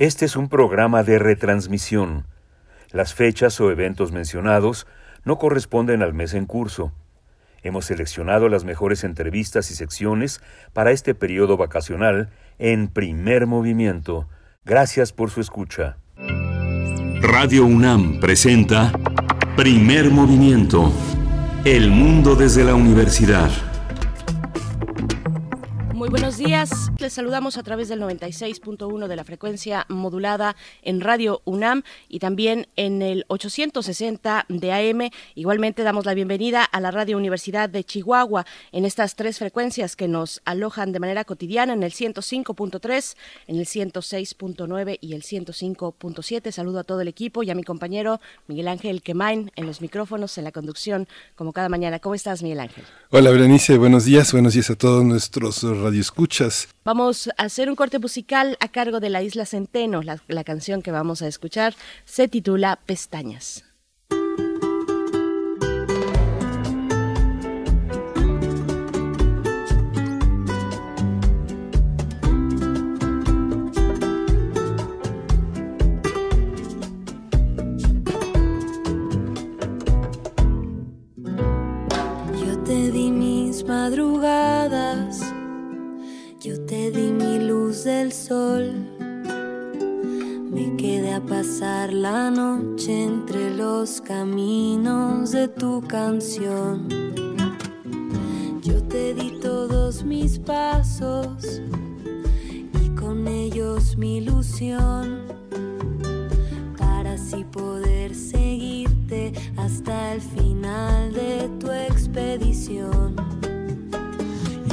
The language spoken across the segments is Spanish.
Este es un programa de retransmisión. Las fechas o eventos mencionados no corresponden al mes en curso. Hemos seleccionado las mejores entrevistas y secciones para este periodo vacacional en primer movimiento. Gracias por su escucha. Radio UNAM presenta Primer Movimiento. El mundo desde la universidad. Buenos días. Les saludamos a través del 96.1 de la frecuencia modulada en Radio UNAM y también en el 860 de AM. Igualmente damos la bienvenida a la Radio Universidad de Chihuahua en estas tres frecuencias que nos alojan de manera cotidiana en el 105.3, en el 106.9 y el 105.7. Saludo a todo el equipo y a mi compañero Miguel Ángel Quemain en los micrófonos, en la conducción, como cada mañana. ¿Cómo estás, Miguel Ángel? Hola, Berenice. Buenos días. Buenos días a todos nuestros escuchas. Vamos a hacer un corte musical a cargo de la Isla Centeno. La, la canción que vamos a escuchar se titula Pestañas. Yo te di mis madrugadas luz del sol. Me quedé a pasar la noche entre los caminos de tu canción. Yo te di todos mis pasos y con ellos mi ilusión para así poder seguirte hasta el final de tu expedición.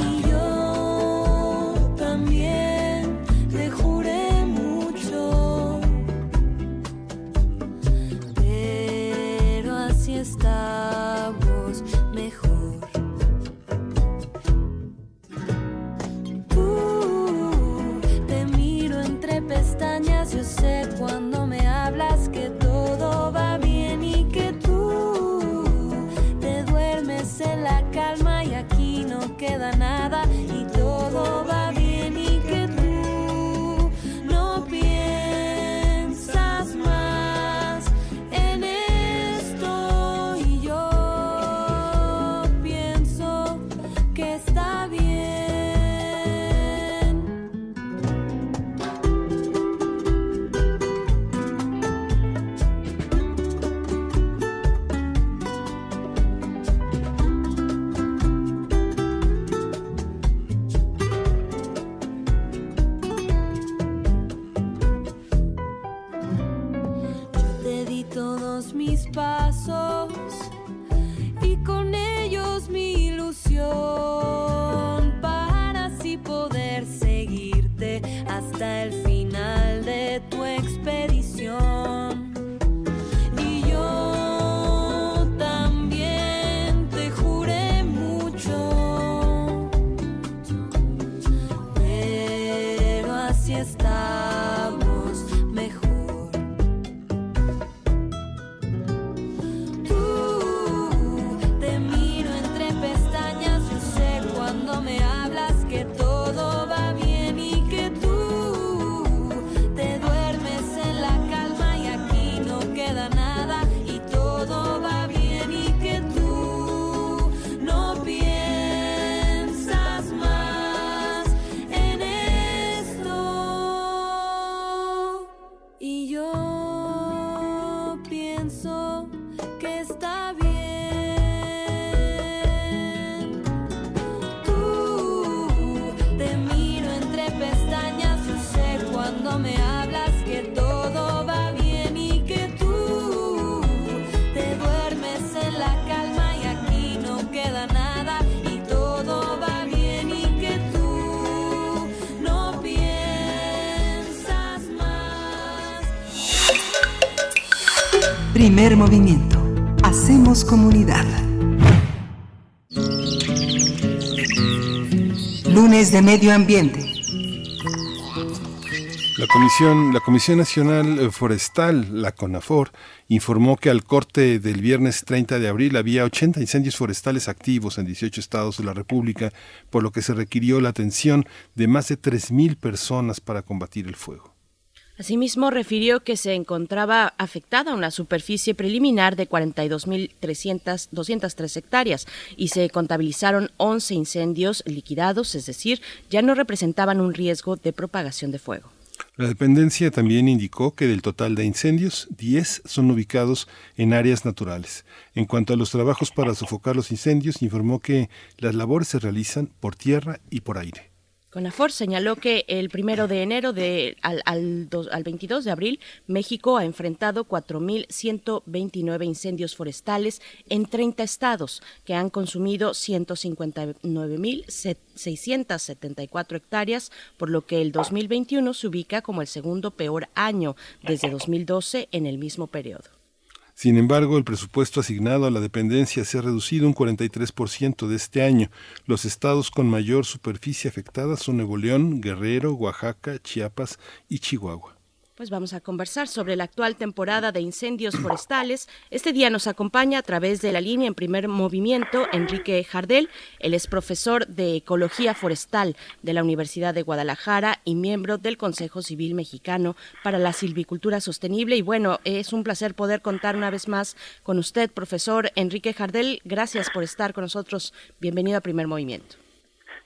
Y yo también estamos mejor. Te miro entre pestañas, yo sé cuando Primer movimiento. Hacemos comunidad. Lunes de Medio Ambiente. La Comisión, la Comisión Nacional eh, Forestal, la CONAFOR, informó que al corte del viernes 30 de abril había 80 incendios forestales activos en 18 estados de la República, por lo que se requirió la atención de más de 3.000 personas para combatir el fuego. Asimismo, refirió que se encontraba afectada una superficie preliminar de 42.203 hectáreas y se contabilizaron 11 incendios liquidados, es decir, ya no representaban un riesgo de propagación de fuego. La dependencia también indicó que del total de incendios, 10 son ubicados en áreas naturales. En cuanto a los trabajos para sofocar los incendios, informó que las labores se realizan por tierra y por aire. CONAFOR señaló que el primero de enero de, al, al, al 22 de abril, México ha enfrentado 4.129 incendios forestales en 30 estados, que han consumido 159.674 hectáreas, por lo que el 2021 se ubica como el segundo peor año desde 2012 en el mismo periodo. Sin embargo, el presupuesto asignado a la dependencia se ha reducido un 43% de este año. Los estados con mayor superficie afectada son Nuevo León, Guerrero, Oaxaca, Chiapas y Chihuahua. Pues vamos a conversar sobre la actual temporada de incendios forestales. Este día nos acompaña a través de la línea en primer movimiento Enrique Jardel. Él es profesor de Ecología Forestal de la Universidad de Guadalajara y miembro del Consejo Civil Mexicano para la Silvicultura Sostenible. Y bueno, es un placer poder contar una vez más con usted, profesor Enrique Jardel. Gracias por estar con nosotros. Bienvenido a Primer Movimiento.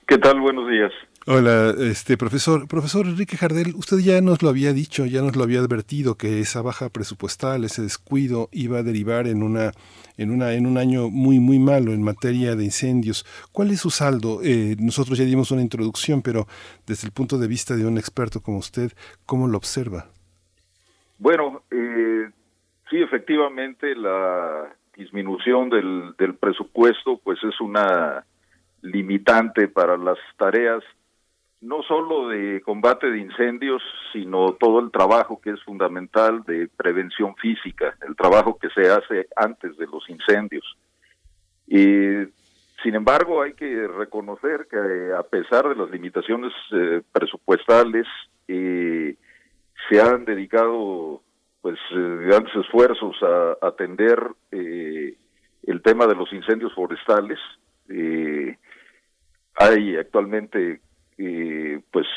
¿Qué tal? Buenos días. Hola, este profesor, profesor Enrique Jardel, usted ya nos lo había dicho, ya nos lo había advertido que esa baja presupuestal, ese descuido iba a derivar en una en una en un año muy muy malo en materia de incendios. ¿Cuál es su saldo? Eh, nosotros ya dimos una introducción, pero desde el punto de vista de un experto como usted, ¿cómo lo observa? Bueno, eh, sí, efectivamente, la disminución del, del presupuesto, pues es una limitante para las tareas no solo de combate de incendios, sino todo el trabajo que es fundamental de prevención física, el trabajo que se hace antes de los incendios. Y, sin embargo, hay que reconocer que a pesar de las limitaciones eh, presupuestales, eh, se han dedicado pues eh, grandes esfuerzos a, atender el tema de los incendios forestales. Hay actualmente eh, pues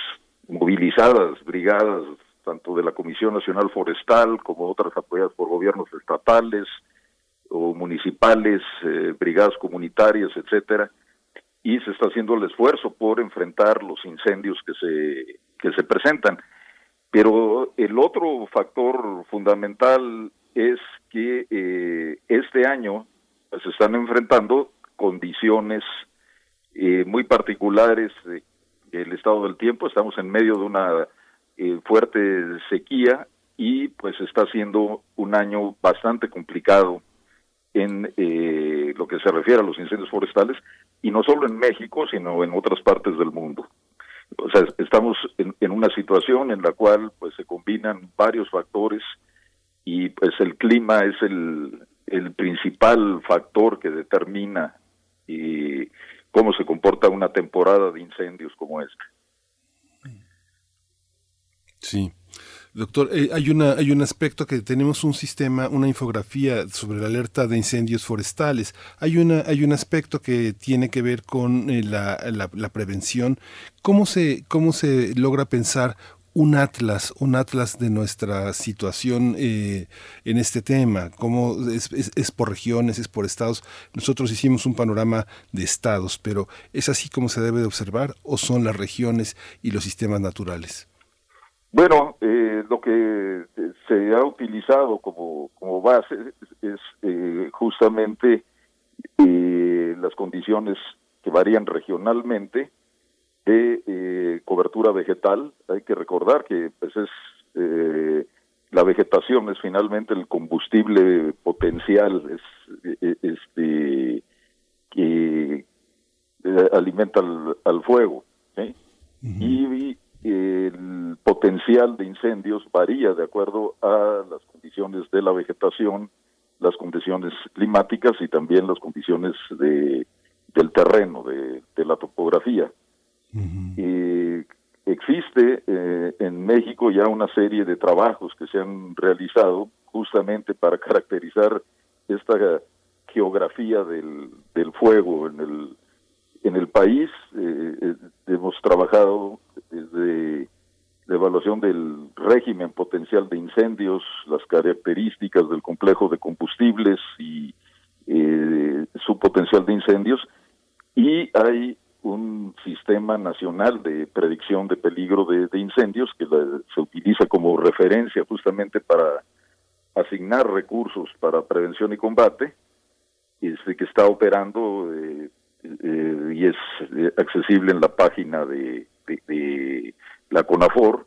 movilizadas brigadas tanto de la Comisión Nacional Forestal como otras apoyadas por gobiernos estatales o municipales, eh, brigadas comunitarias, etcétera, y se está haciendo el esfuerzo por enfrentar los incendios que se que se presentan. Pero el otro factor fundamental es que eh, este año pues, se están enfrentando condiciones eh, muy particulares eh, del estado del tiempo. Estamos en medio de una eh, fuerte sequía y pues está siendo un año bastante complicado en eh, lo que se refiere a los incendios forestales y no solo en México, sino en otras partes del mundo. O sea, estamos en, una situación en la cual pues se combinan varios factores y pues el clima es el, el principal factor que determina eh, cómo se comporta una temporada de incendios como esta. Sí. Doctor, eh, hay, una, hay un aspecto que tenemos un sistema, una infografía sobre la alerta de incendios forestales. Hay, una, hay un aspecto que tiene que ver con eh, la, la, la prevención. ¿Cómo se, ¿Cómo se logra pensar un atlas, un atlas de nuestra situación eh, en este tema, cómo es, es, por regiones, es por estados. Nosotros hicimos un panorama de estados, pero ¿es así como se debe de observar o son las regiones y los sistemas naturales? Bueno, eh, lo que se ha utilizado como, como base es, es eh, justamente eh, las condiciones que varían regionalmente de eh, cobertura vegetal. Hay que recordar que pues, es eh, la vegetación es finalmente el combustible potencial, es este que eh, alimenta al, al fuego. ¿sí? Uh -huh. Y el potencial de incendios varía de acuerdo a las condiciones de la vegetación, las condiciones climáticas y también las condiciones de, del terreno, de, de la topografía. Eh, existe eh, en México ya una serie de trabajos que se han realizado justamente para caracterizar esta geografía del, del fuego en el, en el país. Eh, hemos trabajado desde la evaluación del régimen potencial de incendios, las características del complejo de combustibles y eh, su potencial de incendios, y hay un sistema nacional de predicción de peligro de, incendios que la- se utiliza como referencia justamente para asignar recursos para prevención y combate, este, que está operando eh, eh, y es eh, accesible en la página de, de- de la CONAFOR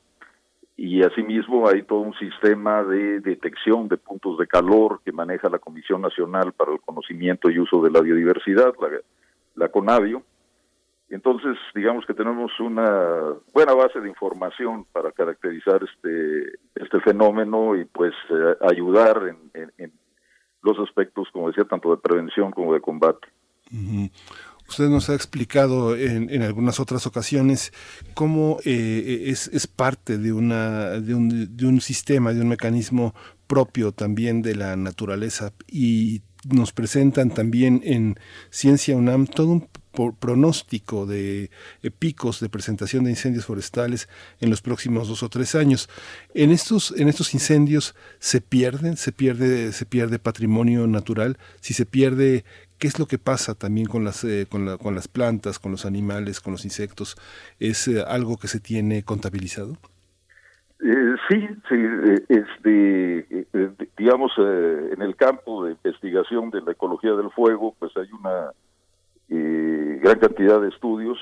y asimismo hay todo un sistema de detección de puntos de calor que maneja la Comisión Nacional para el Conocimiento y Uso de la Biodiversidad, la, la CONAVIO. Entonces, digamos que tenemos una buena base de información para caracterizar este, este fenómeno y pues eh, ayudar en, los aspectos, como decía, tanto de prevención como de combate. Usted nos ha explicado en, en algunas otras ocasiones cómo eh, es, es parte de, una, de, un, de un sistema, de un mecanismo propio también de la naturaleza y nos presentan también en Ciencia UNAM todo un pronóstico de eh, picos de presentación de incendios forestales en los próximos dos o tres años. En estos, en estos incendios se pierden, se pierde, se pierde patrimonio natural, si se pierde ¿Qué es lo que pasa también con las, eh, con, la- con las plantas, con los animales, con los insectos? ¿Es eh, algo que se tiene contabilizado? Eh, sí, sí, este, digamos, en el campo de investigación de la ecología del fuego, pues hay una eh, gran cantidad de estudios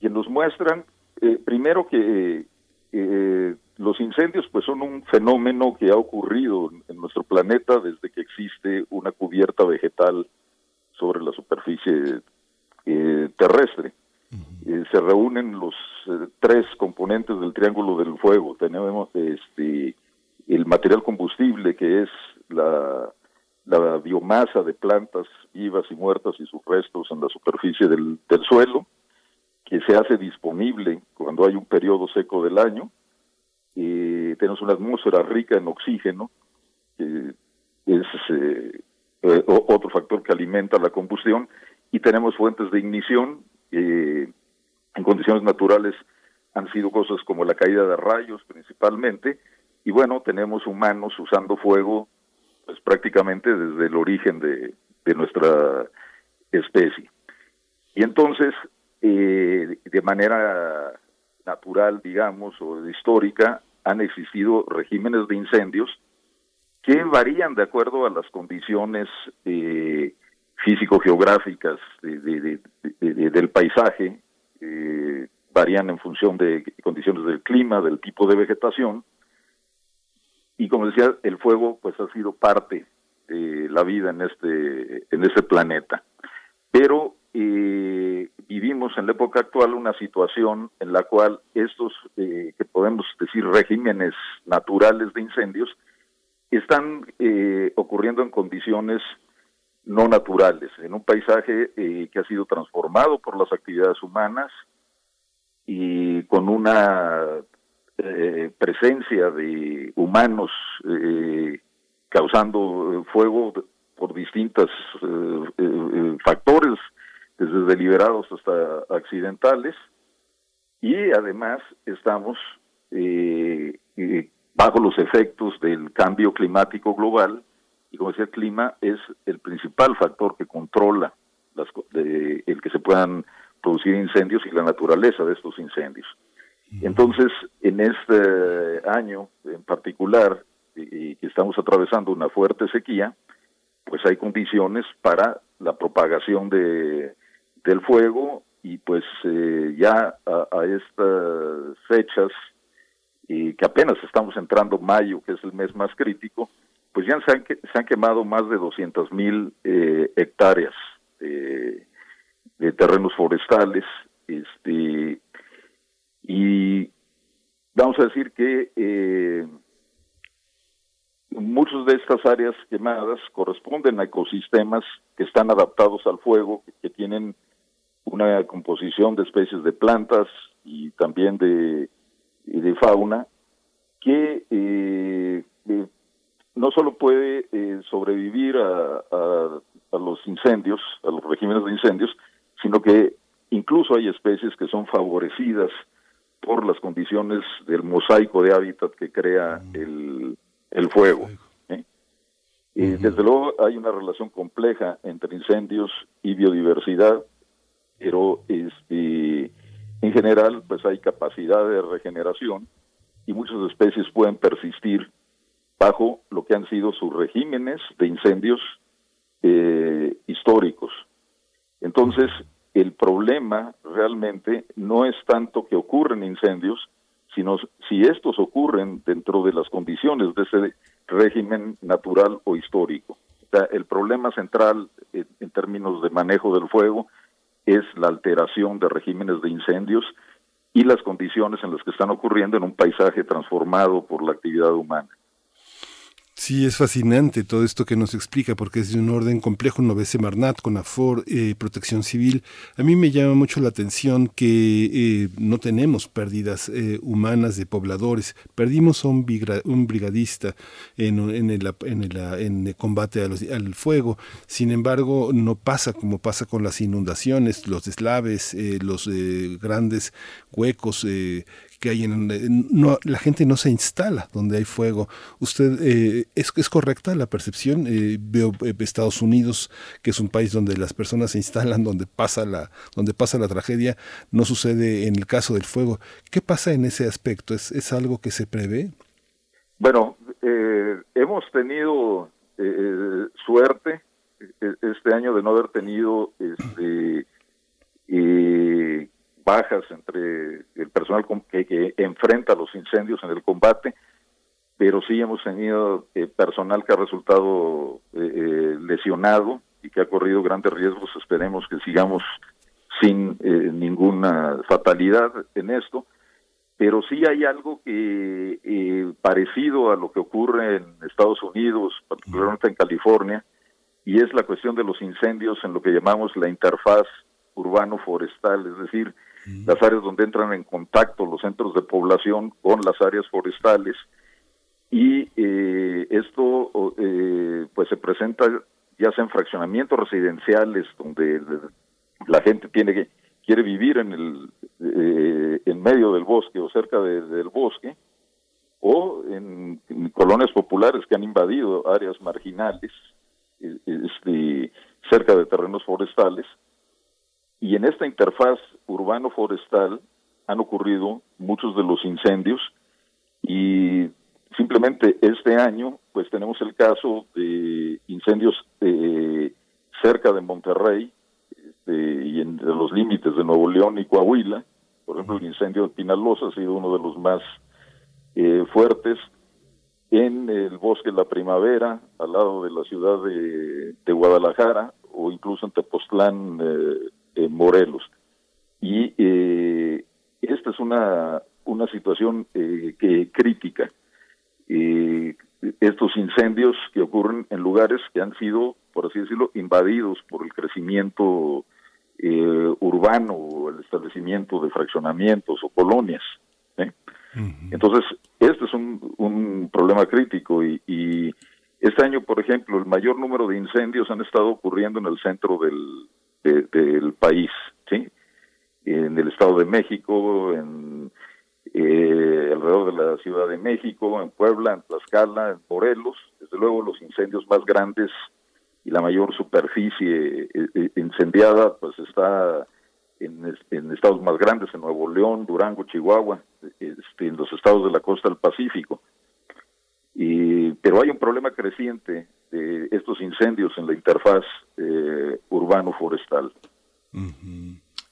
que nos muestran, eh, primero que eh, los incendios pues son un fenómeno que ha ocurrido en, nuestro planeta desde que existe una cubierta vegetal sobre la superficie eh, terrestre. Eh, se reúnen los eh, tres componentes del triángulo del fuego. Tenemos este el material combustible que es la, la biomasa de plantas vivas y muertas y sus restos en la superficie del, suelo, que se hace disponible cuando hay un periodo seco del año. Eh, tenemos una atmósfera rica en oxígeno, que es eh, eh, otro factor que alimenta la combustión, y tenemos fuentes de ignición. eh, en condiciones naturales han sido cosas como la caída de rayos principalmente, y bueno, tenemos humanos usando fuego pues prácticamente desde el origen de, nuestra especie. Y entonces, eh, de manera natural, digamos, o histórica, han existido regímenes de incendios que varían de acuerdo a las condiciones eh, físico-geográficas de- del paisaje, eh, varían en función de condiciones del clima, del tipo de vegetación, y como decía, el fuego pues ha sido parte de la vida en este, en este planeta. Pero eh, vivimos en la época actual una situación en la cual estos, eh, que podemos decir regímenes naturales de incendios, están eh, ocurriendo en condiciones no naturales, en un paisaje eh, que ha sido transformado por las actividades humanas y con una eh, presencia de humanos eh, causando eh, fuego por distintos eh, factores, desde deliberados hasta accidentales, y además estamos bajo los efectos del cambio climático global, y como decía, el clima es el principal factor que controla las, de- el que se puedan producir incendios y la naturaleza de estos incendios. Entonces, en este año en particular, y, que estamos atravesando una fuerte sequía, pues hay condiciones para la propagación de, del fuego y pues eh, ya a, estas fechas, y que apenas estamos entrando mayo, que es el mes más crítico, pues ya se han, se han quemado más de 200 mil eh, hectáreas eh, de terrenos forestales, este, y vamos a decir que eh, muchas de estas áreas quemadas corresponden a ecosistemas que están adaptados al fuego, que tienen una composición de especies de plantas y también de, de fauna que eh, eh, no solo puede eh, sobrevivir a- a los incendios, a los regímenes de incendios, sino que incluso hay especies que son favorecidas por las condiciones del mosaico de hábitat que crea el, el fuego. ¿eh? Y desde luego hay una relación compleja entre incendios y biodiversidad, pero este, en general pues hay capacidad de regeneración y muchas especies pueden persistir bajo lo que han sido sus regímenes de incendios eh, históricos. Entonces, el problema realmente no es tanto que ocurren incendios, sino si estos ocurren dentro de las condiciones de ese régimen natural o histórico. El problema central en, en términos de manejo del fuego es la alteración de regímenes de incendios y las condiciones en las que están ocurriendo en un paisaje transformado por la actividad humana. Sí, es fascinante todo esto que nos explica, porque es de un orden complejo, uno ve Semarnat, CONAFOR, eh, Protección Civil. A mí me llama mucho la atención que eh, no tenemos pérdidas eh, humanas de pobladores. Perdimos a un, brigadista en, el, combate al fuego. Sin embargo, no pasa como pasa con las inundaciones, los deslaves, los grandes huecos que hay en, no la gente no se instala donde hay fuego. Usted eh, es es correcta la percepción. Eh, veo eh, Estados Unidos que es un país donde las personas se instalan donde pasa la donde pasa la tragedia no sucede en el caso del fuego. Qué pasa en ese aspecto es es algo que se prevé Bueno, hemos tenido suerte este año de no haber tenido este, bajas entre el personal que enfrenta los incendios en el combate, pero sí hemos tenido eh, personal que ha resultado eh, eh, lesionado y que ha corrido grandes riesgos. Esperemos que sigamos sin eh, ninguna fatalidad en esto pero sí hay algo que eh, parecido a lo que ocurre en Estados Unidos, particularmente en California, y es la cuestión de los incendios en lo que llamamos la interfaz urbano-forestal, es decir, las áreas donde entran en contacto los centros de población con las áreas forestales, y eh, esto eh, pues se presenta ya sea en fraccionamientos residenciales donde la gente tiene que quiere vivir en el eh, en medio del bosque o cerca de- del bosque o en, en colonias populares que han invadido áreas marginales eh, este, cerca de terrenos forestales y en esta interfaz urbano-forestal han ocurrido muchos de los incendios y simplemente este año pues tenemos el caso de incendios eh, cerca de Monterrey este, y en de los límites de Nuevo León y Coahuila. Por ejemplo, el incendio de Pinalosa ha sido uno de los más eh, fuertes en el bosque La Primavera, al lado de la ciudad de, de Guadalajara, o incluso en Tepoztlán, eh, en Morelos. Y eh, esta es una, una situación eh, que crítica. Eh, estos incendios que ocurren en lugares que han sido, por así decirlo, invadidos por el crecimiento eh, urbano o el establecimiento de fraccionamientos o colonias. ¿eh? Entonces, este es un, un problema crítico y, y este año, por ejemplo, el mayor número de incendios han estado ocurriendo en el centro del, de- del país, ¿sí? En el Estado de México, en eh, alrededor de la Ciudad de México, en Puebla, en Tlaxcala, en Morelos. Desde luego, los incendios más grandes y la mayor superficie eh, eh, incendiada, pues está en, en estados más grandes, en Nuevo León, Durango, Chihuahua, este, en los estados de la costa del Pacífico. Y, pero hay un problema creciente de estos incendios en la interfaz eh, urbano-forestal.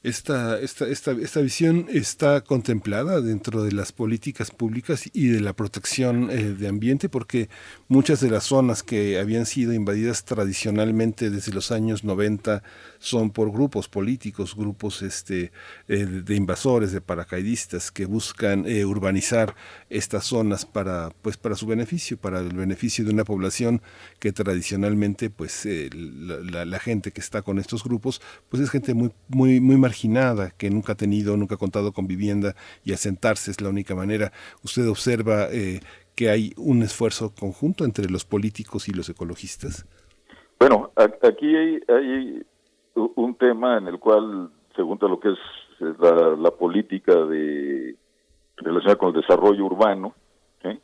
Esta, esta, esta, esta visión está contemplada dentro de las políticas públicas y de la protección eh, de ambiente, porque muchas de las zonas que habían sido invadidas tradicionalmente desde los años 90 son por grupos políticos, grupos este, eh, de invasores, de paracaidistas que buscan eh, urbanizar estas zonas para, pues, para su beneficio, para el beneficio de una población que tradicionalmente, pues, la gente que está con estos grupos, pues es gente muy, muy, muy marginada, que nunca ha tenido, nunca ha contado con vivienda y asentarse es la única manera. Usted observa eh, que hay un esfuerzo conjunto entre los políticos y los ecologistas. Bueno, aquí hay, un tema en el cual, según lo que es eh, la, la política de relacionada con el desarrollo urbano, ¿sí?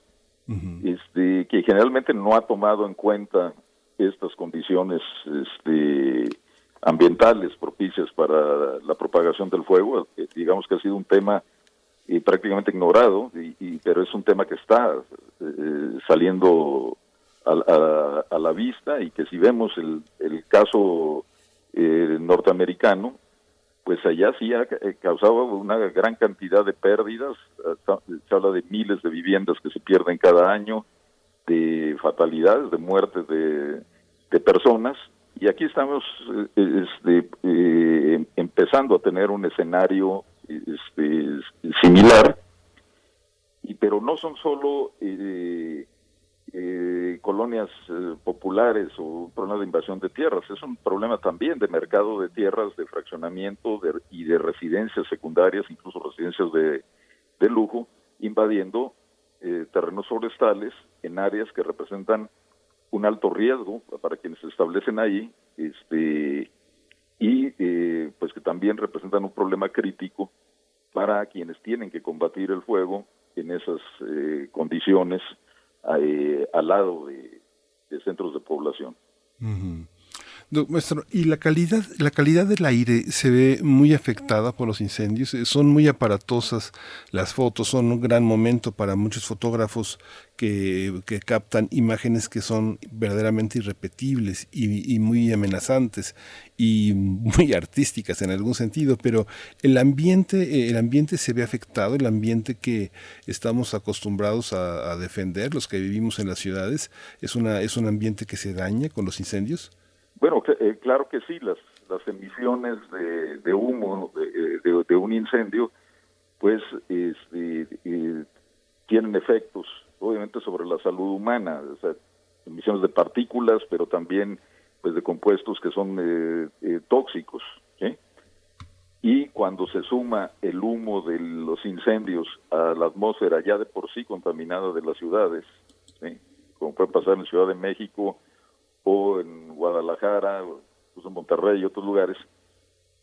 este, que generalmente no ha tomado en cuenta estas condiciones este, ambientales propicias para la propagación del fuego. Digamos que ha sido un tema eh, prácticamente ignorado, y, pero es un tema que está eh, saliendo a, a- la vista y que si vemos el, el caso eh, norteamericano, pues allá sí ha eh, causado una gran cantidad de pérdidas, se habla de miles de viviendas que se pierden cada año, de fatalidades, de muertes de personas, y aquí estamos eh, este, eh, empezando a tener un escenario este, similar, y pero no son solo eh, colonias populares o un problema de invasión de tierras, es un problema también de mercado de tierras, de fraccionamiento de- y de residencias secundarias, incluso residencias de, de lujo, invadiendo terrenos forestales en áreas que representan un alto riesgo para quienes se establecen ahí, este, y eh, pues que también representan un problema crítico para quienes tienen que combatir el fuego en esas eh, condiciones eh, al lado de, centros de población. Maestro, y la calidad, la calidad del aire se ve muy afectada por los incendios. Eh, Son muy aparatosas las fotos, son un gran momento para muchos fotógrafos que, que captan imágenes que son verdaderamente irrepetibles y, muy amenazantes y muy artísticas en algún sentido. Pero el ambiente, eh, el ambiente se ve afectado, el ambiente que estamos acostumbrados a, a defender, los que vivimos en las ciudades, es una, es un ambiente que se daña con los incendios. Bueno, eh, claro que sí, las, las emisiones de, humo de, de- de un incendio, pues este, eh, tienen efectos, obviamente, sobre la salud humana, emisiones de partículas, pero también pues de compuestos que son eh, eh, tóxicos. Y cuando se suma el humo de los incendios a la atmósfera ya de por sí contaminada de las ciudades, como puede pasar en Ciudad de México, o en Guadalajara, o incluso en Monterrey y otros lugares,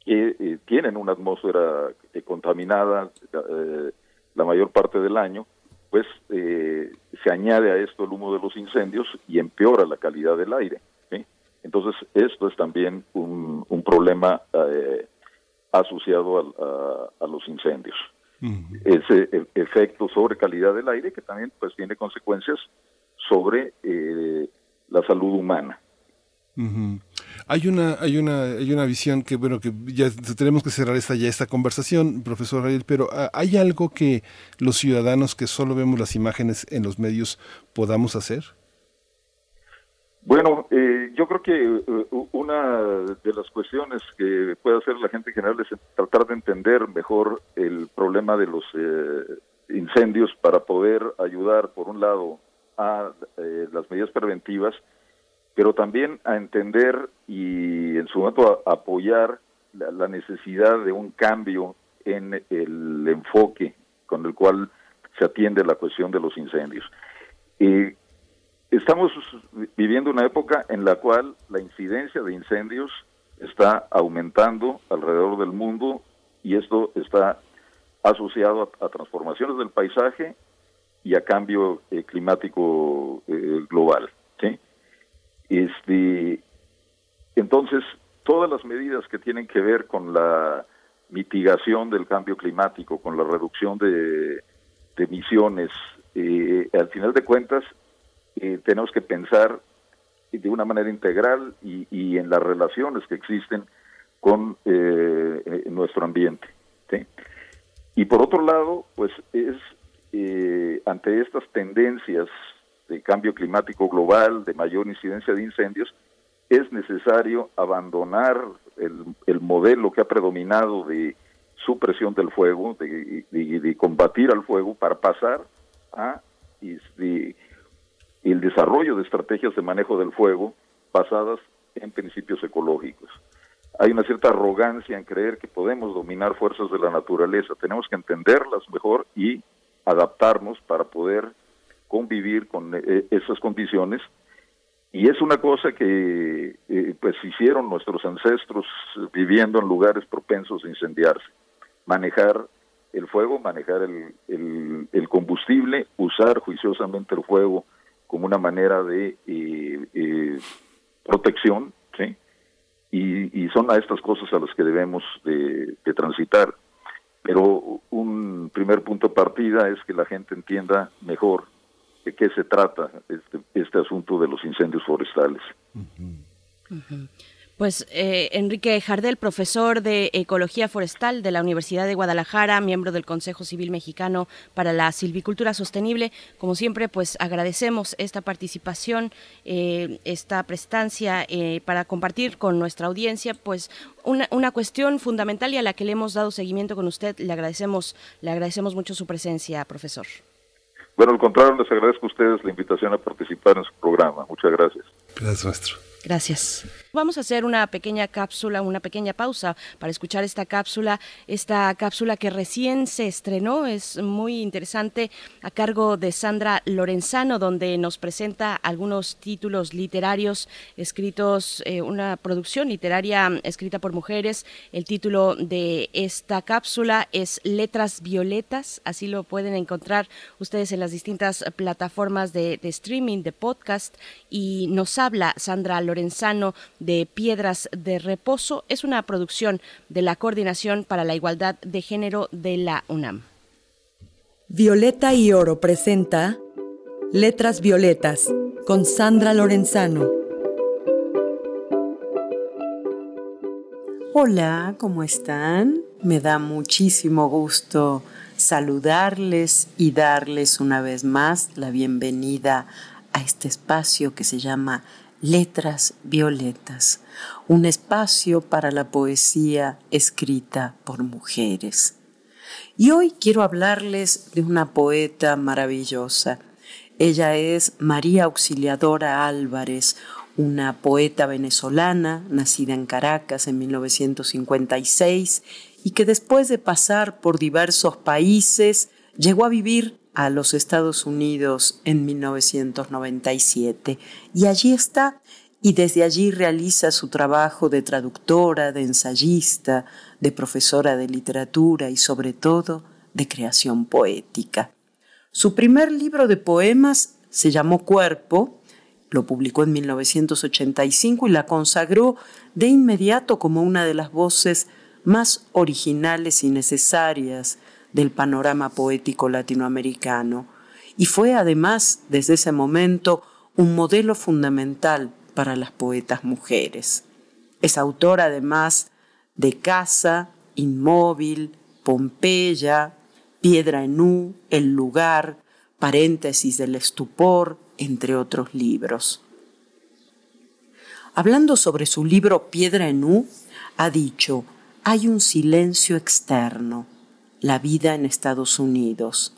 que eh, tienen una atmósfera eh, contaminada eh, la mayor parte del año, pues se añade a esto el humo de los incendios y empeora la calidad del aire. ¿sí? Entonces, esto es también un, un problema asociado a, a los incendios. Ese e- efecto sobre calidad del aire que también pues tiene consecuencias sobre eh, la salud humana. Hay una, hay una, hay una visión que bueno que ya tenemos que cerrar esta ya esta conversación, profesor Ariel, pero ah, hay algo que los ciudadanos que solo vemos las imágenes en los medios podamos hacer. Bueno, eh, yo creo que eh, una de las cuestiones que puede hacer la gente en general es tratar de entender mejor el problema de los eh, incendios para poder ayudar, por un lado, a eh, las medidas preventivas, pero también a entender y en su momento a- apoyar la, necesidad de un cambio en el enfoque con el cual se atiende la cuestión de los incendios. Eh, Estamos viviendo una época en la cual la incidencia de incendios está aumentando alrededor del mundo y esto está asociado a transformaciones del paisaje y a cambio eh, climático eh, global. ¿sí? Este, entonces, todas las medidas que tienen que ver con la mitigación del cambio climático, con la reducción de, emisiones, eh, al final de cuentas, eh, tenemos que pensar de una manera integral y, y en las relaciones que existen con nuestro ambiente. ¿sí? Y por otro lado, pues es eh, ante estas tendencias de cambio climático global, de mayor incidencia de incendios, es necesario abandonar el, el modelo que ha predominado de supresión del fuego, de, combatir al fuego, para pasar a el desarrollo de estrategias de manejo del fuego basadas en principios ecológicos. Hay una cierta arrogancia en creer que podemos dominar fuerzas de la naturaleza. Tenemos que entenderlas mejor y adaptarnos para poder convivir con eh, esas condiciones. Y es una cosa que eh, pues hicieron nuestros ancestros eh, viviendo en lugares propensos a incendiarse. Manejar el fuego, manejar el, el, el combustible, usar juiciosamente el fuego como una manera de eh, eh, protección, ¿sí? Y, son a estas cosas a las que debemos de, de, transitar. Pero un primer punto de partida es que la gente entienda mejor de qué se trata este, este asunto de los incendios forestales. Uh -huh. Uh -huh. Pues eh, Enrique Jardel, profesor de Ecología Forestal de la Universidad de Guadalajara, miembro del Consejo Civil Mexicano para la Silvicultura Sostenible. Como siempre, pues agradecemos esta participación, eh, esta prestancia eh, para compartir con nuestra audiencia, pues una, una, cuestión fundamental y a la que le hemos dado seguimiento con usted. Le agradecemos, le agradecemos mucho su presencia, profesor. Bueno, al contrario, les agradezco a ustedes la invitación a participar en su programa. Muchas gracias. Gracias, maestro. Gracias. Vamos a hacer una pequeña cápsula, una pequeña pausa para escuchar esta cápsula, esta cápsula que recién se estrenó, es muy interesante, a cargo de Sandra Lorenzano, donde nos presenta algunos títulos literarios escritos, eh, una producción literaria escrita por mujeres. El título de esta cápsula es Letras Violetas, así lo pueden encontrar ustedes en las distintas plataformas de, de streaming, de podcast, y nos habla Sandra Lorenzano de Piedras de Reposo. Es una producción de la Coordinación para la Igualdad de Género de la UNAM. Violeta y Oro presenta Letras Violetas con Sandra Lorenzano. Hola, ¿cómo están? Me da muchísimo gusto saludarles y darles una vez más la bienvenida a este espacio que se llama Letras Violetas, un espacio para la poesía escrita por mujeres. Y hoy quiero hablarles de una poeta maravillosa. Ella es María Auxiliadora Álvarez, una poeta venezolana nacida en Caracas en 1956 y que después de pasar por diversos países llegó a vivir a los Estados Unidos en 1997 y allí está y desde allí realiza su trabajo de traductora, de ensayista, de profesora de literatura y sobre todo de creación poética. Su primer libro de poemas se llamó Cuerpo, lo publicó en 1985 y la consagró de inmediato como una de las voces más originales y necesarias del panorama poético latinoamericano y fue además desde ese momento un modelo fundamental para las poetas mujeres. Es autora además de Casa, Inmóvil, Pompeya, Piedra en U, El lugar, Paréntesis del estupor, entre otros libros. Hablando sobre su libro Piedra en U, ha dicho, hay un silencio externo, la vida en Estados Unidos,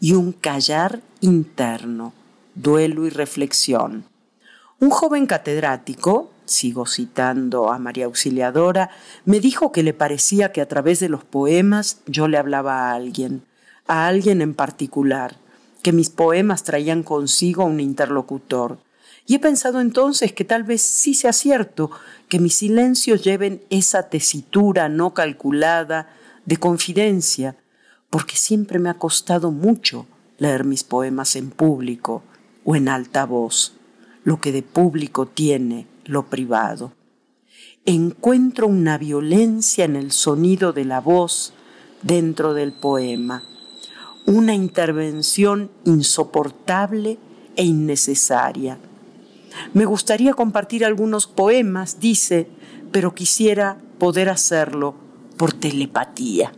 y un callar interno, duelo y reflexión. Un joven catedrático, sigo citando a María Auxiliadora, me dijo que le parecía que a través de los poemas yo le hablaba a alguien, a alguien en particular, que mis poemas traían consigo un interlocutor. Y he pensado entonces que tal vez sí sea cierto que mis silencios lleven esa tesitura no calculada, de confidencia, porque siempre me ha costado mucho leer mis poemas en público o en alta voz, lo que de público tiene lo privado. Encuentro una violencia en el sonido de la voz dentro del poema, una intervención insoportable e innecesaria. Me gustaría compartir algunos poemas, dice, pero quisiera poder hacerlo por telepatía.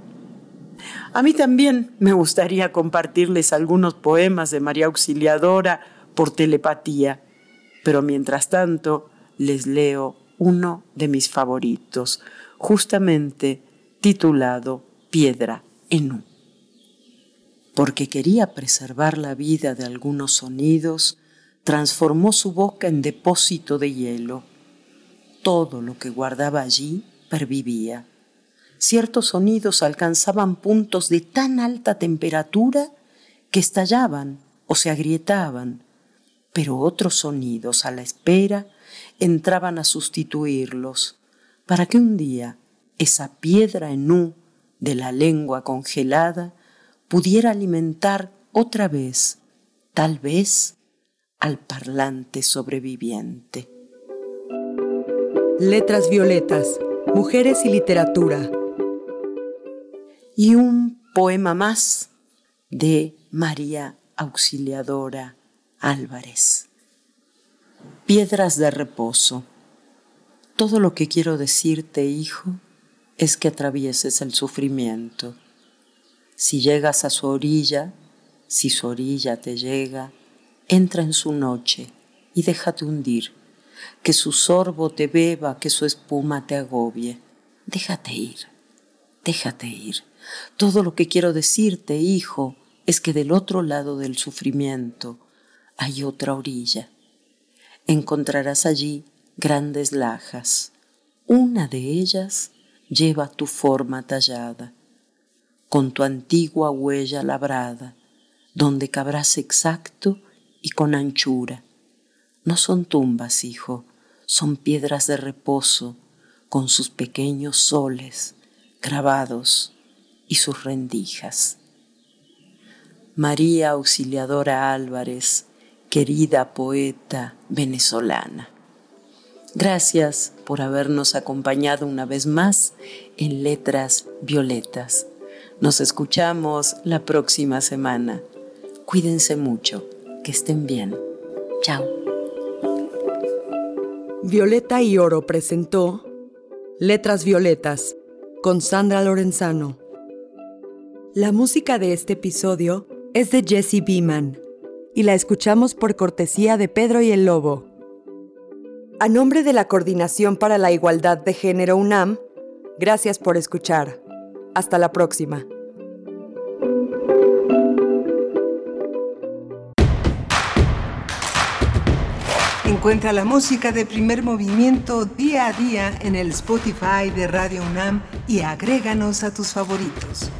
A mí también me gustaría compartirles algunos poemas de María Auxiliadora por telepatía, pero mientras tanto les leo uno de mis favoritos, justamente titulado Piedra en U. Porque quería preservar la vida de algunos sonidos, transformó su boca en depósito de hielo. Todo lo que guardaba allí pervivía. Ciertos sonidos alcanzaban puntos de tan alta temperatura que estallaban o se agrietaban, pero otros sonidos a la espera entraban a sustituirlos, para que un día esa piedra en de la lengua congelada pudiera alimentar otra vez, tal vez, al parlante sobreviviente. Letras Violetas, Mujeres y Literatura. Y un poema más de María Auxiliadora Álvarez. Piedras de reposo. Todo lo que quiero decirte, hijo, es que atravieses el sufrimiento. Si llegas a su orilla, si su orilla te llega, entra en su noche y déjate hundir, que su sorbo te beba, que su espuma te agobie. Déjate ir, déjate ir. Todo lo que quiero decirte, hijo, es que del otro lado del sufrimiento hay otra orilla. Encontrarás allí grandes lajas. Una de ellas lleva tu forma tallada, con tu antigua huella labrada, donde cabrás exacto y con anchura. No son tumbas, hijo, son piedras de reposo, con sus pequeños soles grabados y sus rendijas. María Auxiliadora Álvarez, querida poeta venezolana. Gracias por habernos acompañado una vez más en Letras Violetas. Nos escuchamos la próxima semana. Cuídense mucho, que estén bien. Chao. Violeta y Oro presentó Letras Violetas con Sandra Lorenzano. La música de este episodio es de Jesse Beeman y la escuchamos por cortesía de Pedro y el Lobo. A nombre de la Coordinación para la Igualdad de Género UNAM, gracias por escuchar. Hasta la próxima. Encuentra la música de primer movimiento día a día en el Spotify de Radio UNAM y agréganos a tus favoritos.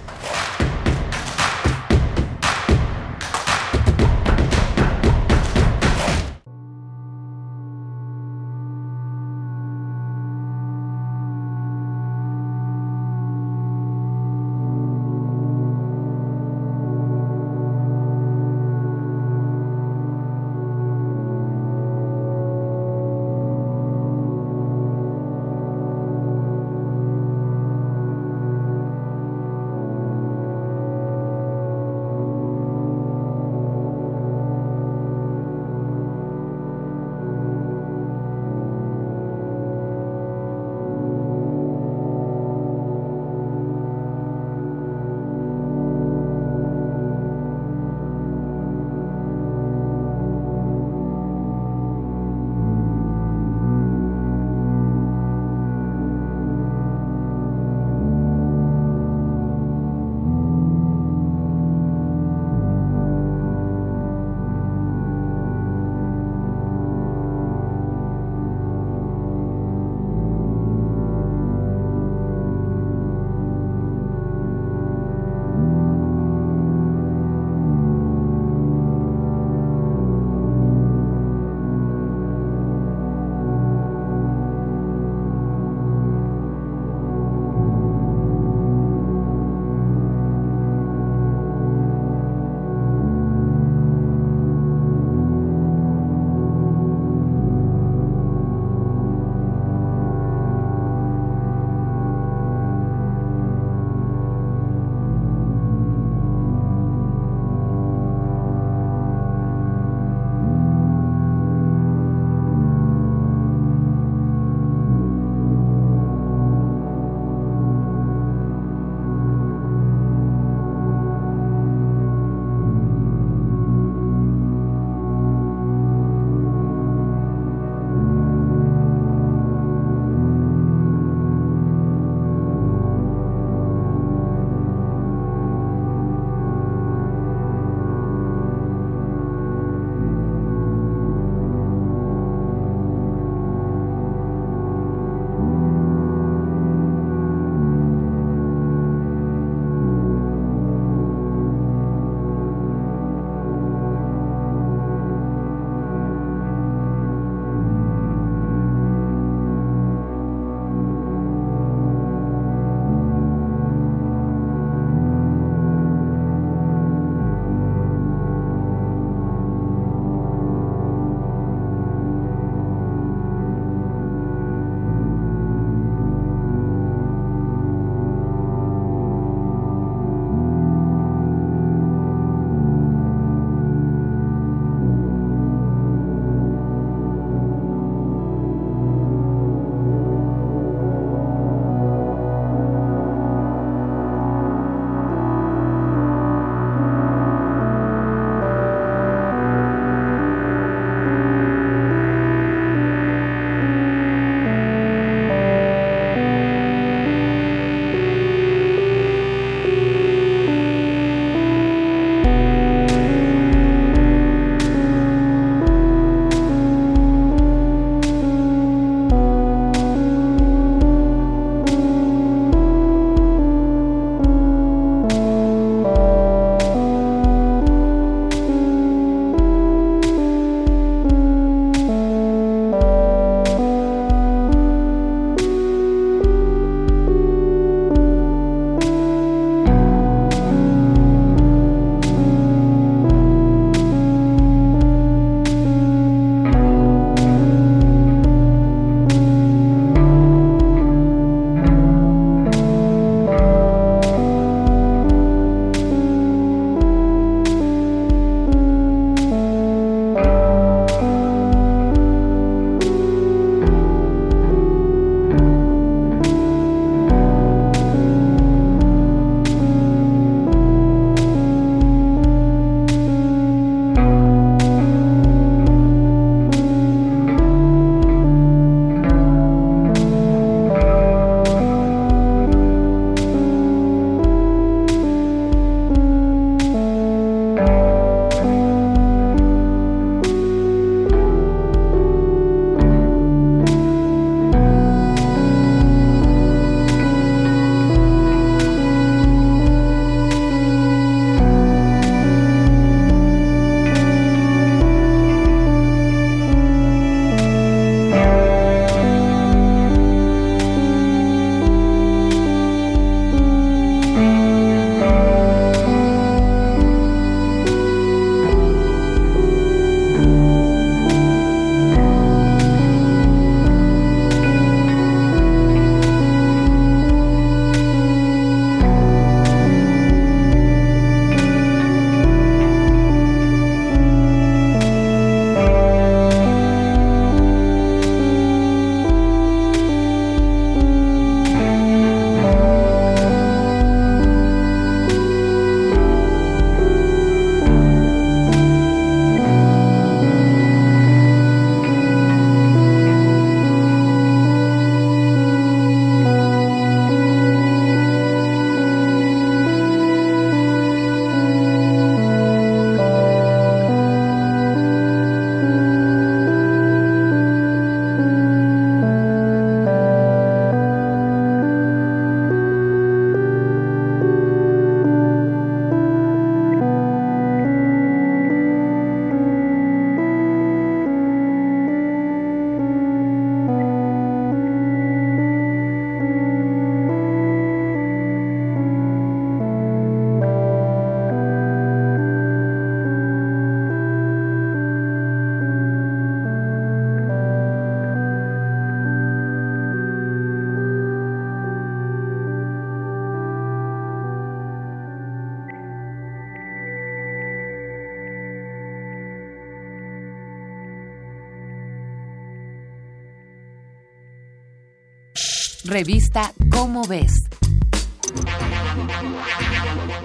Revista Cómo ves.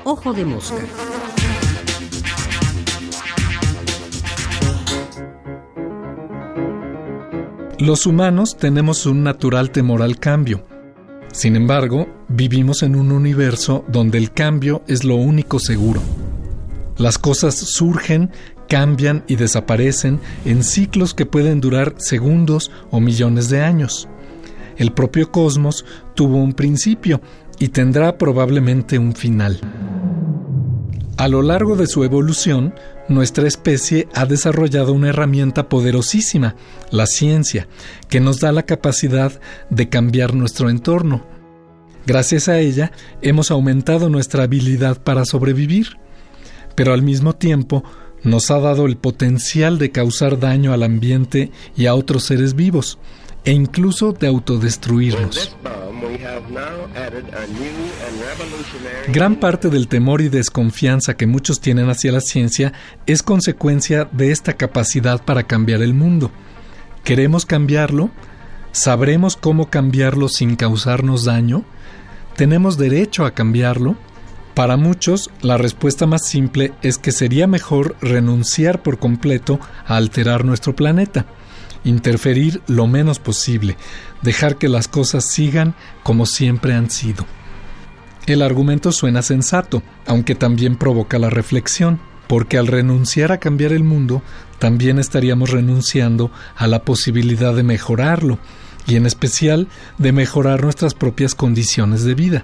Ojo de mosca. Los humanos tenemos un natural temor al cambio. Sin embargo, vivimos en un universo donde el cambio es lo único seguro. Las cosas surgen, cambian y desaparecen en ciclos que pueden durar segundos o millones de años. El propio cosmos tuvo un principio y tendrá probablemente un final. A lo largo de su evolución, nuestra especie ha desarrollado una herramienta poderosísima, la ciencia, que nos da la capacidad de cambiar nuestro entorno. Gracias a ella, hemos aumentado nuestra habilidad para sobrevivir, pero al mismo tiempo nos ha dado el potencial de causar daño al ambiente y a otros seres vivos, e incluso de autodestruirnos. Gran parte del temor y desconfianza que muchos tienen hacia la ciencia es consecuencia de esta capacidad para cambiar el mundo. ¿Queremos cambiarlo? ¿Sabremos cómo cambiarlo sin causarnos daño? ¿Tenemos derecho a cambiarlo? Para muchos, la respuesta más simple es que sería mejor renunciar por completo a alterar nuestro planeta interferir lo menos posible, dejar que las cosas sigan como siempre han sido. El argumento suena sensato, aunque también provoca la reflexión, porque al renunciar a cambiar el mundo, también estaríamos renunciando a la posibilidad de mejorarlo, y en especial de mejorar nuestras propias condiciones de vida.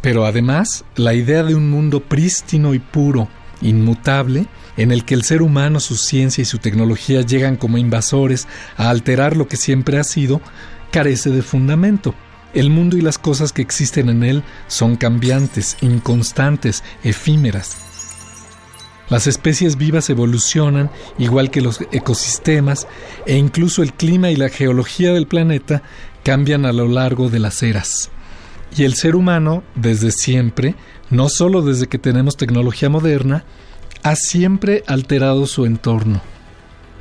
Pero además, la idea de un mundo prístino y puro, inmutable, en el que el ser humano, su ciencia y su tecnología llegan como invasores a alterar lo que siempre ha sido, carece de fundamento. El mundo y las cosas que existen en él son cambiantes, inconstantes, efímeras. Las especies vivas evolucionan igual que los ecosistemas e incluso el clima y la geología del planeta cambian a lo largo de las eras. Y el ser humano, desde siempre, no solo desde que tenemos tecnología moderna, ha siempre alterado su entorno.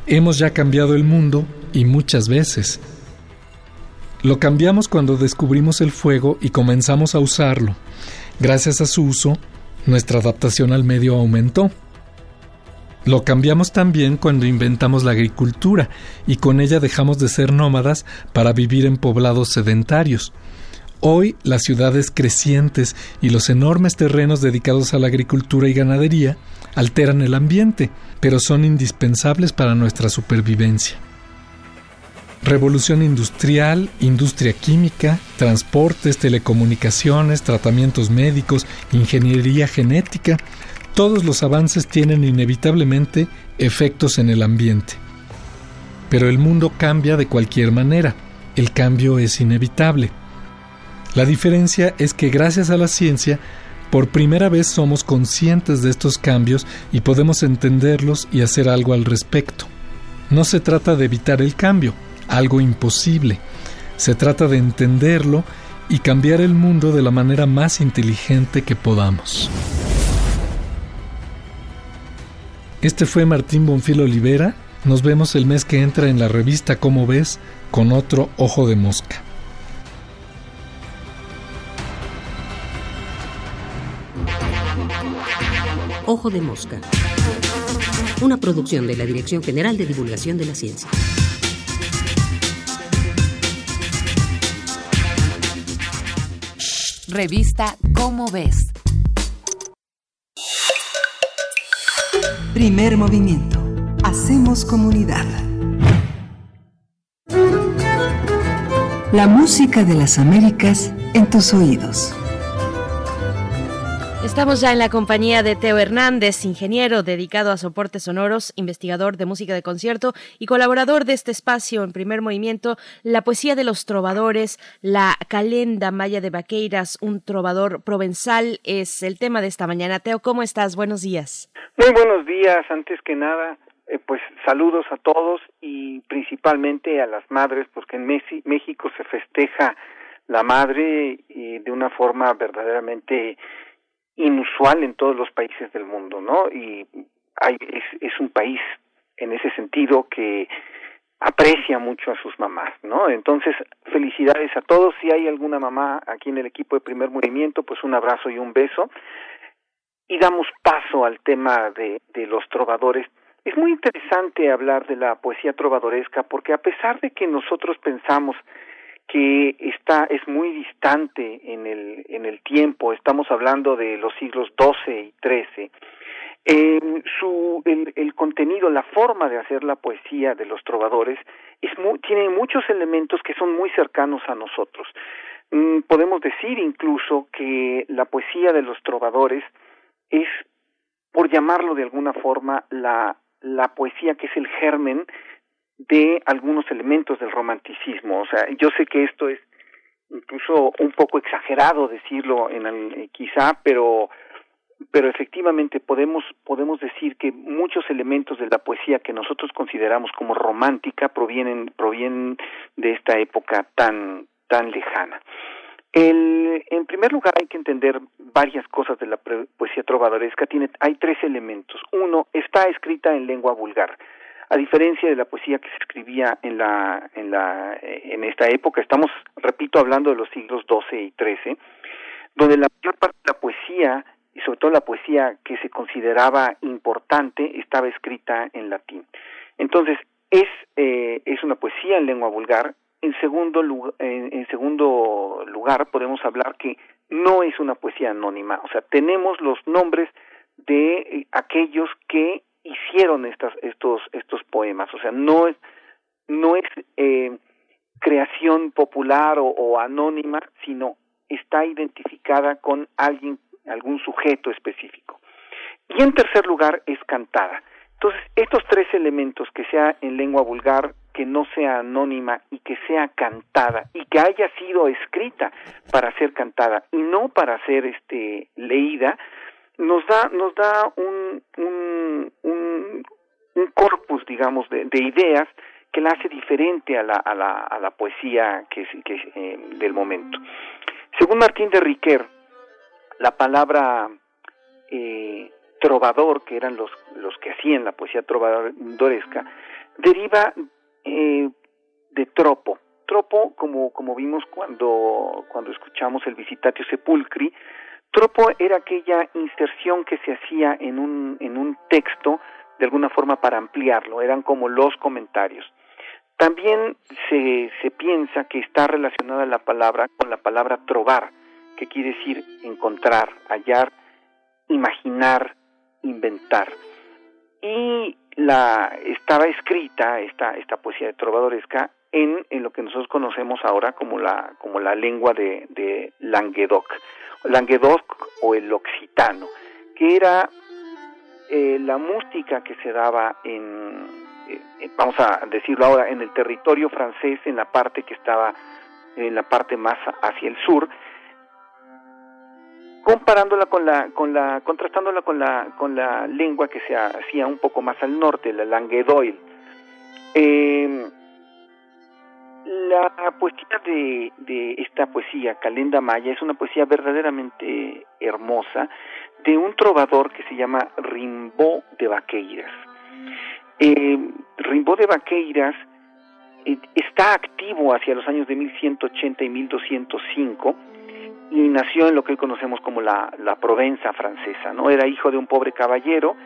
Hemos ya cambiado el mundo y muchas veces. Lo cambiamos cuando descubrimos el fuego y comenzamos a usarlo. Gracias a su uso, nuestra adaptación al medio aumentó. Lo cambiamos también cuando inventamos la agricultura y con ella dejamos de ser nómadas para vivir en poblados sedentarios. Hoy las ciudades crecientes y los enormes terrenos dedicados a la agricultura y ganadería alteran el ambiente, pero son indispensables para nuestra supervivencia. Revolución industrial, industria química, transportes, telecomunicaciones, tratamientos médicos, ingeniería genética, todos los avances tienen inevitablemente efectos en el ambiente. Pero el mundo cambia de cualquier manera, el cambio es inevitable. La diferencia es que gracias a la ciencia por primera vez somos conscientes de estos cambios y podemos entenderlos y hacer algo al respecto. No se trata de evitar el cambio, algo imposible. Se trata de entenderlo y cambiar el mundo de la manera más inteligente que podamos. Este fue Martín Bonfil Olivera. Nos vemos el mes que entra en la revista Cómo ves con otro ojo de mosca. Ojo de Mosca. Una producción de la Dirección General de Divulgación de la Ciencia. Revista Cómo ves. Primer movimiento. Hacemos comunidad. La música de las Américas en tus oídos. Estamos ya en la compañía de Teo Hernández, ingeniero dedicado a soportes sonoros, investigador de música de concierto y colaborador de este espacio en primer movimiento, la poesía de los trovadores, la calenda maya de Vaqueiras, un trovador provenzal, es el tema de esta mañana. Teo, ¿cómo estás? Buenos días. Muy buenos días, antes que nada, eh, pues saludos a todos y principalmente a las madres, porque en México se festeja la madre y de una forma verdaderamente inusual en todos los países del mundo, ¿no? Y hay, es, un país en ese sentido que aprecia mucho a sus mamás, ¿no? Entonces, felicidades a todos. Si hay alguna mamá aquí en el equipo de primer movimiento, pues un abrazo y un beso. Y damos paso al tema de los trovadores. Es muy interesante hablar de la poesía trovadoresca porque a pesar de que nosotros pensamos que está es muy distante en el en el tiempo, estamos hablando de los siglos XII y XIII, su, el, el, contenido, la forma de hacer la poesía de los trovadores es tiene muchos elementos que son muy cercanos a nosotros. Mm, podemos decir incluso que la poesía de los trovadores es, por llamarlo de alguna forma, la, la poesía que es el germen de algunos elementos del romanticismo. O sea, yo sé que esto es incluso un poco exagerado decirlo en el, quizá, pero pero efectivamente podemos podemos decir que muchos elementos de la poesía que nosotros consideramos como romántica provienen provienen de esta época tan tan lejana. El, en primer lugar hay que entender varias cosas de la poesía trovadoresca. Tiene, hay tres elementos. Uno, está escrita en lengua vulgar. A diferencia de la poesía que se escribía en la, en la, en esta época, estamos, repito, hablando de los siglos XII y XIII, donde la mayor parte de la poesía y sobre todo la poesía que se consideraba importante estaba escrita en latín. Entonces, es, eh, es una poesía en lengua vulgar. En segundo, lugar, en, en segundo lugar, podemos hablar que no es una poesía anónima, o sea, tenemos los nombres de eh, aquellos que hicieron estas, estos, estos poemas, o sea, no es, no es eh, creación popular o, o anónima, sino está identificada con alguien algún sujeto específico. Y en tercer lugar es cantada. Entonces, estos tres elementos, que sea en lengua vulgar, que no sea anónima y que sea cantada y que haya sido escrita para ser cantada y no para ser este leída, nos da nos da un un, corpus, digamos, de, de, ideas que la hace diferente a la, a la, a la poesía que, que eh, del momento. Según Martín de Riquer, la palabra eh, trovador, que eran los, los que hacían la poesía trovadoresca, deriva eh, de tropo. Tropo, como, como vimos cuando, cuando escuchamos el Visitatio Sepulcri, tropo era aquella inserción que se hacía en un, en un texto de alguna forma para ampliarlo, eran como los comentarios. También se, se piensa que está relacionada la palabra con la palabra trovar, que quiere decir encontrar, hallar, imaginar, inventar. Y la estaba escrita esta esta poesía de trovadoresca en, lo que nosotros conocemos ahora como la como la lengua de, de Languedoc, Languedoc o el occitano, que era eh, la música que se daba en eh, vamos a decirlo ahora en el territorio francés en la parte que estaba en la parte más hacia el sur comparándola con la con la contrastándola con la con la lengua que se hacía un poco más al norte la languedoil eh, la poesía de, de esta poesía Calenda Maya es una poesía verdaderamente hermosa de un trovador que se llama Rimbaud de Vaqueiras eh, Rimbaud de Vaqueiras eh, está activo hacia los años de 1180 y 1205 y nació en lo que hoy conocemos como la, la Provenza francesa, ¿no? Era hijo de un pobre caballero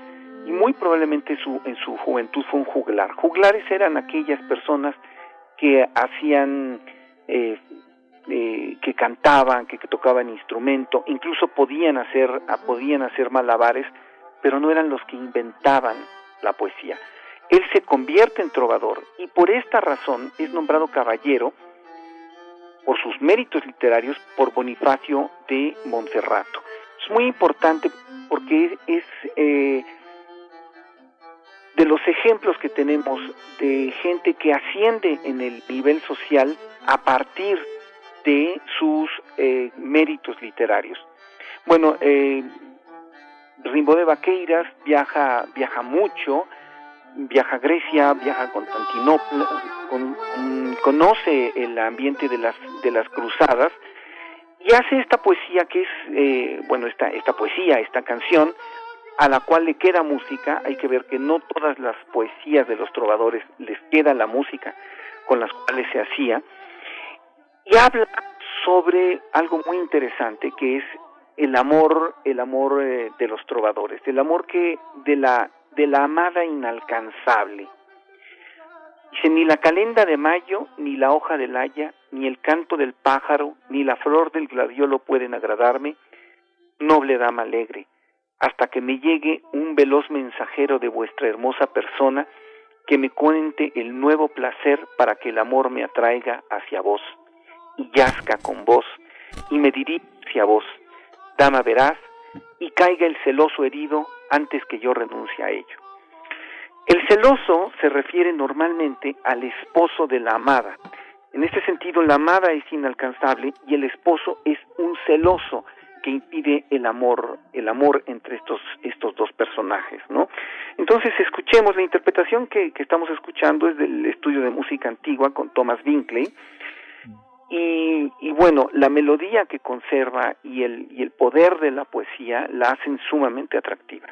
y muy probablemente su, en su juventud fue un juglar. Juglares eran aquellas personas que hacían, eh, eh, que cantaban, que, tocaban instrumento, incluso podían hacer, podían hacer malabares, pero no eran los que inventaban la poesía. Él se convierte en trovador y por esta razón es nombrado caballero por sus méritos literarios por Bonifacio de Monserrato. Es muy importante porque es, eh, de los ejemplos que tenemos de gente que asciende en el nivel social a partir de sus eh, méritos literarios. Bueno, eh, Rimbo de Vaqueiras viaja, viaja mucho, viaja a Grecia, viaja a Constantinopla, con, um, conoce el ambiente de las, de las cruzadas y hace esta poesía que es, eh, bueno, esta, esta poesía, esta canción, a la cual le queda música, hay que ver que no todas las poesías de los trovadores les queda la música con las cuales se hacía, y habla sobre algo muy interesante que es el amor, el amor eh, de los trovadores, el amor que de la de la amada inalcanzable. Dice, ni la calenda de mayo, ni la hoja del haya, ni el canto del pájaro, ni la flor del gladiolo pueden agradarme, noble dama alegre, hasta que me llegue un veloz mensajero de vuestra hermosa persona que me cuente el nuevo placer para que el amor me atraiga hacia vos y yazca con vos y me dirija hacia vos, dama veraz, y caiga el celoso herido antes que yo renuncie a ello. El celoso se refiere normalmente al esposo de la amada. En este sentido, la amada es inalcanzable y el esposo es un celoso que impide el amor, el amor entre estos, estos dos personajes, ¿no? Entonces, escuchemos la interpretación que, que estamos escuchando es del estudio de música antigua con Thomas Binkley, y, bueno, la melodía que conserva y el, y el poder de la poesía la hacen sumamente atractiva.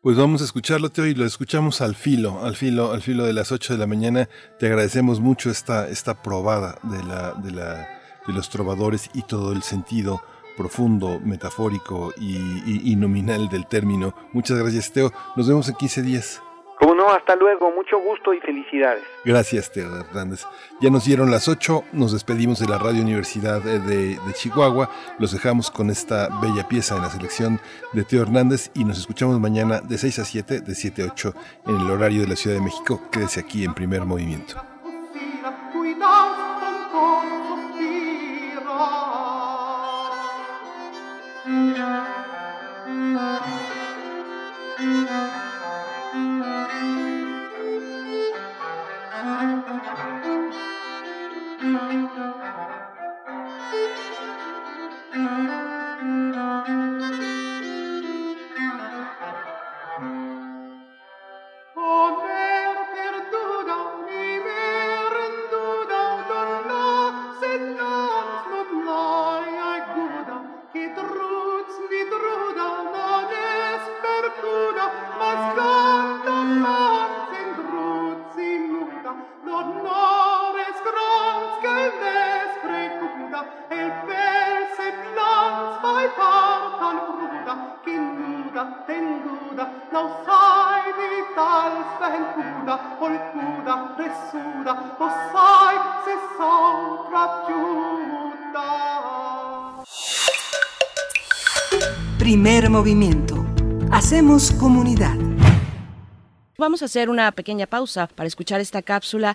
Pues vamos a escucharlo, Teo, y lo escuchamos al filo, al filo, al filo de las 8 de la mañana. Te agradecemos mucho esta, esta probada de, la, de, la, de los trovadores y todo el sentido profundo, metafórico y, y, y nominal del término. Muchas gracias, Teo. Nos vemos en 15 días. Como no, hasta luego, mucho gusto y felicidades. Gracias, Teo Hernández. Ya nos dieron las 8, nos despedimos de la Radio Universidad de, de, Chihuahua, los dejamos con esta bella pieza en la selección de Teo Hernández y nos escuchamos mañana de 6 a 7, de 7 a 8 en el horario de la Ciudad de México. Quédese aquí en primer movimiento. Thank you. Primer movimiento. Hacemos comunidad. Vamos a hacer una pequeña pausa para escuchar esta cápsula.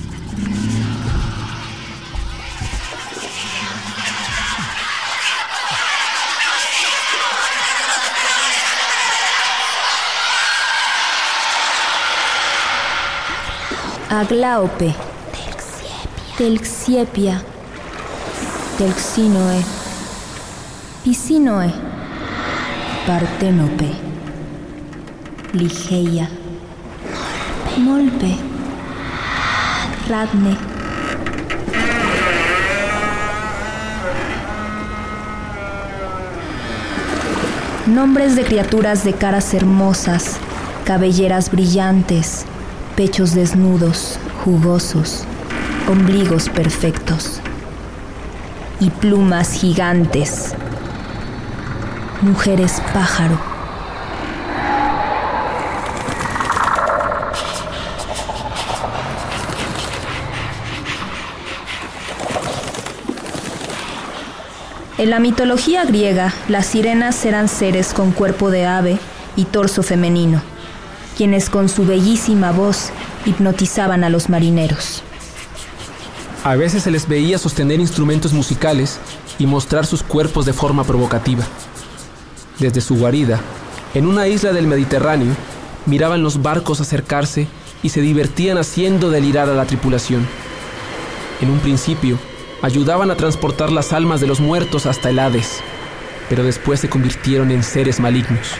Aglaope. Telxiepia. Telxinoe. Pisinoe. Partenope. Ligeia. Molpe. Radne. Nombres de criaturas de caras hermosas, cabelleras brillantes, pechos desnudos, jugosos, ombligos perfectos y plumas gigantes. Mujeres pájaro. En la mitología griega, las sirenas eran seres con cuerpo de ave y torso femenino, quienes con su bellísima voz hipnotizaban a los marineros. A veces se les veía sostener instrumentos musicales y mostrar sus cuerpos de forma provocativa. Desde su guarida, En una isla del Mediterráneo, miraban los barcos acercarse y se divertían haciendo delirar a la tripulación. En un principio, ayudaban a transportar las almas de los muertos hasta el Hades, pero después se convirtieron en seres malignos.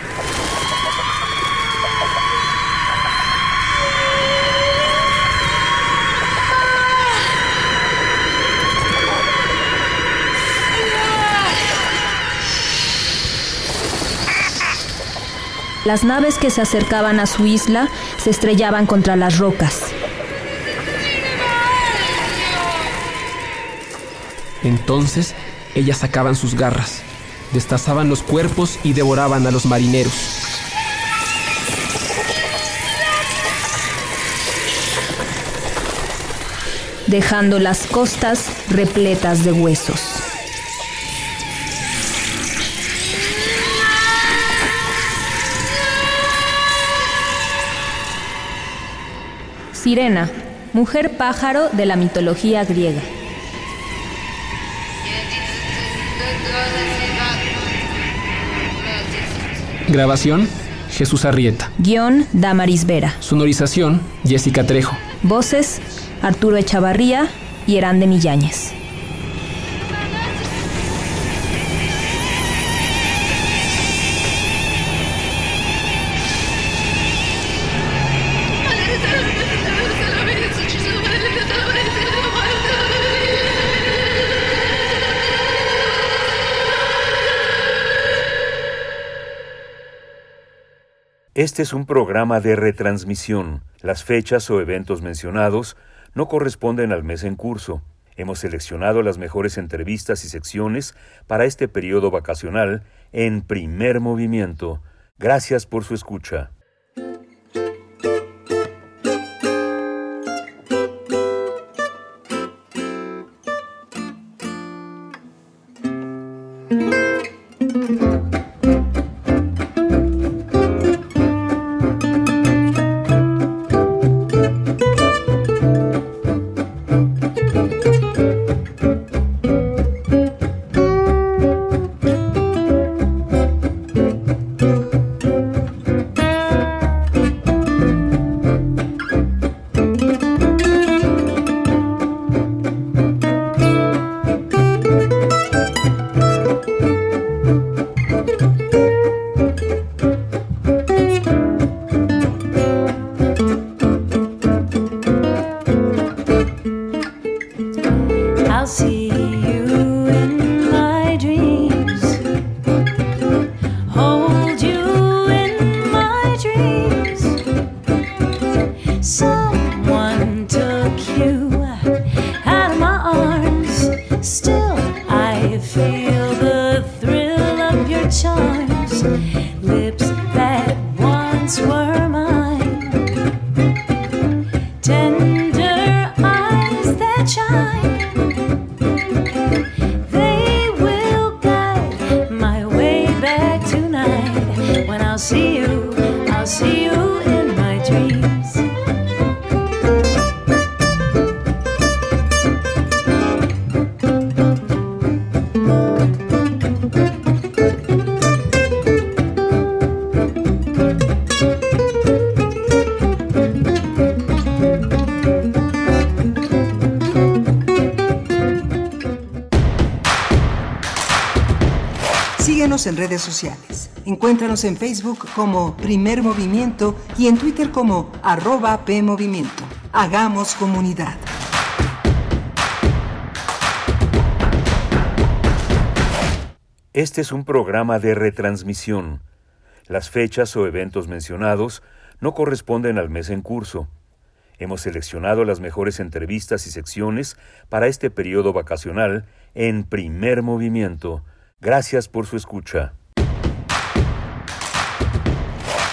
Las naves que se acercaban a su isla se estrellaban contra las rocas. Entonces, ellas sacaban sus garras, destazaban los cuerpos y devoraban a los marineros. dejando las costas repletas de huesos. Sirena, mujer pájaro de la mitología griega. Grabación, Jesús Arrieta. Guión, Damaris Vera. Sonorización, Jessica Trejo. Voces, Arturo Echavarría y Herán de Este es un programa de retransmisión. Las fechas o eventos mencionados no corresponden al mes en curso. Hemos seleccionado las mejores entrevistas y secciones para este periodo vacacional en primer movimiento. Gracias por su escucha. En redes sociales. Encuéntranos en Facebook como Primer Movimiento y en Twitter como arroba PMovimiento. Hagamos comunidad. Este es un programa de retransmisión. Las fechas o eventos mencionados no corresponden al mes en curso. Hemos seleccionado las mejores entrevistas y secciones para este periodo vacacional en primer movimiento. Gracias por su escucha.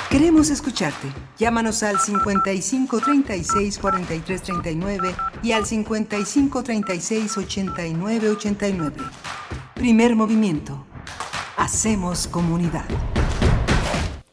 Queremos escucharte. Llámanos al 55 36 43 39 y al 55 36 89 89. Primer movimiento. Hacemos comunidad.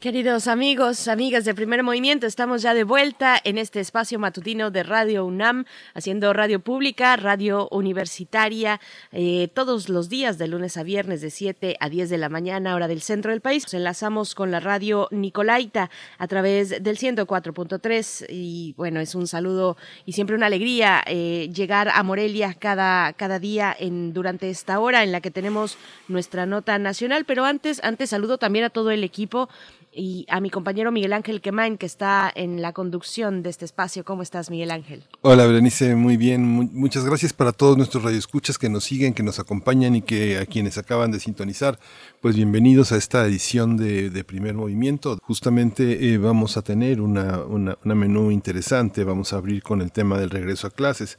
Queridos amigos, amigas de Primer Movimiento, estamos ya de vuelta en este espacio matutino de Radio UNAM, haciendo radio pública, radio universitaria, eh, todos los días de lunes a viernes de 7 a 10 de la mañana, hora del centro del país. Nos enlazamos con la radio Nicolaita a través del 104.3 y bueno, es un saludo y siempre una alegría eh, llegar a Morelia cada, cada día en, durante esta hora en la que tenemos nuestra nota nacional, pero antes, antes saludo también a todo el equipo y a mi compañero Miguel Ángel Quemain, que está en la conducción de este espacio. ¿Cómo estás, Miguel Ángel? Hola, Berenice, muy bien. muchas gracias para todos nuestros radioescuchas que nos siguen, que nos acompañan y que a quienes acaban de sintonizar, pues bienvenidos a esta edición de, Primer Movimiento. Justamente eh, vamos a tener una, menú interesante. Vamos a abrir con el tema del regreso a clases.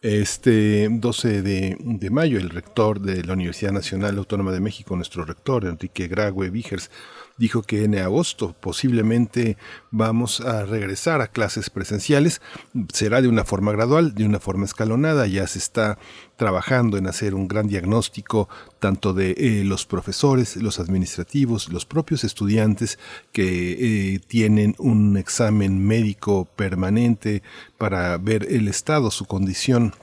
Este 12 de, de, mayo, el rector de la Universidad Nacional Autónoma de México, nuestro rector, Enrique Grague Vigers, dijo que en agosto posiblemente vamos a regresar a clases presenciales. Será de una forma gradual, de una forma escalonada. Ya se está trabajando en hacer un gran diagnóstico tanto de eh, los profesores, los administrativos, los propios estudiantes que eh, tienen un examen médico permanente para ver el estado, su condición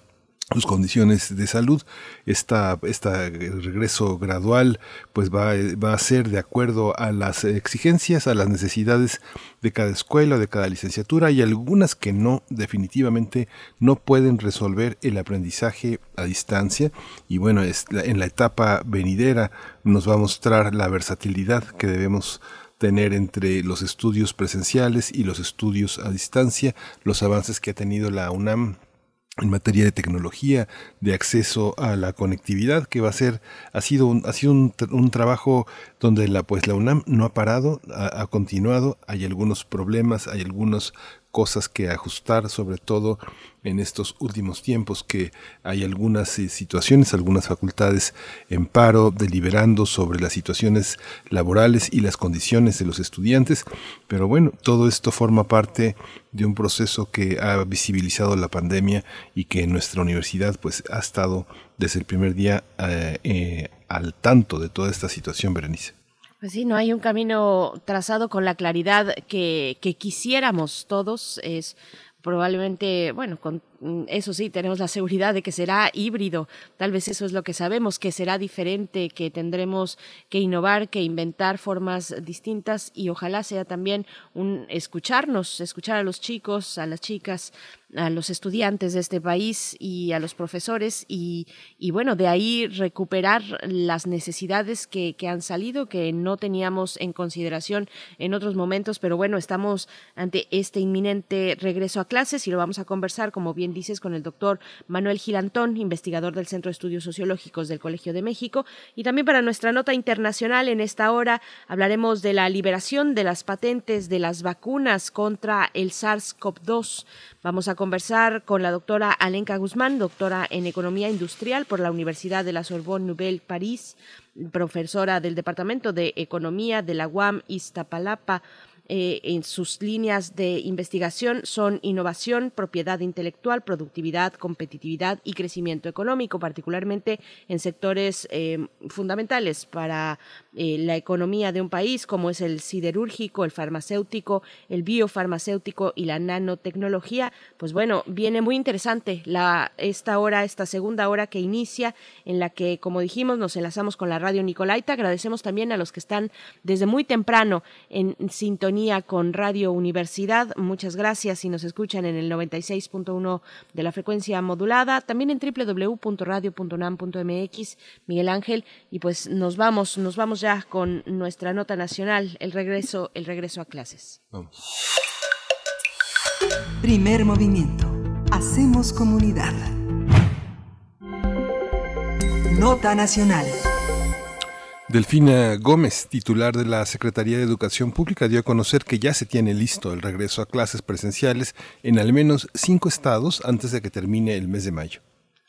sus condiciones de salud. Esta, esta regreso gradual pues va, va, a ser de acuerdo a las exigencias, a las necesidades de cada escuela, de cada licenciatura y algunas que no, definitivamente no pueden resolver el aprendizaje a distancia. Y bueno, es en la etapa venidera nos va a mostrar la versatilidad que debemos tener entre los estudios presenciales y los estudios a distancia, los avances que ha tenido la UNAM en materia de tecnología, de acceso a la conectividad, que va a ser, ha sido un, ha sido un, un trabajo donde la, pues la UNAM no ha parado, ha, ha, continuado, hay algunos problemas, hay algunas cosas que ajustar, sobre todo en estos últimos tiempos que hay algunas eh, situaciones, algunas facultades en paro, deliberando sobre las situaciones laborales y las condiciones de los estudiantes, pero bueno, todo esto forma parte de un proceso que ha visibilizado la pandemia y que nuestra universidad pues ha estado desde el primer día eh, eh, al tanto de toda esta situación, Berenice. Pues sí, no hay un camino trazado con la claridad que, que quisiéramos todos. Es probablemente, bueno, con eso sí, tenemos la seguridad de que será híbrido. Tal vez eso es lo que sabemos, que será diferente, que tendremos que innovar, que inventar formas distintas y ojalá sea también un escucharnos, escuchar a los chicos, a las chicas, a los estudiantes de este país y a los profesores y, y bueno, de ahí recuperar las necesidades que, que, han salido, que no teníamos en consideración en otros momentos, pero bueno, estamos ante este inminente regreso a clases y lo vamos a conversar, como bien con el doctor Manuel Gilantón, investigador del Centro de Estudios Sociológicos del Colegio de México. Y también para nuestra nota internacional en esta hora hablaremos de la liberación de las patentes de las vacunas contra el SARS-CoV-2. Vamos a conversar con la doctora Alenka Guzmán, doctora en Economía Industrial por la Universidad de la Sorbonne Nouvelle París, profesora del Departamento de Economía de la UAM Iztapalapa eh, en sus líneas de investigación son innovación, propiedad intelectual, productividad, competitividad y crecimiento económico, particularmente en sectores eh, fundamentales para eh, la economía de un país, como es el siderúrgico, el farmacéutico, el biofarmacéutico y la nanotecnología. Pues bueno, viene muy interesante la, esta hora, esta segunda hora que inicia, en la que, como dijimos, nos enlazamos con la radio Nicolaita. Agradecemos también a los que están desde muy temprano en sintonía con Radio Universidad. Muchas gracias si nos escuchan en el 96.1 de la frecuencia modulada, también en www.radio.unam.mx, Miguel Ángel, y pues nos vamos, nos vamos ya con nuestra nota nacional, el regreso, el regreso a clases. Primer movimiento. Hacemos comunidad. Nota nacional. Delfina Gómez, titular de la Secretaría de Educación Pública, dio a conocer que ya se tiene listo el regreso a clases presenciales en al menos cinco estados antes de que termine el mes de mayo.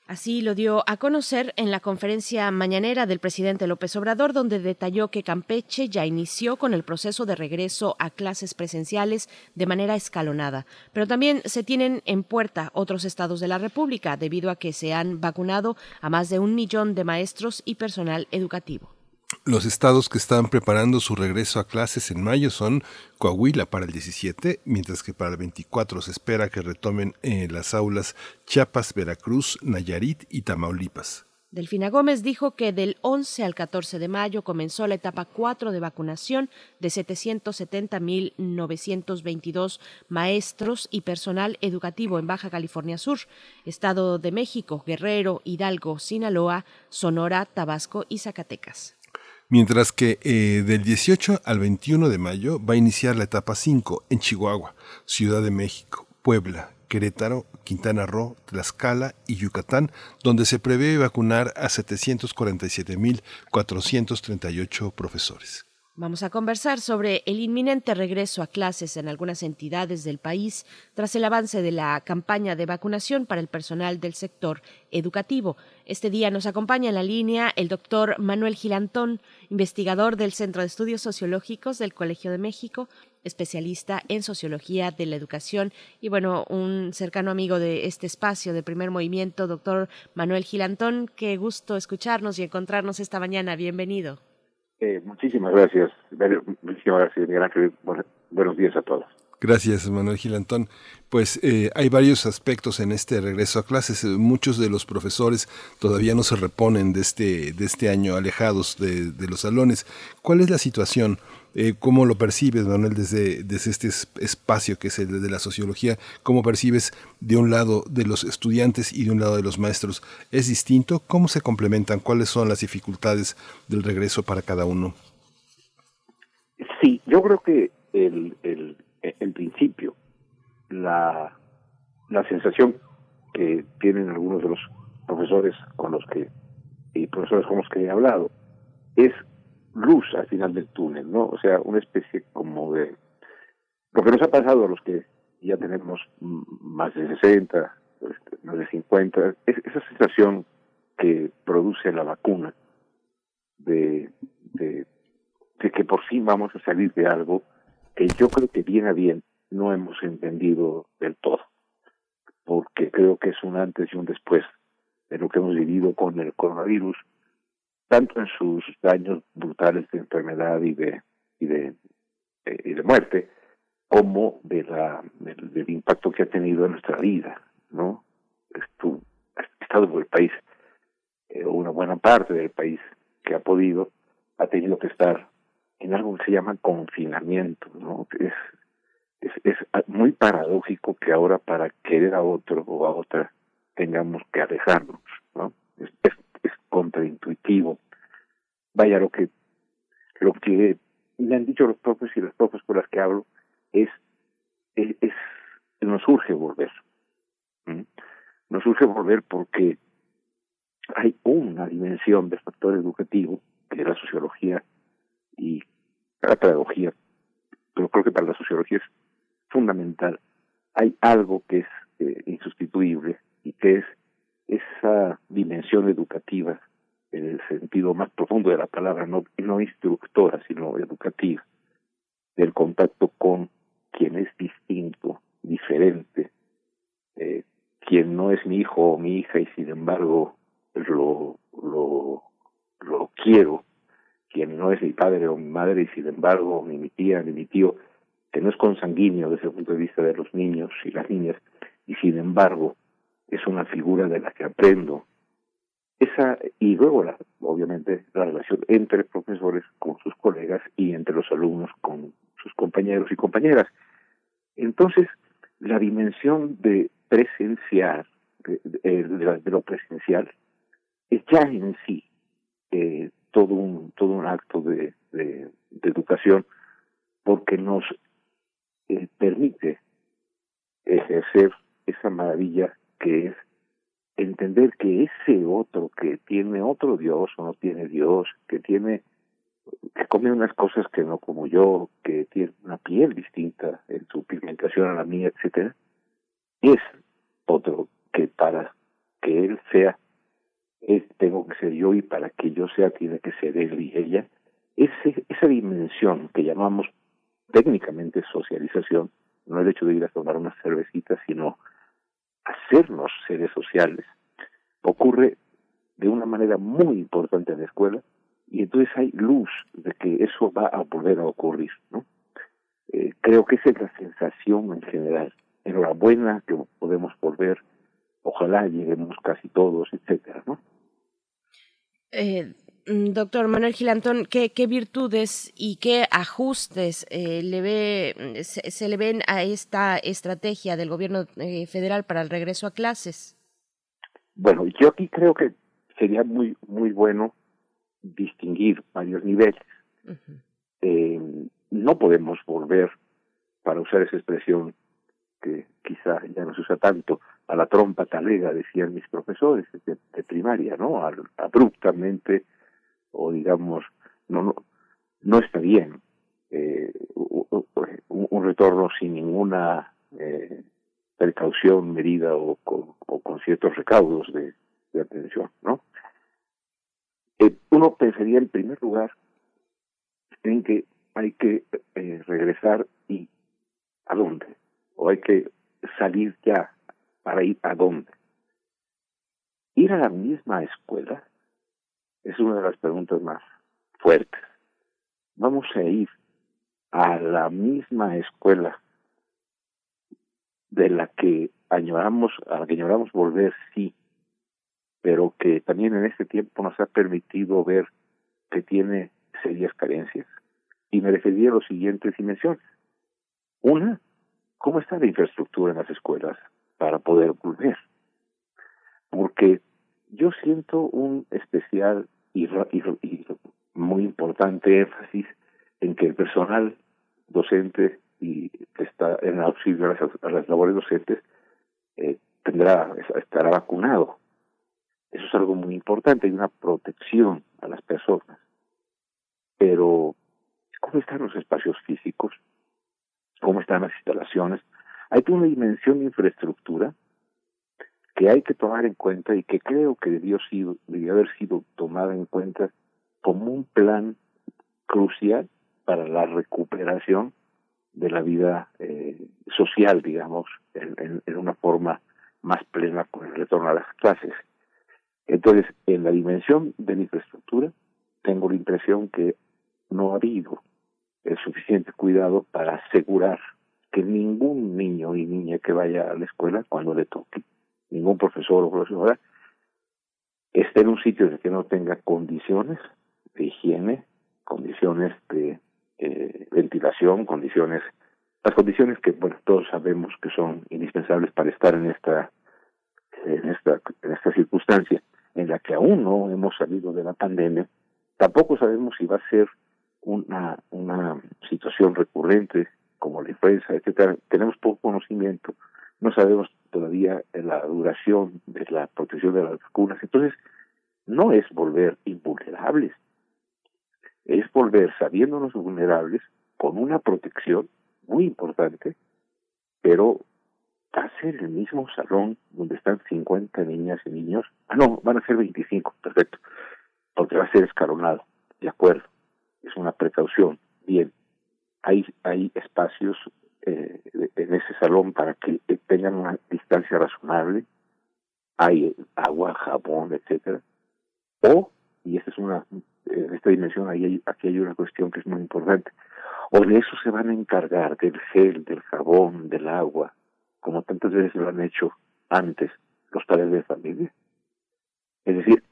Así lo dio a conocer en la conferencia mañanera del presidente López Obrador, donde detalló que Campeche ya inició con el proceso de regreso a clases presenciales de manera escalonada. Pero también se tienen en puerta otros estados de la República, debido a que se han vacunado a más de un millón de maestros y personal educativo. Los estados que están preparando su regreso a clases en mayo son Coahuila para el 17, mientras que para el 24 se espera que retomen eh, las aulas Chiapas, Veracruz, Nayarit y Tamaulipas. Delfina Gómez dijo que del 11 al 14 de mayo comenzó la etapa 4 de vacunación de 770.922 maestros y personal educativo en Baja California Sur, Estado de México, Guerrero, Hidalgo, Sinaloa, Sonora, Tabasco y Zacatecas. Mientras que eh, del 18 al 21 de mayo va a iniciar la etapa 5 en Chihuahua, Ciudad de México, Puebla, Querétaro, Quintana Roo, Tlaxcala y Yucatán, donde se prevé vacunar a 747.438 profesores. Vamos a conversar sobre el inminente regreso a clases en algunas entidades del país tras el avance de la campaña de vacunación para el personal del sector educativo. Este día nos acompaña en la línea el doctor Manuel Gilantón, investigador del Centro de Estudios Sociológicos del Colegio de México, especialista en sociología de la educación y bueno, un cercano amigo de este espacio de primer movimiento, doctor Manuel Gilantón. Qué gusto escucharnos y encontrarnos esta mañana. Bienvenido. Eh, muchísimas gracias. Muchísimas gracias, Miguel Ángel. Buenos días a todos. Gracias, Manuel Gilantón. Pues eh, hay varios aspectos en este regreso a clases. Muchos de los profesores todavía no se reponen de este, de este año alejados de, de los salones. ¿Cuál es la situación? Eh, ¿Cómo lo percibes, Manuel, desde, desde este espacio que es el de la sociología? ¿Cómo percibes de un lado de los estudiantes y de un lado de los maestros? ¿Es distinto? ¿Cómo se complementan? ¿Cuáles son las dificultades del regreso para cada uno? Sí, yo creo que el, el, en principio la, la sensación que tienen algunos de los profesores con los que y profesores con los que he hablado es luz al final del túnel, ¿no? O sea, una especie como de... Lo que nos ha pasado a los que ya tenemos más de 60, este, más de 50, es esa sensación que produce la vacuna de, que por fin vamos a salir de algo que yo creo que bien a bien no hemos entendido del todo, porque creo que es un antes y un después de lo que hemos vivido con el coronavirus tanto en sus daños brutales de enfermedad y de y de, eh, y de muerte como de la del, impacto que ha tenido en nuestra vida no Estu, ha estado por el país eh, una buena parte del país que ha podido ha tenido que estar en algo que se llama confinamiento no es es, es muy paradójico que ahora para querer a otro o a otra tengamos que alejarnos no es, es contraintuitivo. Vaya, lo que, lo que me han dicho los propios y las propias con las que hablo es, es, nos urge volver. Nos urge volver porque hay una dimensión del factor educativo, que es la sociología y la pedagogía, pero creo que para la sociología es fundamental. Hay algo que es eh, insustituible y que es esa dimensión educativa en el sentido más profundo de la palabra, no, no instructora, sino educativa, del contacto con quien es distinto, diferente, eh, quien no es mi hijo o mi hija y sin embargo lo, lo, lo quiero, quien no es mi padre o mi madre y sin embargo ni mi tía ni mi tío, que no es consanguíneo desde el punto de vista de los niños y las niñas, y sin embargo es una figura de la que aprendo. Esa, y luego, la, obviamente, la relación entre profesores con sus colegas y entre los alumnos con sus compañeros y compañeras. Entonces, la dimensión de presenciar, de, lo presencial, es ya en sí eh, todo un todo un acto de, de, educación porque nos eh, permite ejercer esa maravilla que es entender que ese otro que tiene otro Dios o no tiene Dios, que tiene que come unas cosas que no como yo, que tiene una piel distinta en su pigmentación a la mía, etcétera, es otro que para que él sea es, tengo que ser yo y para que yo sea tiene que ser él y ella. Ese, esa dimensión que llamamos técnicamente socialización, no el hecho de ir a tomar una cervecita, sino hacernos seres sociales ocurre de una manera muy importante en la escuela y entonces hay luz de que eso va a volver a ocurrir, ¿no? Eh, creo que esa es la sensación en general. Enhorabuena que podemos volver, ojalá lleguemos casi todos, etcétera, ¿no? Eh, doctor Manuel Gilantón, ¿qué, ¿qué, virtudes y qué ajustes eh, le ve, mm, se, se, le ven a esta estrategia del gobierno eh, federal para el regreso a clases? Bueno, yo aquí creo que sería muy muy bueno distinguir varios niveles. Uh -huh. eh, no podemos volver, para usar esa expresión que quizá ya no se usa tanto, a la trompa talega, decían mis profesores de, de primaria, ¿no? Al, abruptamente, o digamos, no, no, no está bien eh, un, retorno sin ninguna eh, precaución medida o con, o con ciertos recaudos de, atención, ¿no? Eh, uno pensaría en primer lugar en que hay que regresar y a dónde o hay que salir ya para ir a dónde ir a la misma escuela es una de las preguntas más fuertes vamos a ir a la misma escuela de la que añoramos a la que añoramos volver sí pero que también en este tiempo nos ha permitido ver que tiene serias carencias y me refería a las siguientes dimensiones. Una, ¿cómo está la infraestructura en las escuelas para poder volver? Porque yo siento un especial y, y, y muy importante énfasis en que el personal docente y que está en auxilio a las, a las labores docentes eh, tendrá estará vacunado. Eso es algo muy importante, hay una protección a las personas. Pero cómo están los espacios físicos, cómo están las instalaciones. Hay una dimensión de infraestructura que hay que tomar en cuenta y que creo que debió, sido, debió haber sido tomada en cuenta como un plan crucial para la recuperación de la vida eh, social, digamos, en, en, en una forma más plena con el retorno a las clases. Entonces, en la dimensión de la infraestructura, tengo la impresión que no ha habido el suficiente cuidado para asegurar que ningún niño y niña que vaya a la escuela cuando le toque, ningún profesor o profesora, esté en un sitio de que no tenga condiciones de higiene, condiciones de eh, ventilación, condiciones, las condiciones que bueno todos sabemos que son indispensables para estar en esta en esta en esta circunstancia en la que aún no hemos salido de la pandemia, tampoco sabemos si va a ser una, una situación recurrente como la influenza, etcétera, tenemos poco conocimiento, no sabemos todavía la duración de la protección de las vacunas, entonces no es volver invulnerables, es volver sabiéndonos vulnerables con una protección muy importante, pero va a ser el mismo salón donde están 50 niñas y niños, ah no, van a ser 25, perfecto, porque va a ser escalonado, de acuerdo, es una precaución. Bien, hay, hay espacios eh, en ese salón para que tengan una distancia razonable, hay agua, jabón, etcétera. O, y esta es una, en esta dimensión, aquí hay una cuestión que es muy importante, o de eso se van a encargar, del gel, del jabón, del agua, como tantas veces lo han hecho antes los padres de familia. Es decir,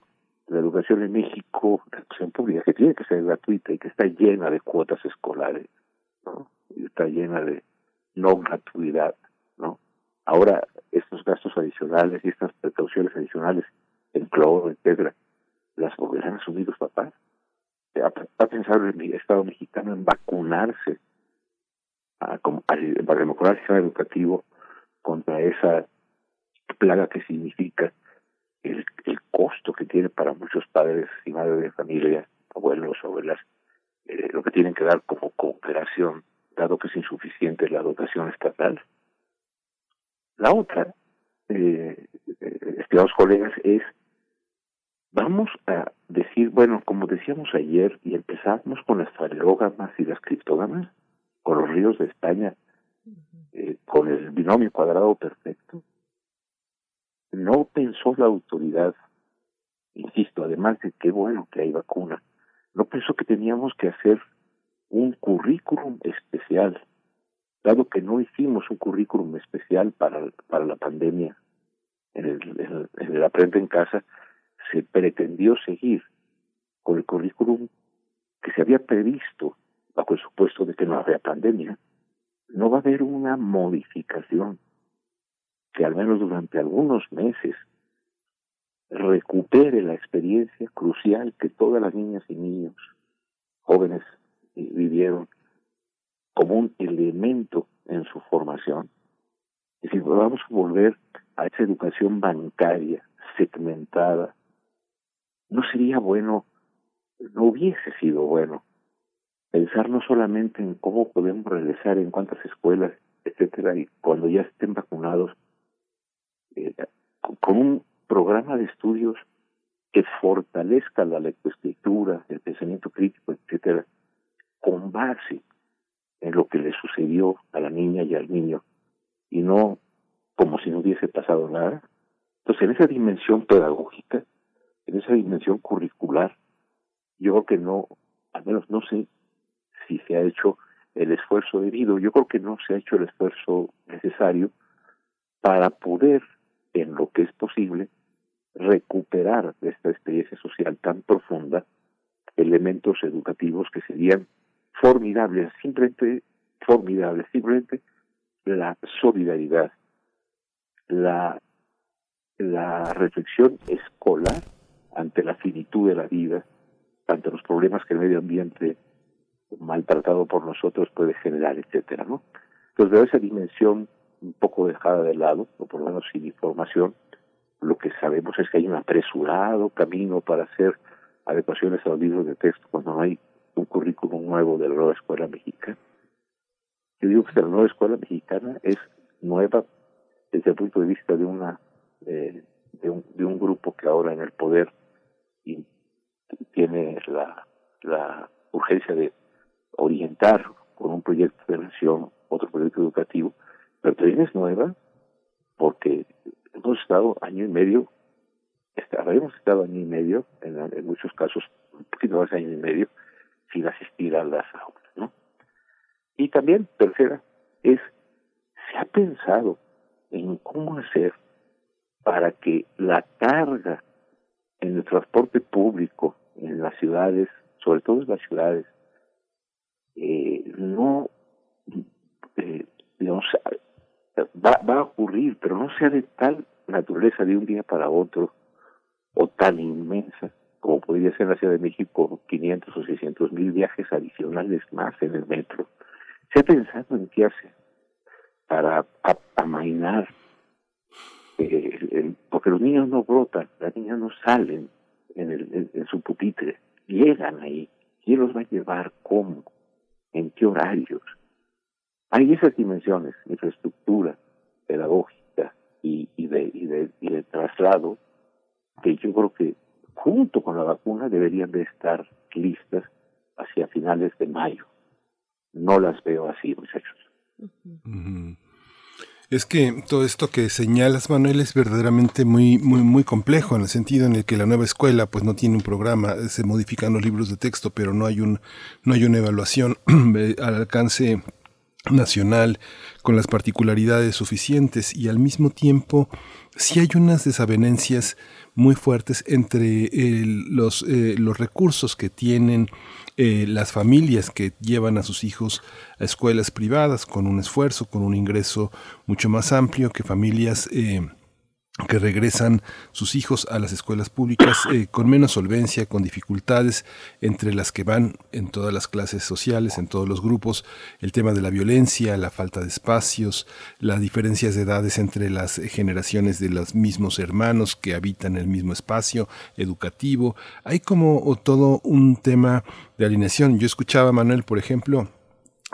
la educación en México, la educación pública, que tiene que ser gratuita y que está llena de cuotas escolares, ¿no? Y está llena de no gratuidad, ¿no? Ahora, estos gastos adicionales y estas precauciones adicionales, en cloro, etcétera, las volverán a asumir los papás. Ha pensado el Estado mexicano en vacunarse a, para mejorar el sistema educativo contra esa plaga que significa el, el costo que tiene para muchos padres y madres de familia, abuelos, abuelas, eh, lo que tienen que dar como cooperación, dado que es insuficiente la dotación estatal. La otra, eh, estimados colegas, es vamos a decir, bueno, como decíamos ayer, y empezamos con las fareógamas y las criptógamas, con los ríos de España, eh, con el binomio cuadrado perfecto, no pensó la autoridad, insisto, además de que bueno que hay vacuna, no pensó que teníamos que hacer un currículum especial, dado que no hicimos un currículum especial para, para la pandemia en el, en el, en el Aprende en Casa, se pretendió seguir con el currículum que se había previsto bajo el supuesto de que no había pandemia. No va a haber una modificación que al menos durante algunos meses recupere la experiencia crucial que todas las niñas y niños jóvenes vivieron como un elemento en su formación. Es decir, vamos a volver a esa educación bancaria segmentada. No sería bueno, no hubiese sido bueno pensar no solamente en cómo podemos regresar, en cuántas escuelas, etcétera, y cuando ya estén vacunados, eh, con un programa de estudios que fortalezca la lectoescritura, el pensamiento crítico, etcétera, con base en lo que le sucedió a la niña y al niño, y no como si no hubiese pasado nada. Entonces, en esa dimensión pedagógica, en esa dimensión curricular, yo creo que no, al menos no sé si se ha hecho el esfuerzo debido, yo creo que no se ha hecho el esfuerzo necesario para poder, en lo que es posible, recuperar de esta experiencia social tan profunda elementos educativos que serían formidables, simplemente formidables, simplemente la solidaridad, la, la reflexión escolar ante la finitud de la vida, ante los problemas que el medio ambiente maltratado por nosotros puede generar, etcétera, ¿no? Entonces veo esa dimensión un poco dejada de lado, o por lo menos sin información, lo que sabemos es que hay un apresurado camino para hacer adecuaciones a los libros de texto cuando no hay un currículum nuevo de la nueva escuela mexicana. Yo digo que la nueva escuela mexicana es nueva desde el punto de vista de una de, un, de un grupo que ahora en el poder y tiene la, urgencia de orientar con un proyecto de nación otro proyecto educativo, pero también es nueva porque hemos estado año y medio, habíamos estado año y medio, en, en muchos casos un poquito más año y medio, sin asistir a las aulas, ¿no? Y también, tercera, es, se ha pensado en cómo hacer para que la carga en el transporte público en las ciudades, sobre todo en las ciudades, eh, no, eh, va a ocurrir, pero no sea de tal naturaleza de un día para otro o tan inmensa como podría ser la Ciudad de México 500 o 600 mil viajes adicionales más en el metro. Se ha pensado en qué hacer para amainar, eh, porque los niños no brotan, las niñas no salen en, su pupitre, llegan ahí. ¿Quién los va a llevar? ¿Cómo? ¿En qué horarios? Hay esas dimensiones, infraestructura pedagógica y, de, y, de, y de traslado, que yo creo que junto con la vacuna deberían de estar listas hacia finales de mayo. No las veo así, muchachos. Es que todo esto que señalas, Manuel, es verdaderamente muy, muy, muy complejo en el sentido en el que la nueva escuela, pues, no tiene un programa, se modifican los libros de texto, pero no hay un, no hay una evaluación al alcance nacional con las particularidades suficientes y al mismo tiempo si hay unas desavenencias muy fuertes entre los, eh, los recursos que tienen eh, las familias que llevan a sus hijos a escuelas privadas con un esfuerzo, con un ingreso mucho más amplio que familias eh, que regresan sus hijos a las escuelas públicas eh, con menos solvencia, con dificultades, entre las que van en todas las clases sociales, en todos los grupos, el tema de la violencia, la falta de espacios, las diferencias de edades entre las generaciones de los mismos hermanos que habitan el mismo espacio educativo. Hay como todo un tema de alineación. Yo escuchaba a Manuel, por ejemplo,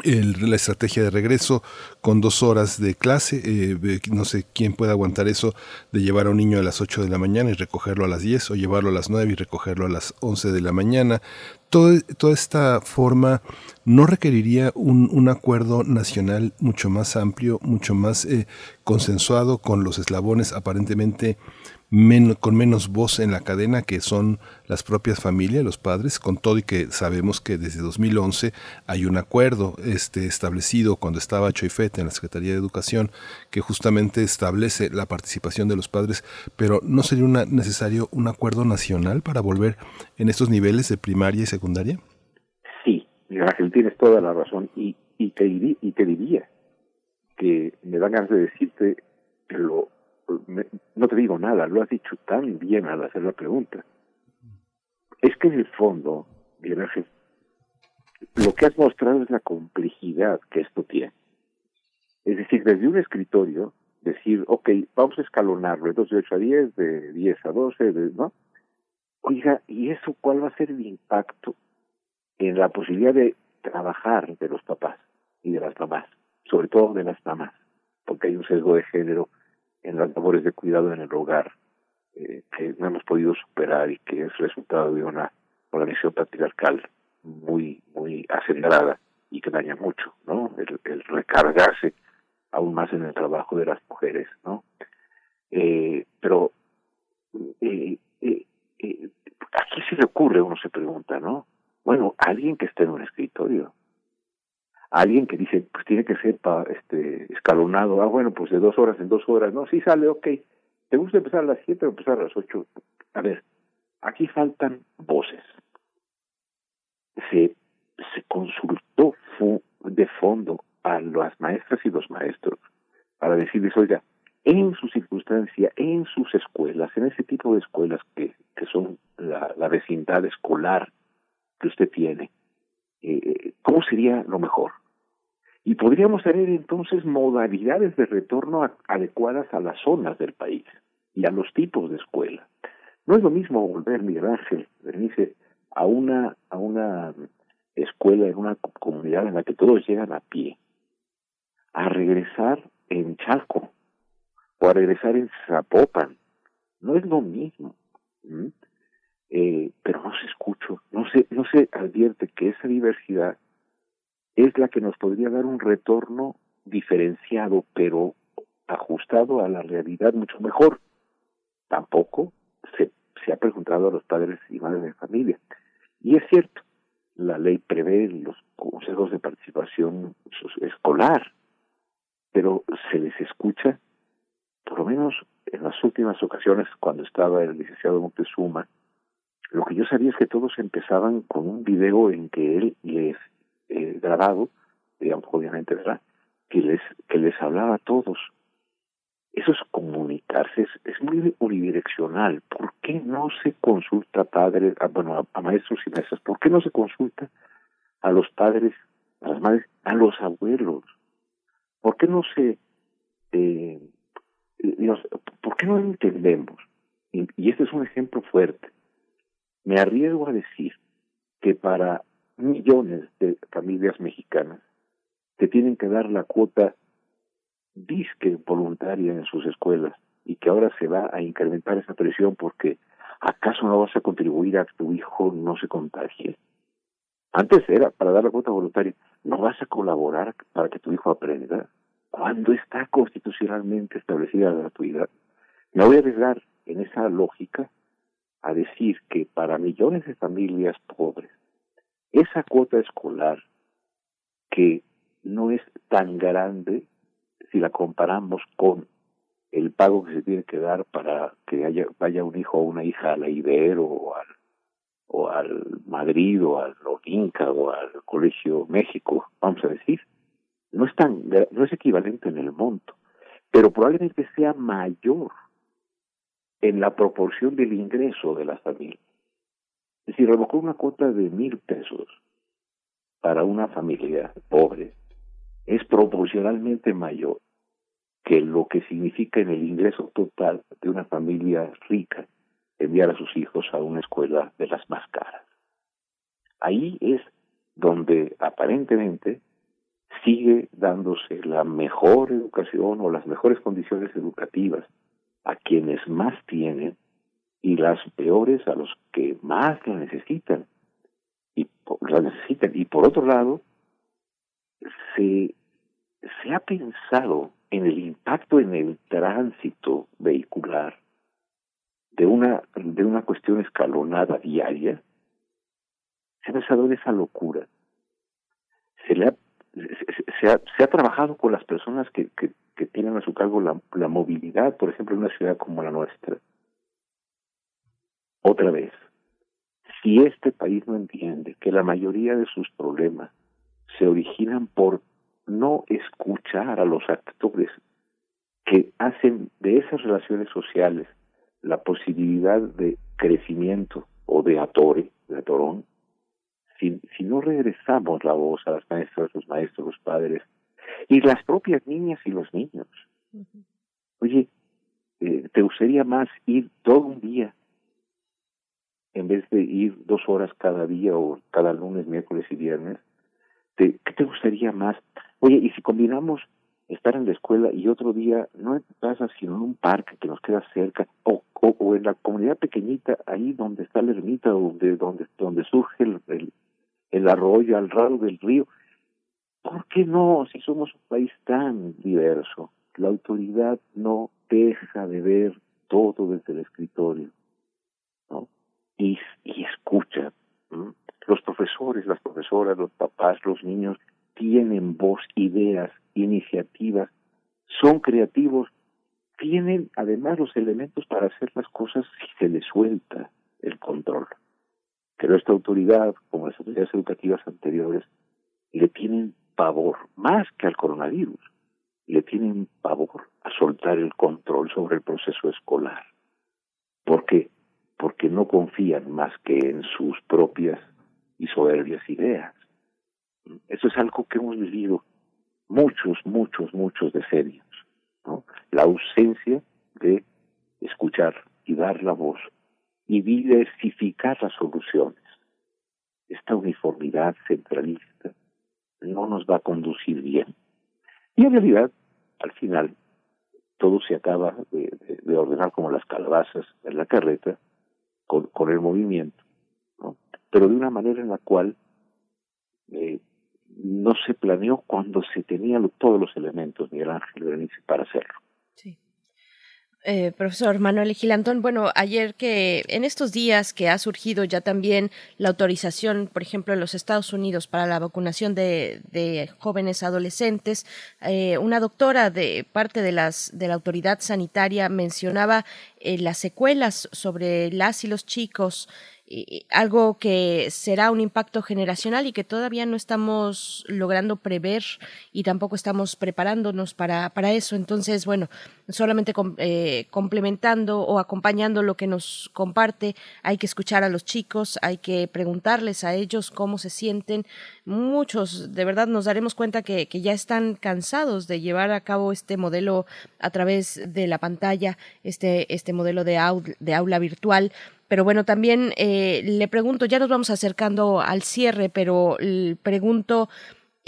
el, la estrategia de regreso con dos horas de clase. Eh, no sé quién puede aguantar eso de llevar a un niño a las 8 de la mañana y recogerlo a las 10 o llevarlo a las 9 y recogerlo a las 11 de la mañana. Toda esta forma no requeriría un, un, acuerdo nacional mucho más amplio, mucho más eh, consensuado con los eslabones aparentemente con menos voz en la cadena que son las propias familias, los padres, con todo y que sabemos que desde 2011 hay un acuerdo este, establecido cuando estaba Choifet en la Secretaría de Educación que justamente establece la participación de los padres, pero ¿no sería una, necesario un acuerdo nacional para volver en estos niveles de primaria y secundaria? Sí, Ángel, tienes toda la razón y, te, diría que me dan ganas de decirte lo no te digo nada, lo has dicho tan bien al hacer la pregunta. Es que en el fondo, lo que has mostrado es la complejidad que esto tiene. Es decir, desde un escritorio, decir, ok, vamos a escalonarlo, entonces de 8 a 10, de 10 a 12, ¿no? Oiga, ¿y eso cuál va a ser el impacto en la posibilidad de trabajar de los papás y de las mamás, sobre todo de las mamás? Porque hay un sesgo de género en las labores de cuidado en el hogar eh, que no hemos podido superar y que es resultado de una organización patriarcal muy muy acelerada y que daña mucho, ¿no? El, recargarse aún más en el trabajo de las mujeres, ¿no? Eh, pero eh, eh, eh, ¿a se le ocurre? Uno se pregunta, ¿no? Bueno, alguien que esté en un escritorio, alguien que dice, pues tiene que ser pa, este, escalonado, ah, bueno, pues de dos horas en dos horas, no, sí sale, ok, ¿te gusta empezar a las siete o empezar a las ocho? A ver, aquí faltan voces. Se, se consultó de fondo a las maestras y los maestros para decirles, oiga, en su circunstancia, en sus escuelas, en ese tipo de escuelas que, que son la, la vecindad escolar que usted tiene, eh, ¿cómo sería lo mejor? Y podríamos tener entonces modalidades de retorno adecuadas a las zonas del país y a los tipos de escuela. No es lo mismo volver, Miguel Ángel, a una, a una escuela en una comunidad en la que todos llegan a pie, a regresar en Chalco o a regresar en Zapopan. No es lo mismo. Eh, pero no se escucha, no se, no se advierte que esa diversidad es la que nos podría dar un retorno diferenciado, pero ajustado a la realidad mucho mejor. Tampoco se, se ha preguntado a los padres y madres de familia. Y es cierto, la ley prevé los consejos de participación escolar, pero se les escucha, por lo menos en las últimas ocasiones cuando estaba el licenciado Montezuma, lo que yo sabía es que todos empezaban con un video en que él les eh, grabado, digamos, obviamente, ¿verdad? Que les, que les hablaba a todos. Eso es comunicarse, es, es muy unidireccional. ¿Por qué no se consulta a padres, a, bueno, a, maestros y maestras? ¿Por qué no se consulta a los padres, a las madres, a los abuelos? ¿Por qué no se, eh, por qué no entendemos? y este es un ejemplo fuerte me arriesgo a decir que para millones de familias mexicanas que tienen que dar la cuota disque voluntaria en sus escuelas y que ahora se va a incrementar esa presión porque acaso no vas a contribuir a que tu hijo no se contagie. Antes era para dar la cuota voluntaria, no vas a colaborar para que tu hijo aprenda. Cuando está constitucionalmente establecida la gratuidad, me voy a arriesgar en esa lógica a decir que para millones de familias pobres, esa cuota escolar que no es tan grande si la comparamos con el pago que se tiene que dar para que haya, vaya un hijo o una hija a la Ibero o al, o al Madrid o al Inca o al Colegio México, vamos a decir, no es tan no es equivalente en el monto, pero probablemente sea mayor en la proporción del ingreso de las familias. Si revocó una cuota de mil pesos para una familia pobre, es proporcionalmente mayor que lo que significa en el ingreso total de una familia rica enviar a sus hijos a una escuela de las más caras. Ahí es donde aparentemente sigue dándose la mejor educación o las mejores condiciones educativas a quienes más tienen y las peores a los que más la necesitan. Y la necesitan. Y por otro lado se se ha pensado en el impacto en el tránsito vehicular de una, de una cuestión escalonada diaria, se ha basado en esa locura. Se, le ha, se, ha, se ha trabajado con las personas que, que, que tienen a su cargo la, la movilidad, por ejemplo, en una ciudad como la nuestra. Otra vez, si este país no entiende que la mayoría de sus problemas se originan por no escuchar a los actores que hacen de esas relaciones sociales la posibilidad de crecimiento o de atore, de atorón, si, si no regresamos la voz a las maestras, los maestros, los padres y las propias niñas y los niños. Oye, eh, ¿te gustaría más ir todo un día en vez de ir dos horas cada día o cada lunes, miércoles y viernes? ¿Te, ¿Qué te gustaría más? Oye, y si combinamos estar en la escuela y otro día, no en tu casa, sino en un parque que nos queda cerca, o, o, o en la comunidad pequeñita, ahí donde está la ermita, donde, donde, donde surge el, el, el arroyo, al lado del río. ¿Por qué no, si somos un país tan diverso? La autoridad no deja de ver todo desde el escritorio, ¿no? Y, escucha. Los profesores, las profesoras, los papás, los niños tienen voz, ideas, iniciativas, son creativos, tienen además los elementos para hacer las cosas si se les suelta el control. Pero esta autoridad, como las autoridades educativas anteriores, le tienen pavor, más que al coronavirus, le tienen pavor a soltar el control sobre el proceso escolar. ¿Por qué? Porque no confían más que en sus propias y soberbias ideas. Eso es algo que hemos vivido muchos, muchos, muchos decenios. ¿no? La ausencia de escuchar y dar la voz y diversificar las soluciones. Esta uniformidad centralista no nos va a conducir bien. Y en realidad, al final, todo se acaba de, de, de ordenar como las calabazas en la carreta con, con el movimiento, ¿no? pero de una manera en la cual eh, no se planeó cuando se tenían todos los elementos, Miguel Ángel Berenice, para hacerlo. Eh, profesor Manuel Gilantón, bueno, ayer que en estos días que ha surgido ya también la autorización, por ejemplo, en los Estados Unidos para la vacunación de, de jóvenes adolescentes, eh, una doctora de parte de las de la autoridad sanitaria mencionaba eh, las secuelas sobre las y los chicos algo que será un impacto generacional y que todavía no estamos logrando prever y tampoco estamos preparándonos para, para eso. Entonces, bueno, solamente eh, complementando o acompañando lo que nos comparte, hay que escuchar a los chicos, hay que preguntarles a ellos cómo se sienten. Muchos, de verdad, nos daremos cuenta que, que ya están cansados de llevar a cabo este modelo a través de la pantalla, este, este modelo de, aula, de aula virtual pero bueno, también eh, le pregunto, ya nos vamos acercando al cierre, pero pregunto,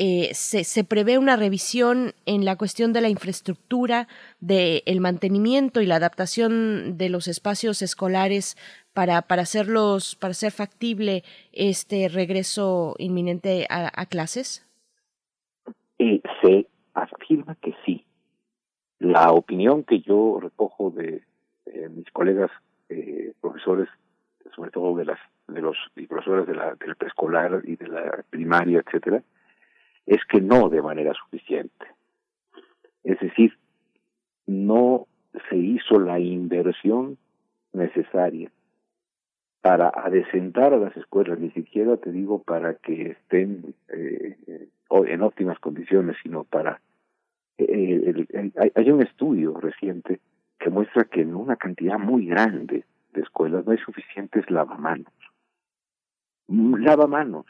eh, ¿se, ¿se, prevé una revisión en la cuestión de la infraestructura, del el mantenimiento y la adaptación de los espacios escolares para, para, hacerlos, para hacer factible este regreso inminente a, clases? Y se afirma que sí. La opinión que yo recojo de eh, mis colegas eh, profesores, sobre todo de las de los y profesores de la, del preescolar y de la primaria, etcétera, es que no de manera suficiente. Es decir, no se hizo la inversión necesaria para adecentar a las escuelas, ni siquiera te digo para que estén eh, en óptimas condiciones, sino para... Eh, el, hay, hay un estudio reciente que muestra que en una cantidad muy grande de escuelas no hay suficientes lavamanos. Lavamanos.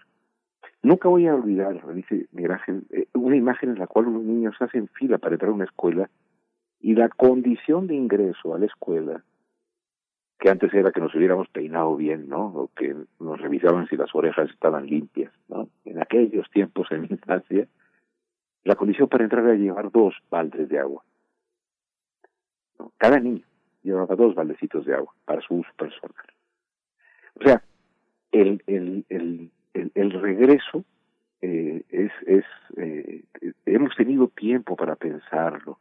Nunca voy a olvidar, dice Miguel Ángel, eh, una imagen en la cual unos niños hacen fila para entrar a una escuela y la condición de ingreso a la escuela, que antes era que nos hubiéramos peinado bien, ¿no? O que nos revisaban si las orejas estaban limpias, ¿no? En aquellos tiempos en mi infancia, la condición para entrar era llevar dos baldes de agua. Cada niño llevaba dos baldecitos de agua para su uso personal. O sea, el, el, el, el, el regreso eh, es, es eh, hemos tenido tiempo para pensarlo,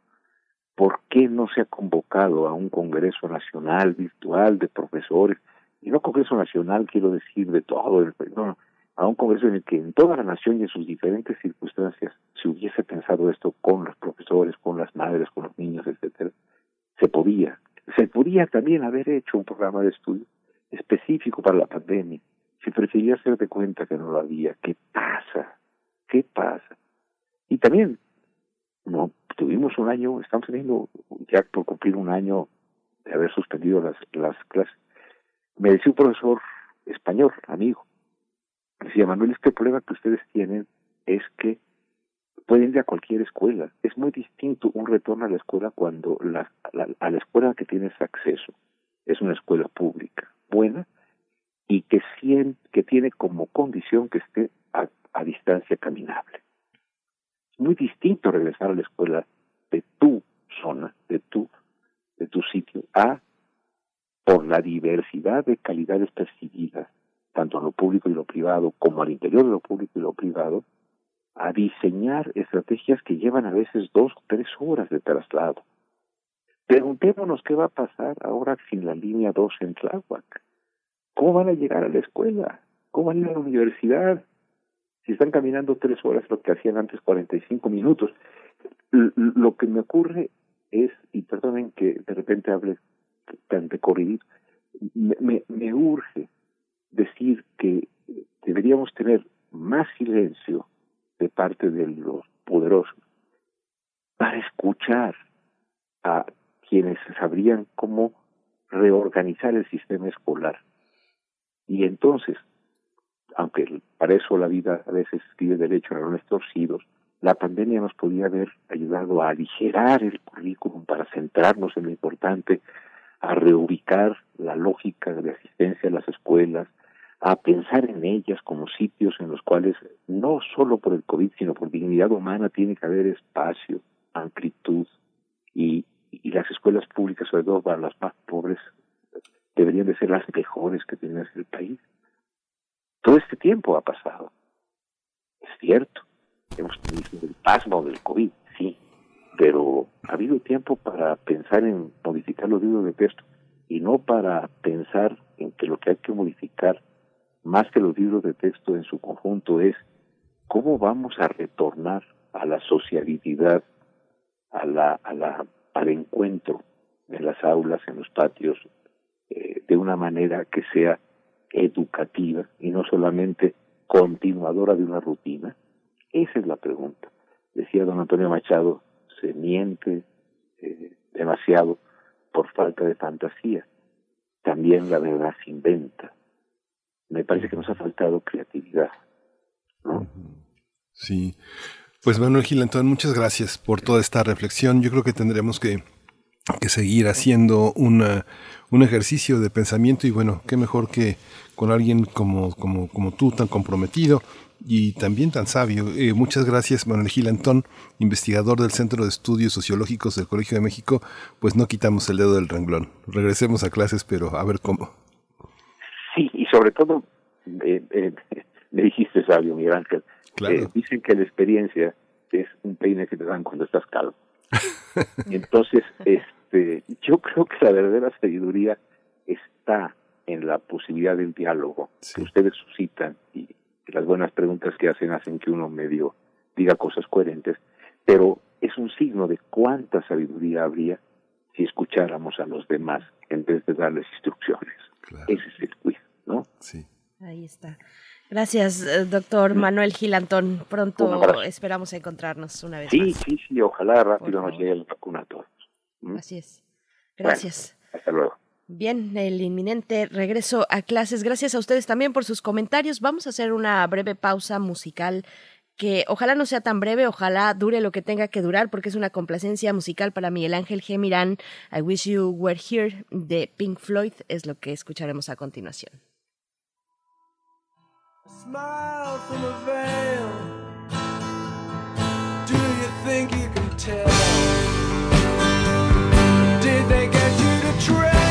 ¿por qué no se ha convocado a un Congreso Nacional virtual de profesores? Y no Congreso Nacional, quiero decir, de todo el país, no, a un Congreso en el que en toda la nación y en sus diferentes circunstancias se hubiese pensado esto con los profesores, con las madres, con los niños, etcétera, se podía. Se podía también haber hecho un programa de estudio específico para la pandemia. Se prefería hacer de cuenta que no lo había. ¿Qué pasa? ¿Qué pasa? Y también, no tuvimos un año, estamos teniendo ya por cumplir un año de haber suspendido las, las clases. Me decía un profesor español, amigo, decía Manuel, este problema que ustedes tienen es que pueden ir a cualquier escuela. Es muy distinto un retorno a la escuela cuando la, a la escuela que tienes acceso es una escuela pública, buena, y que, cien, que tiene como condición que esté a, a distancia caminable. Es muy distinto regresar a la escuela de tu zona, de tu, de tu sitio, a por la diversidad de calidades percibidas, tanto en lo público y lo privado, como al interior de lo público y lo privado, a diseñar estrategias que llevan a veces dos o tres horas de traslado. Preguntémonos qué va a pasar ahora sin la línea 2 en Tláhuac. ¿Cómo van a llegar a la escuela? ¿Cómo van a ir a la universidad? Si están caminando tres horas, lo que hacían antes 45 minutos. Lo que me ocurre es, y perdonen que de repente hable tan de corridito, me, me, me urge decir que deberíamos tener más silencio de parte de los poderosos para escuchar a quienes sabrían cómo reorganizar el sistema escolar. Y entonces, aunque para eso la vida a veces escribe derecho a los torcidos, la pandemia nos podía haber ayudado a aligerar el currículum para centrarnos en lo importante, a reubicar la lógica de asistencia a las escuelas, a pensar en ellas como sitios en los cuales no solo por el COVID, sino por dignidad humana tiene que haber espacio, amplitud y, las escuelas públicas, sobre todo para las más pobres, deberían de ser las mejores que tiene el país. Todo este tiempo ha pasado. Es cierto. Hemos tenido el pasmo del COVID, sí. Pero ha habido tiempo para pensar en modificar los libros de texto y no para pensar en que lo que hay que modificar más que los libros de texto en su conjunto es cómo vamos a retornar a la sociabilidad, a la, a la, al encuentro en las aulas, en los patios, eh, de una manera que sea educativa y no solamente continuadora de una rutina. Esa es la pregunta. Decía don Antonio Machado, se miente eh, demasiado por falta de fantasía. También la verdad se inventa me parece que nos ha faltado creatividad. ¿no? Sí. Pues Manuel Gilantón, muchas gracias por toda esta reflexión. Yo creo que tendremos que, que seguir haciendo una, un ejercicio de pensamiento y bueno, qué mejor que con alguien como, como, como tú, tan comprometido y también tan sabio. Eh, muchas gracias, Manuel Gilantón, investigador del Centro de Estudios Sociológicos del Colegio de México. Pues no quitamos el dedo del renglón. Regresemos a clases, pero a ver cómo. Y sobre todo, eh, eh, me dijiste sabio, Miguel Ángel, Claro. eh, dicen que la experiencia es un peine que te dan cuando estás calvo. Entonces, este, yo creo que la verdadera sabiduría está en la posibilidad del diálogo que ustedes suscitan y que las buenas preguntas que hacen hacen que uno medio diga cosas coherentes, pero es un signo de cuánta sabiduría habría si escucháramos a los demás en vez de darles instrucciones. Ese es el quiz, ¿no? Sí. Ahí está. Gracias, eh, doctor Manuel Gilantón. Pronto esperamos encontrarnos una vez Sí, más. sí, sí, ojalá rápido nos llegue la vacuna a todos. ¿Mm? Así es. Gracias. Bueno, hasta luego. Bien, el inminente regreso a clases. Gracias a ustedes también por sus comentarios. Vamos a hacer una breve pausa musical que ojalá no sea tan breve, ojalá dure lo que tenga que durar, porque es una complacencia musical para Miguel Ángel G. Mirán. I Wish You Were Here de Pink Floyd es lo que escucharemos a continuación. Smile from a veil. Do you think you can tell? Did they get you to train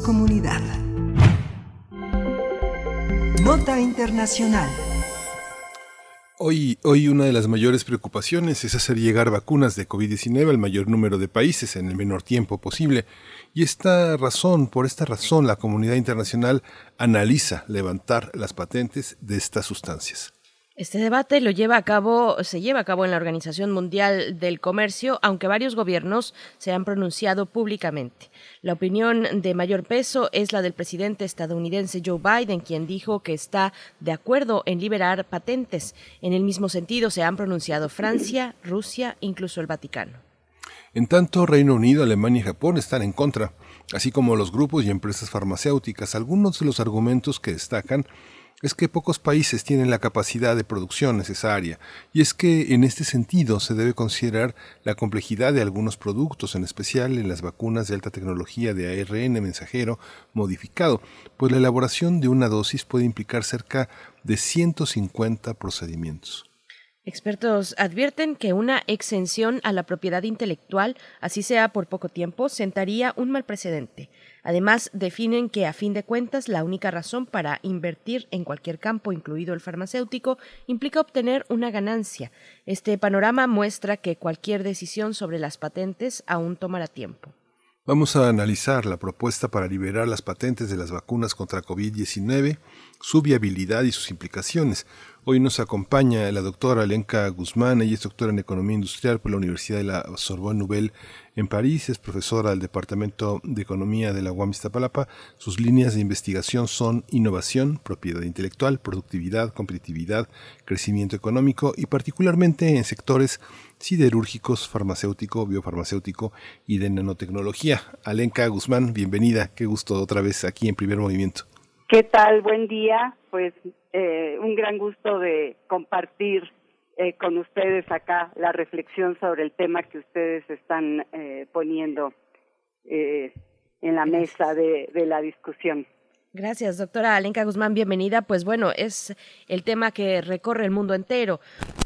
Comunidad. Nota Internacional. Hoy, hoy una de las mayores preocupaciones es hacer llegar vacunas de COVID-19 al mayor número de países en el menor tiempo posible. Y esta razón, por esta razón, la comunidad internacional analiza levantar las patentes de estas sustancias. Este debate lo lleva a cabo, se lleva a cabo en la Organización Mundial del Comercio, aunque varios gobiernos se han pronunciado públicamente. La opinión de mayor peso es la del presidente estadounidense Joe Biden, quien dijo que está de acuerdo en liberar patentes. En el mismo sentido se han pronunciado Francia, Rusia, incluso el Vaticano. En tanto, Reino Unido, Alemania y Japón están en contra, así como los grupos y empresas farmacéuticas. Algunos de los argumentos que destacan es que pocos países tienen la capacidad de producción necesaria, y es que en este sentido se debe considerar la complejidad de algunos productos, en especial en las vacunas de alta tecnología de ARN mensajero modificado, pues la elaboración de una dosis puede implicar cerca de 150 procedimientos. Expertos advierten que una exención a la propiedad intelectual, así sea por poco tiempo, sentaría un mal precedente. Además, definen que, a fin de cuentas, la única razón para invertir en cualquier campo, incluido el farmacéutico, implica obtener una ganancia. Este panorama muestra que cualquier decisión sobre las patentes aún tomará tiempo. Vamos a analizar la propuesta para liberar las patentes de las vacunas contra COVID-19, su viabilidad y sus implicaciones. Hoy nos acompaña la doctora Alenka Guzmán, ella es doctora en Economía Industrial por la Universidad de la Sorbonne Nouvelle en París, es profesora del Departamento de Economía de la UAM Iztapalapa. Sus líneas de investigación son innovación, propiedad intelectual, productividad, competitividad, crecimiento económico y particularmente en sectores siderúrgicos, farmacéutico, biofarmacéutico y de nanotecnología. Alenka Guzmán, bienvenida, qué gusto otra vez aquí en Primer Movimiento. ¿Qué tal? Buen día. Pues eh, un gran gusto de compartir eh, con ustedes acá la reflexión sobre el tema que ustedes están eh, poniendo eh, en la mesa de, de la discusión. Gracias, doctora Alenka Guzmán, bienvenida. Pues bueno, es el tema que recorre el mundo entero.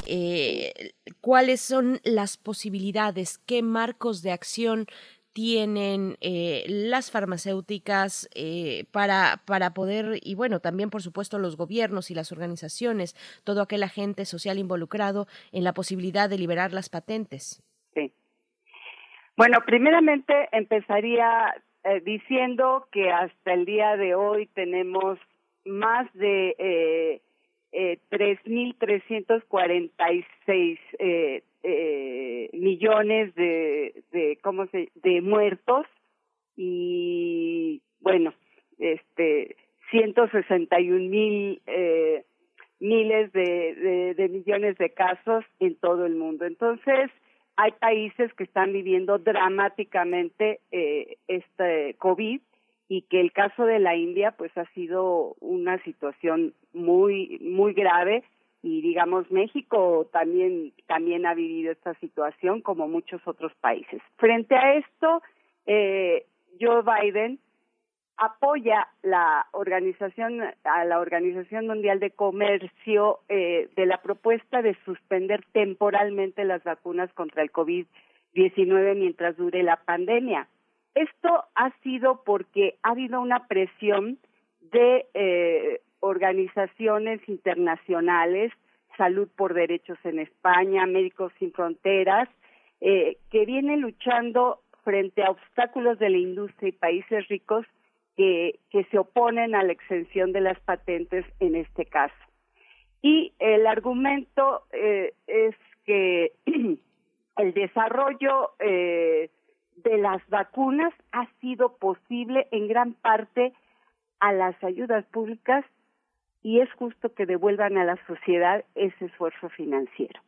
Eh, ¿Cuáles son las posibilidades? ¿Qué marcos de acción tienen eh, las farmacéuticas eh, para, para poder, y bueno, también por supuesto los gobiernos y las organizaciones, todo aquel agente social involucrado en la posibilidad de liberar las patentes? Sí. Bueno, primeramente empezaría eh, diciendo que hasta el día de hoy tenemos más de eh, eh, 3.346 eh, eh, millones de, de, ¿cómo se, de muertos y, bueno, este, 161 mil eh, miles de, de, de millones de casos en todo el mundo. Entonces, hay países que están viviendo dramáticamente eh, este COVID y que el caso de la India pues ha sido una situación muy muy grave y digamos México también también ha vivido esta situación como muchos otros países. Frente a esto, eh, Joe Biden apoya la organización a la Organización Mundial de Comercio eh, de la propuesta de suspender temporalmente las vacunas contra el COVID-19 mientras dure la pandemia. Esto ha sido porque ha habido una presión de eh, organizaciones internacionales, Salud por Derechos en España, Médicos Sin Fronteras, eh, que vienen luchando frente a obstáculos de la industria y países ricos que, que se oponen a la exención de las patentes en este caso. Y el argumento eh, es que el desarrollo de las vacunas ha sido posible en gran parte a las ayudas públicas y es justo que devuelvan a la sociedad ese esfuerzo financiero.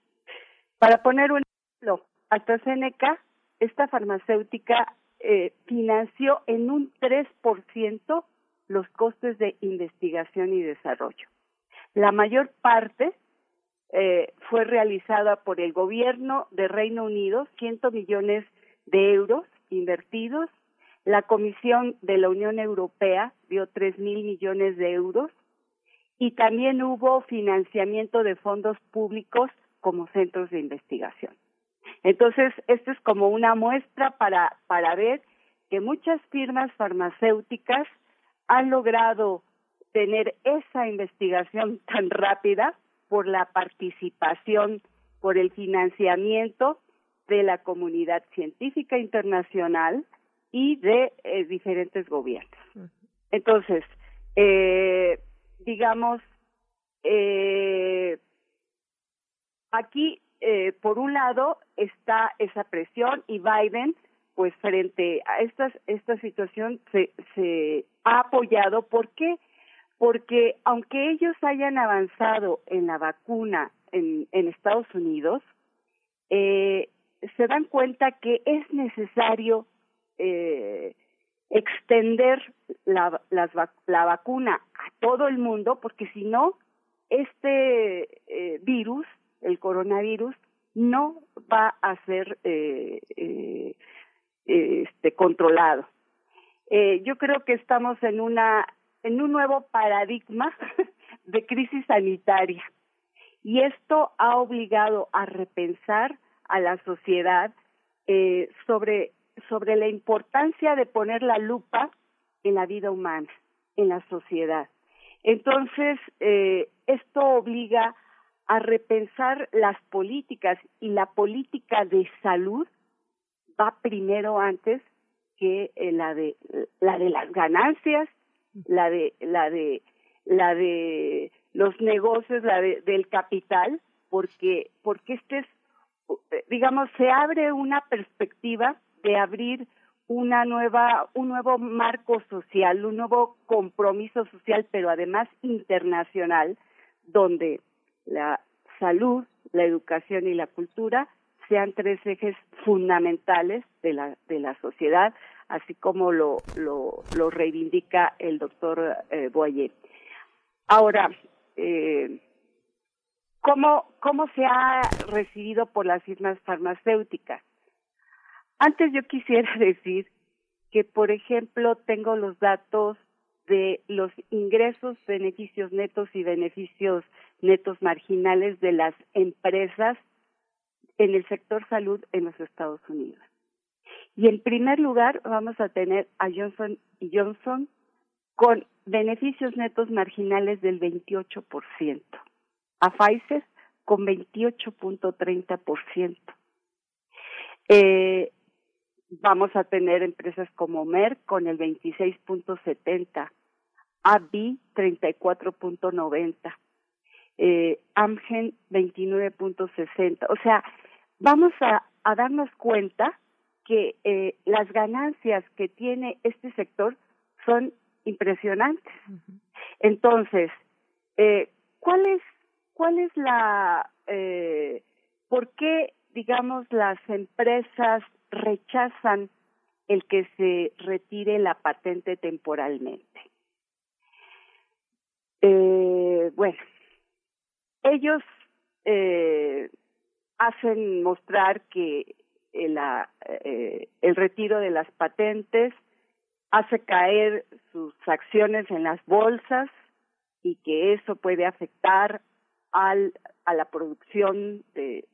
Para poner un ejemplo, AstraZeneca, esta farmacéutica eh, financió en un 3% los costes de investigación y desarrollo. La mayor parte eh, fue realizada por el gobierno de Reino Unido, 100 millones de euros invertidos. La Comisión de la Unión Europea dio 3 mil millones de euros y también hubo financiamiento de fondos públicos como centros de investigación. Entonces, esto es como una muestra para, para ver que muchas firmas farmacéuticas han logrado tener esa investigación tan rápida por la participación, por el financiamiento de la comunidad científica internacional y de eh, diferentes gobiernos. Entonces, eh, digamos, eh, aquí, eh, por un lado, está esa presión y Biden, pues frente a estas, esta situación, se, se ha apoyado. ¿Por qué? Porque aunque ellos hayan avanzado en la vacuna en, en Estados Unidos, eh, se dan cuenta que es necesario eh, extender la, la vacuna a todo el mundo, porque si no, este eh, virus, el coronavirus, no va a ser eh, eh, este, controlado. Eh, yo creo que estamos en una en un nuevo paradigma de crisis sanitaria y esto ha obligado a repensar a la sociedad sobre sobre la importancia de poner la lupa en la vida humana, en la sociedad. Entonces, eh, esto obliga a repensar las políticas y la política de salud va primero antes que eh, la de la de las ganancias, la de la de la de los negocios, la de, del capital, porque porque este es eh, digamos se abre una perspectiva de abrir una nueva un nuevo marco social, un nuevo compromiso social, pero además internacional, donde la salud, la educación y la cultura sean tres ejes fundamentales de la de la sociedad, así como lo lo, lo reivindica el doctor eh, Boyer. Ahora, eh, ¿cómo, ¿cómo se ha recibido por las firmas farmacéuticas? Antes yo quisiera decir que, por ejemplo, tengo los datos de los ingresos, beneficios netos y beneficios netos marginales de las empresas en el sector salud en los Estados Unidos. Y en primer lugar vamos a tener a Johnson Johnson con beneficios netos marginales del 28%, a Pfizer con 28.30%. Eh, vamos a tener empresas como Merck con el 26.70, AbbVie 34.90, eh, Amgen 29.60. O sea, vamos a, a darnos cuenta que eh, las ganancias que tiene este sector son impresionantes. Entonces, eh, ¿cuál es cuál es la eh, por qué digamos las empresas rechazan el que se retire la patente temporalmente? Eh, bueno, ellos eh, hacen mostrar que el, la, eh, el retiro de las patentes hace caer sus acciones en las bolsas y que eso puede afectar al, a la producción de,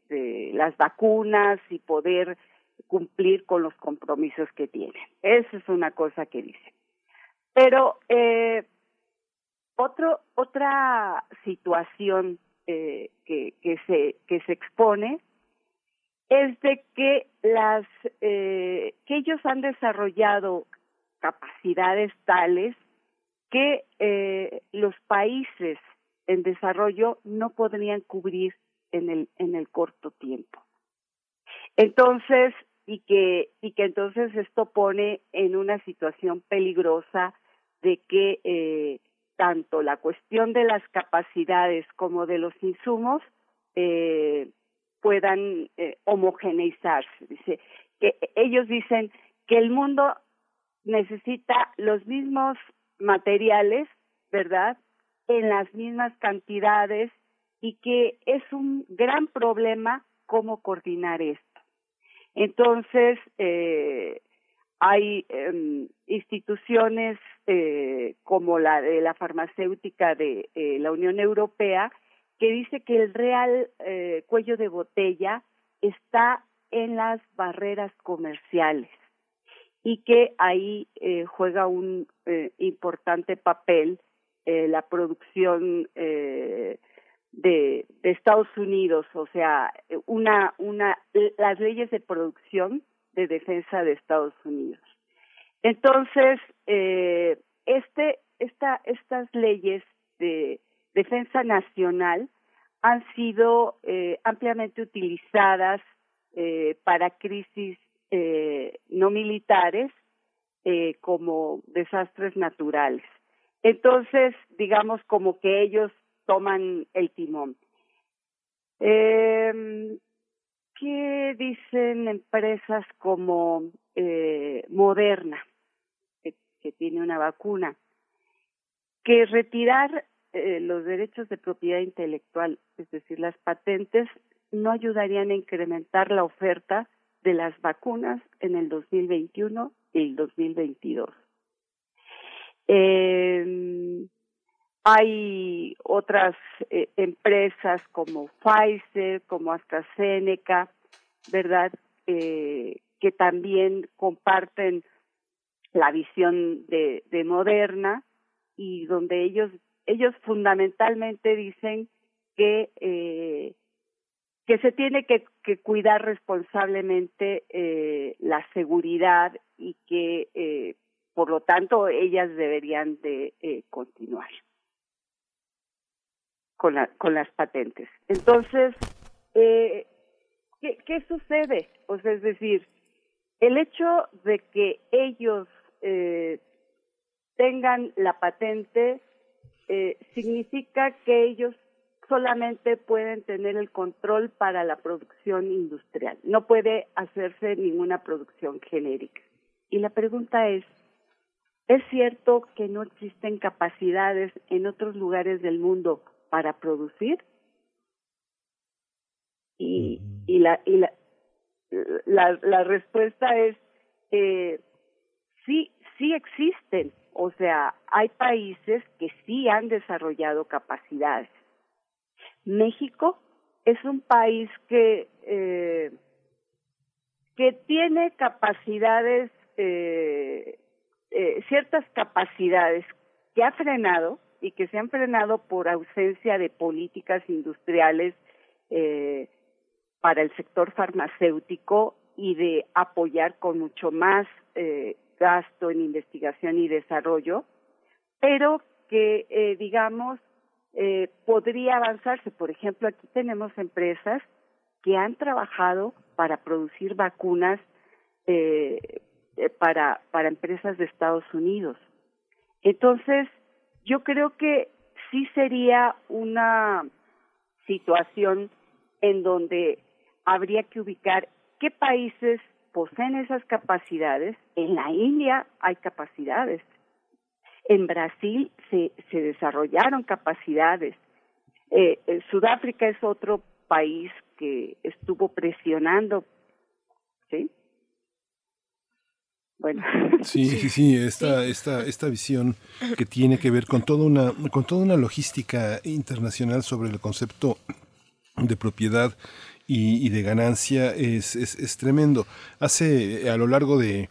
las vacunas y poder cumplir con los compromisos que tienen. Esa es una cosa que dicen. Pero eh, otro, otra situación eh, que, que, se, que se expone es de que las eh, que ellos han desarrollado capacidades tales que los países en desarrollo no podrían cubrir en el en el corto tiempo. Entonces y que y que entonces esto pone en una situación peligrosa de que eh, tanto la cuestión de las capacidades como de los insumos eh, puedan eh, homogeneizarse. Dice que ellos dicen que el mundo necesita los mismos materiales verdad en las mismas cantidades y que es un gran problema cómo coordinar esto. Entonces, eh, hay eh, instituciones eh, como la de la farmacéutica de eh, la Unión Europea que dice que el real eh, cuello de botella está en las barreras comerciales y que ahí juega un importante papel eh, la producción eh, de, Estados Unidos, o sea, una, una, las leyes de producción de defensa de Estados Unidos. Entonces, eh, este, esta, estas leyes de defensa nacional han sido ampliamente utilizadas para crisis no militares como desastres naturales. Entonces, digamos como que ellos toman el timón. Eh, ¿Qué dicen empresas como eh, Moderna, que, que tiene una vacuna? Que retirar eh, los derechos de propiedad intelectual, es decir, las patentes, no ayudarían a incrementar la oferta de las vacunas en el 2021 y el 2022. Eh, hay otras eh, empresas como Pfizer, como AstraZeneca, ¿verdad? Eh, que también comparten la visión de, de Moderna y donde ellos ellos fundamentalmente dicen que eh, que se tiene que, cuidar responsablemente la seguridad y que por lo tanto ellas deberían de eh, continuar con la, con las patentes entonces eh, ¿qué, qué sucede pues es decir el hecho de que ellos eh, tengan la patente significa que ellos solamente pueden tener el control para la producción industrial. No puede hacerse ninguna producción genérica. Y la pregunta es, ¿es cierto que no existen capacidades en otros lugares del mundo para producir? Y, la respuesta es, eh, sí, sí existen. O sea, hay países que sí han desarrollado capacidades. México es un país que eh, que tiene capacidades eh, eh, ciertas capacidades que ha frenado y que se han frenado por ausencia de políticas industriales eh, para el sector farmacéutico y de apoyar con mucho más eh, gasto en investigación y desarrollo, pero que, eh, digamos, eh, podría avanzarse. Por ejemplo, aquí tenemos empresas que han trabajado para producir vacunas eh, para, para empresas de Estados Unidos. Entonces, yo creo que sí sería una situación en donde habría que ubicar qué países poseen esas capacidades. En la India hay capacidades. En Brasil se, se desarrollaron capacidades. Eh, eh, Sudáfrica es otro país que estuvo presionando, ¿sí? Bueno. Sí, sí, sí, esta, esta, esta visión que tiene que ver con toda una, con toda una logística internacional sobre el concepto de propiedad y, y de ganancia es, es, es tremendo. Hace a lo largo de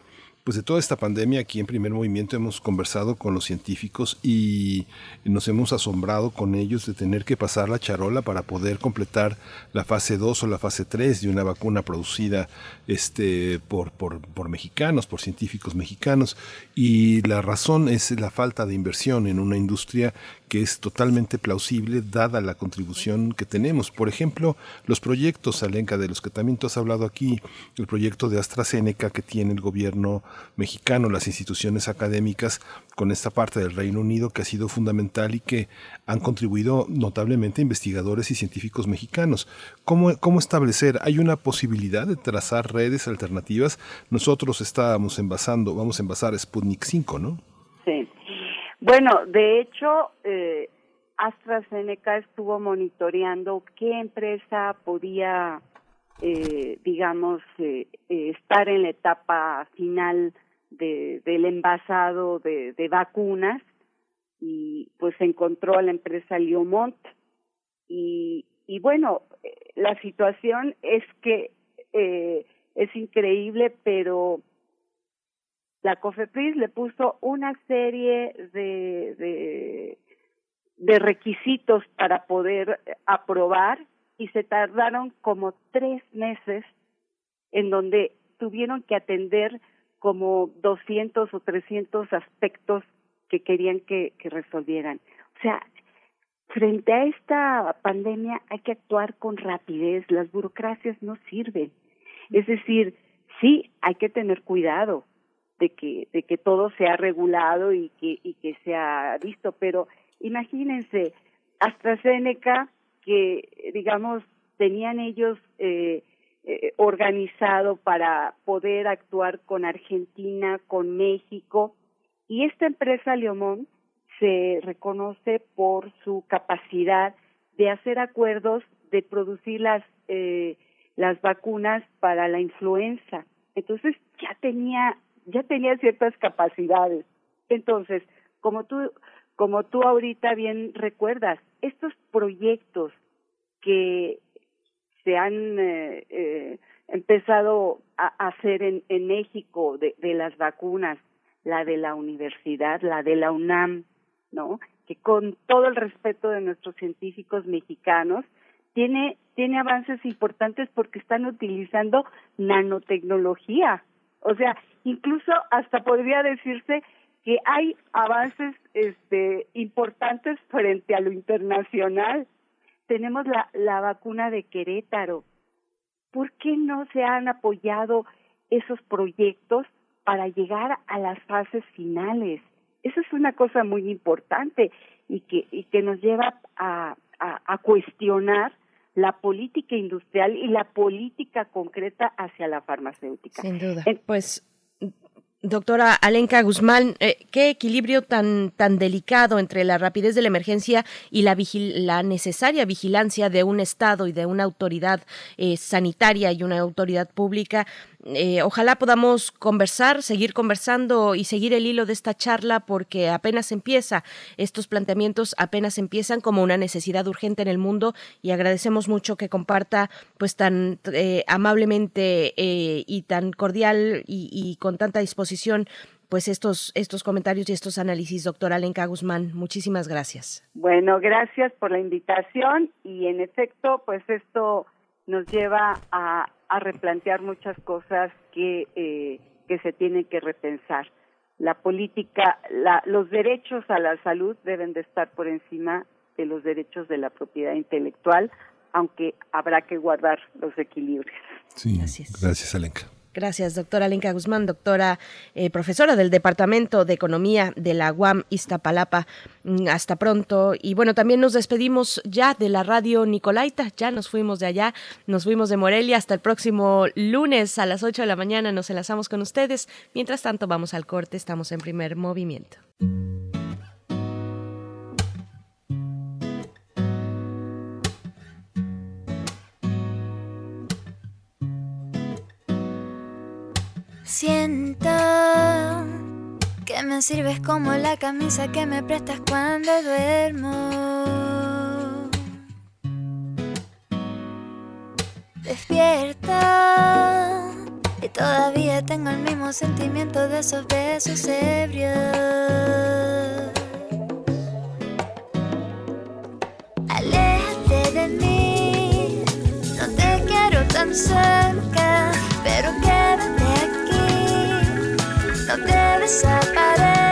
pues de toda esta pandemia aquí en Primer Movimiento hemos conversado con los científicos y nos hemos asombrado con ellos de tener que pasar la charola para poder completar la fase 2 o la fase 3 de una vacuna producida este por, por, por mexicanos, por científicos mexicanos. Y la razón es la falta de inversión en una industria que es totalmente plausible dada la contribución que tenemos. Por ejemplo, los proyectos, Alenca, de los que también tú has hablado aquí, el proyecto de AstraZeneca que tiene el gobierno mexicano, las instituciones académicas, con esta parte del Reino Unido que ha sido fundamental y que han contribuido notablemente investigadores y científicos mexicanos. ¿Cómo, cómo establecer? ¿Hay una posibilidad de trazar redes alternativas? Nosotros estábamos envasando, vamos a envasar Sputnik 5, ¿no? Sí. Bueno, de hecho, eh, AstraZeneca estuvo monitoreando qué empresa podía, eh, digamos, eh, eh, estar en la etapa final de, del envasado de, vacunas y pues encontró a la empresa Liomont. Y, y bueno, eh, la situación es que es increíble, pero la COFEPRIS le puso una serie de, de, requisitos para poder aprobar y se tardaron como tres meses en donde tuvieron que atender como 200 o 300 aspectos que querían que, que resolvieran. O sea, frente a esta pandemia hay que actuar con rapidez, las burocracias no sirven. Es decir, sí, hay que tener cuidado de que de que todo sea regulado y que y que sea visto, pero imagínense AstraZeneca que digamos tenían ellos eh, eh, organizado para poder actuar con Argentina, con México y esta empresa Leomón se reconoce por su capacidad de hacer acuerdos de producir las eh, las vacunas para la influenza. Entonces ya tenía ya tenía ciertas capacidades. Entonces, como tú como tú ahorita bien recuerdas, estos proyectos que se han eh, eh, empezado a hacer en, en México de, de las vacunas, la de la universidad, la de la UNAM, ¿no? Que con todo el respeto de nuestros científicos mexicanos, tiene, tiene avances importantes porque están utilizando nanotecnología. O sea, incluso hasta podría decirse que hay avances este, importantes frente a lo internacional. Tenemos la, la vacuna de Querétaro. ¿Por qué no se han apoyado esos proyectos para llegar a las fases finales? Esa es una cosa muy importante y que, y que nos lleva a, a, a cuestionar la política industrial y la política concreta hacia la farmacéutica. Sin duda. pues Doctora Alenka Guzmán, eh, qué equilibrio tan tan delicado entre la rapidez de la emergencia y la, vigil la necesaria vigilancia de un Estado y de una autoridad eh, sanitaria y una autoridad pública. Eh, ojalá podamos conversar, seguir conversando y seguir el hilo de esta charla porque apenas empieza, estos planteamientos apenas empiezan como una necesidad urgente en el mundo y agradecemos mucho que comparta pues tan eh, amablemente eh, y tan cordial y, con tanta disposición pues estos, estos comentarios y estos análisis, doctora Alenka Guzmán. Muchísimas gracias. Bueno, gracias por la invitación y en efecto, pues esto nos lleva a, a replantear muchas cosas que, eh, que se tienen que repensar. La política, la, los derechos a la salud deben de estar por encima de los derechos de la propiedad intelectual, aunque habrá que guardar los equilibrios. Sí, gracias, gracias Alenka. Gracias, doctora Lenka Guzmán, doctora eh, profesora del Departamento de Economía de la UAM Iztapalapa. Hasta pronto. Y bueno, también nos despedimos ya de la radio Nicolaita. Ya nos fuimos de allá, nos fuimos de Morelia. Hasta el próximo lunes a las 8 de la mañana nos enlazamos con ustedes. Mientras tanto, vamos al corte. Estamos en primer movimiento. Siento que me sirves como la camisa que me prestas cuando duermo. Despierta y todavía tengo el mismo sentimiento de esos besos ebrios. Aléjate de mí, no te quiero tan cerca, pero quédate no te desaparezcas.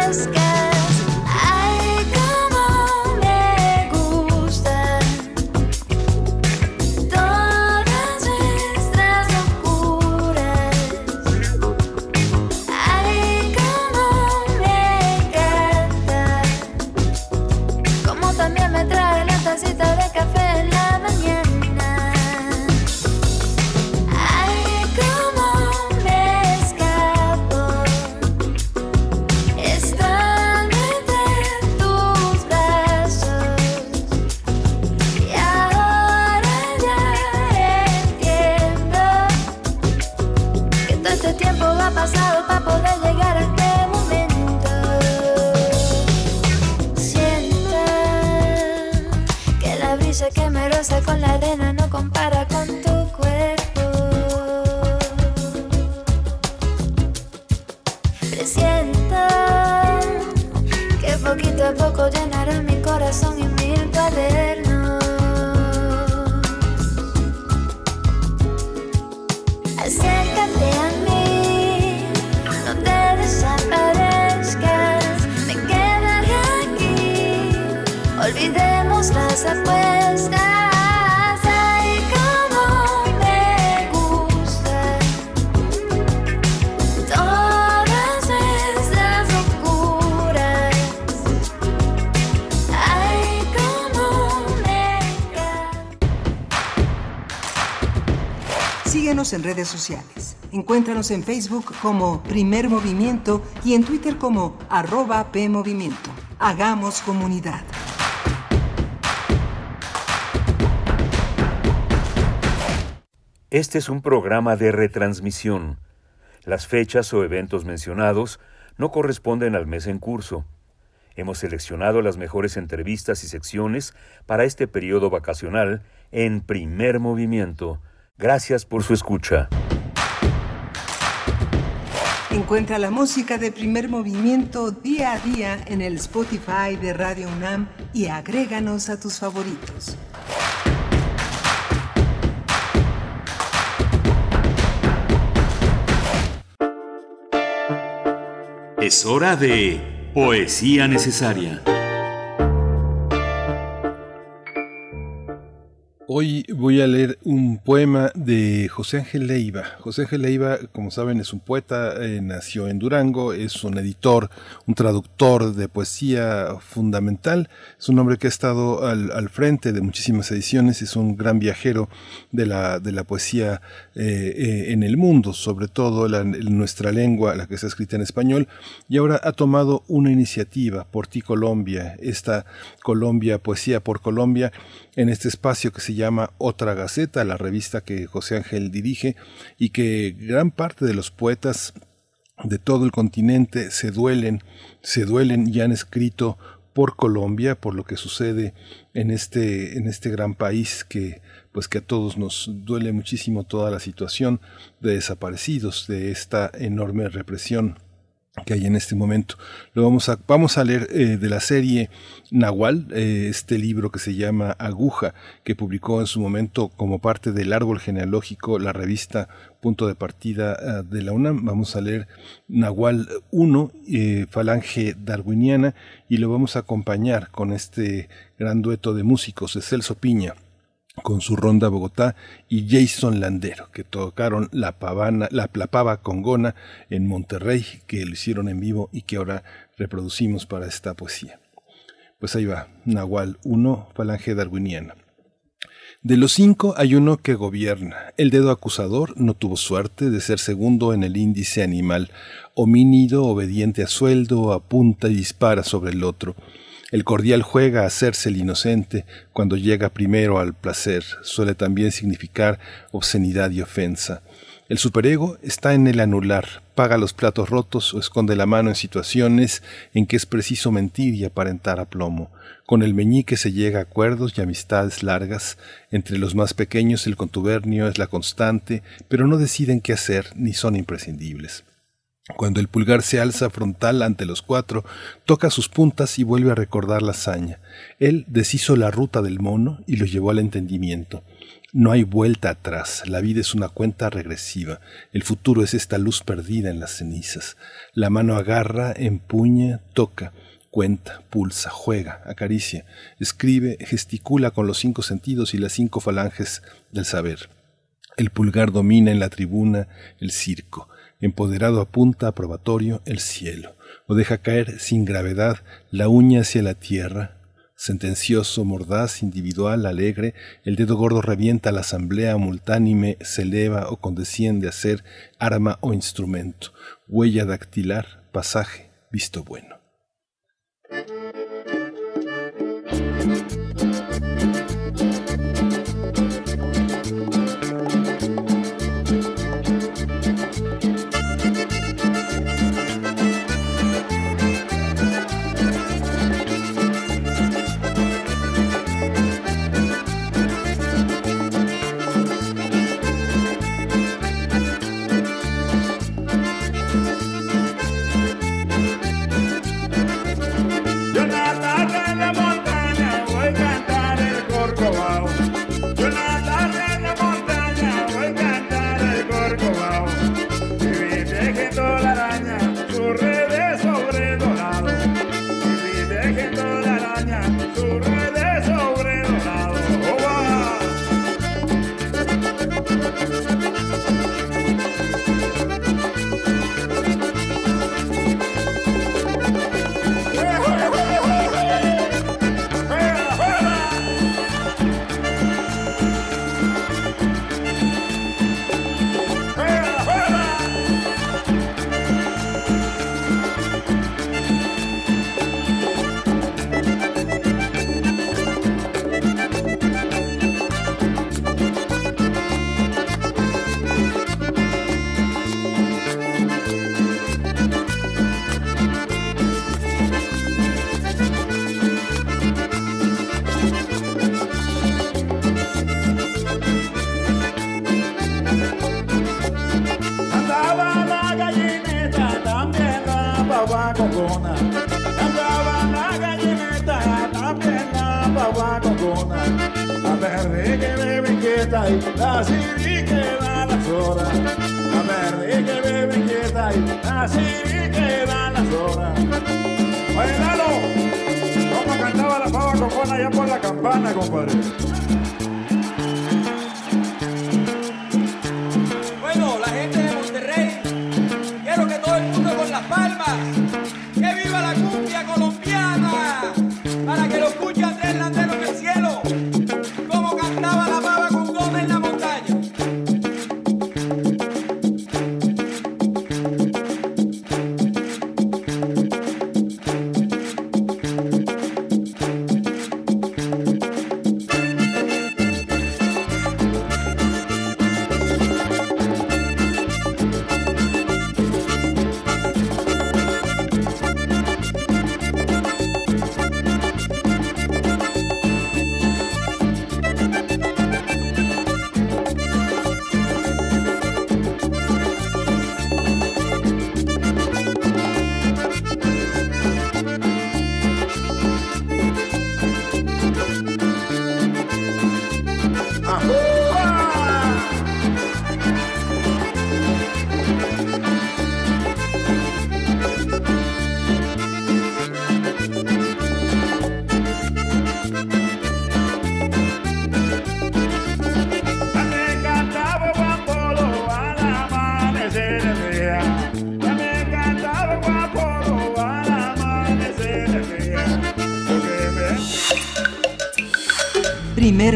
En redes sociales. Encuéntranos en Facebook como Primer Movimiento y en Twitter como arroba PMovimiento. Hagamos comunidad. Este es un programa de retransmisión. Las fechas o eventos mencionados no corresponden al mes en curso. Hemos seleccionado las mejores entrevistas y secciones para este periodo vacacional en primer movimiento. Gracias por su escucha. Encuentra la música de primer movimiento día a día en el Spotify de Radio UNAM y agréganos a tus favoritos. Es hora de Poesía Necesaria. Hoy voy a leer un poema de José Ángel Leiva. José Ángel Leiva, como saben, es un poeta, eh, nació en Durango, es un editor, un traductor de poesía fundamental, es un hombre que ha estado al, al frente de muchísimas ediciones, es un gran viajero de la, de la poesía eh, eh, en el mundo, sobre todo la, nuestra lengua, la que está escrita en español, y ahora ha tomado una iniciativa, Por ti Colombia, esta Colombia, Poesía por Colombia, en este espacio que se llama Otra Gaceta, la revista que José Ángel dirige y que gran parte de los poetas de todo el continente se duelen, se duelen y han escrito por Colombia, por lo que sucede en este, en este gran país que pues que a todos nos duele muchísimo toda la situación de desaparecidos, de esta enorme represión que hay en este momento. Lo vamos a, vamos a leer eh, de la serie Nahual, eh, este libro que se llama Aguja, que publicó en su momento como parte del árbol genealógico la revista Punto de Partida eh, de la UNAM. Vamos a leer Nahual 1, eh, Falange Darwiniana, y lo vamos a acompañar con este gran dueto de músicos de Celso Piña con su ronda Bogotá y Jason Landero, que tocaron la pavana, la, la pava congona en Monterrey, que lo hicieron en vivo y que ahora reproducimos para esta poesía. Pues ahí va, Nahual 1, Falange Darwiniana. De los cinco hay uno que gobierna. El dedo acusador no tuvo suerte de ser segundo en el índice animal, homínido obediente a sueldo, apunta y dispara sobre el otro. El cordial juega a hacerse el inocente cuando llega primero al placer, suele también significar obscenidad y ofensa. El superego está en el anular, paga los platos rotos o esconde la mano en situaciones en que es preciso mentir y aparentar aplomo. Con el meñique se llega a acuerdos y amistades largas. Entre los más pequeños el contubernio es la constante, pero no deciden qué hacer ni son imprescindibles. Cuando el pulgar se alza frontal ante los cuatro, toca sus puntas y vuelve a recordar la hazaña. Él deshizo la ruta del mono y lo llevó al entendimiento. No hay vuelta atrás, la vida es una cuenta regresiva, el futuro es esta luz perdida en las cenizas. La mano agarra, empuña, toca, cuenta, pulsa, juega, acaricia, escribe, gesticula con los cinco sentidos y las cinco falanges del saber. El pulgar domina en la tribuna el circo, empoderado apunta a probatorio el cielo, o deja caer sin gravedad la uña hacia la tierra, sentencioso, mordaz, individual, alegre, el dedo gordo revienta la asamblea multánime, se eleva o condesciende a ser arma o instrumento, huella dactilar, pasaje, visto bueno.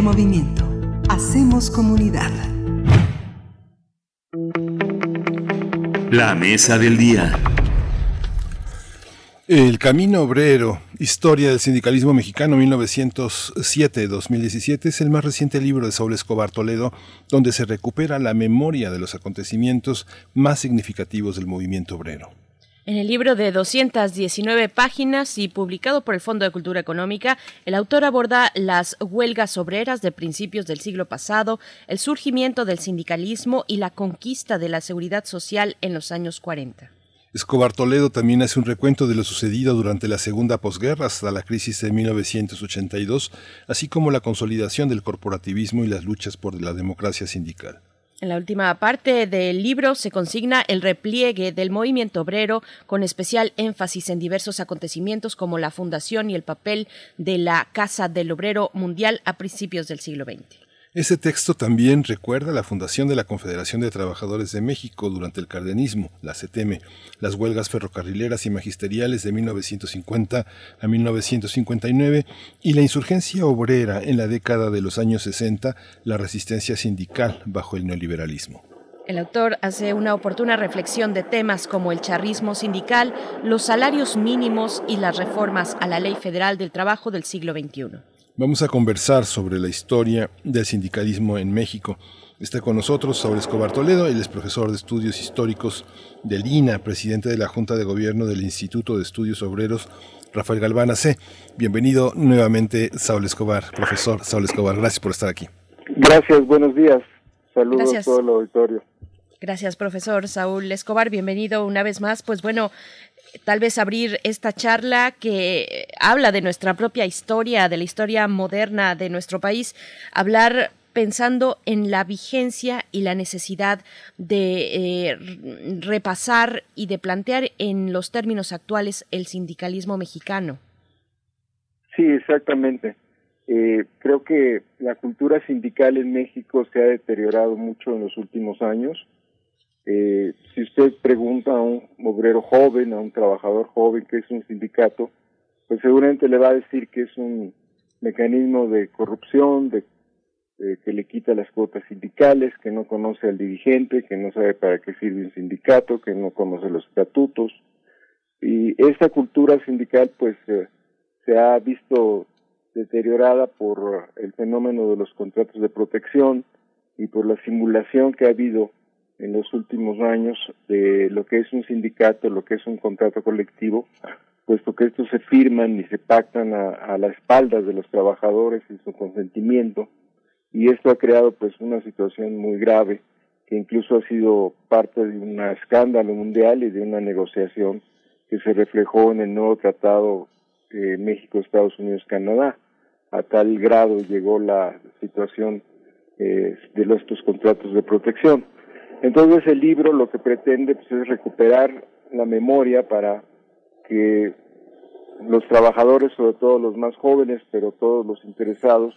Primer movimiento. Hacemos comunidad. La mesa del día. El Camino Obrero, Historia del Sindicalismo Mexicano 1907-2017 es el más reciente libro de Saúl Escobar Toledo, donde se recupera la memoria de los acontecimientos más significativos del movimiento obrero. En el libro de 219 páginas y publicado por el Fondo de Cultura Económica, el autor aborda las huelgas obreras de principios del siglo pasado, el surgimiento del sindicalismo y la conquista de la seguridad social en los años 40. Escobar Toledo también hace un recuento de lo sucedido durante la segunda posguerra hasta la crisis de 1982, así como la consolidación del corporativismo y las luchas por la democracia sindical. En la última parte del libro se consigna el repliegue del movimiento obrero, con especial énfasis en diversos acontecimientos como la fundación y el papel de la Casa del Obrero Mundial a principios del siglo XX. Ese texto también recuerda la fundación de la Confederación de Trabajadores de México durante el cardenismo, la CETEME, las huelgas ferrocarrileras y magisteriales de 1950 a 1959 y la insurgencia obrera en la década de los años 60, la resistencia sindical bajo el neoliberalismo. El autor hace una oportuna reflexión de temas como el charrismo sindical, los salarios mínimos y las reformas a la Ley Federal del Trabajo del siglo XXI. Vamos a conversar sobre la historia del sindicalismo en México. Está con nosotros Saúl Escobar Toledo, él es profesor de estudios históricos del INA, presidente de la Junta de Gobierno del Instituto de Estudios Obreros, Rafael Galván C. Bienvenido nuevamente, Saúl Escobar, profesor Saúl Escobar, gracias por estar aquí. Gracias, buenos días. Saludos Gracias. a todo el auditorio. Gracias, profesor Saúl Escobar. Bienvenido una vez más. Pues bueno, tal vez abrir esta charla que habla de nuestra propia historia, de la historia moderna de nuestro país, hablar pensando en la vigencia y la necesidad de eh, repasar y de plantear en los términos actuales el sindicalismo mexicano. Sí, exactamente. Eh, creo que la cultura sindical en México se ha deteriorado mucho en los últimos años. Eh, si usted pregunta a un obrero joven, a un trabajador joven que es un sindicato, pues seguramente le va a decir que es un mecanismo de corrupción, de que le quita las cuotas sindicales, que no conoce al dirigente, que no sabe para qué sirve un sindicato, que no conoce los estatutos. Y esta cultura sindical pues eh, se ha visto deteriorada por el fenómeno de los contratos de protección y por la simulación que ha habido en los últimos años de lo que es un sindicato, lo que es un contrato colectivo, puesto que estos se firman y se pactan a, a las espaldas de los trabajadores y su consentimiento, y esto ha creado pues una situación muy grave que incluso ha sido parte de un escándalo mundial y de una negociación que se reflejó en el nuevo tratado eh, México, Estados Unidos, Canadá. A tal grado llegó la situación eh, de estos contratos de protección. Entonces el libro lo que pretende pues, es recuperar la memoria para que los trabajadores, sobre todo los más jóvenes, pero todos los interesados,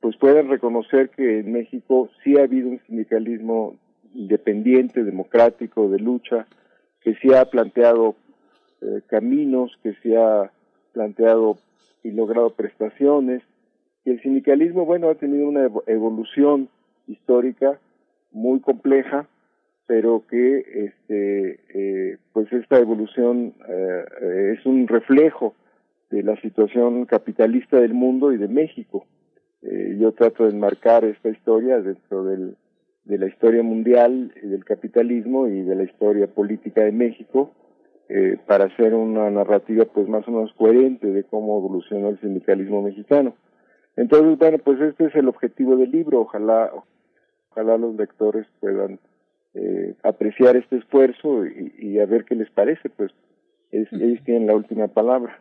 pues puedan reconocer que en México sí ha habido un sindicalismo independiente, democrático, de lucha, que sí ha planteado eh, caminos, que sí ha planteado y logrado prestaciones, y el sindicalismo, bueno, ha tenido una evo- evolución histórica muy compleja, pero que este eh, pues esta evolución eh, es un reflejo de la situación capitalista del mundo y de México. Eh, yo trato de enmarcar esta historia dentro del, de la historia mundial del capitalismo y de la historia política de México eh, para hacer una narrativa pues más o menos coherente de cómo evolucionó el sindicalismo mexicano. Entonces, bueno, pues este es el objetivo del libro. Ojalá, ojalá los lectores puedan eh, apreciar este esfuerzo y, y a ver qué les parece. Pues es- ellos tienen la última palabra.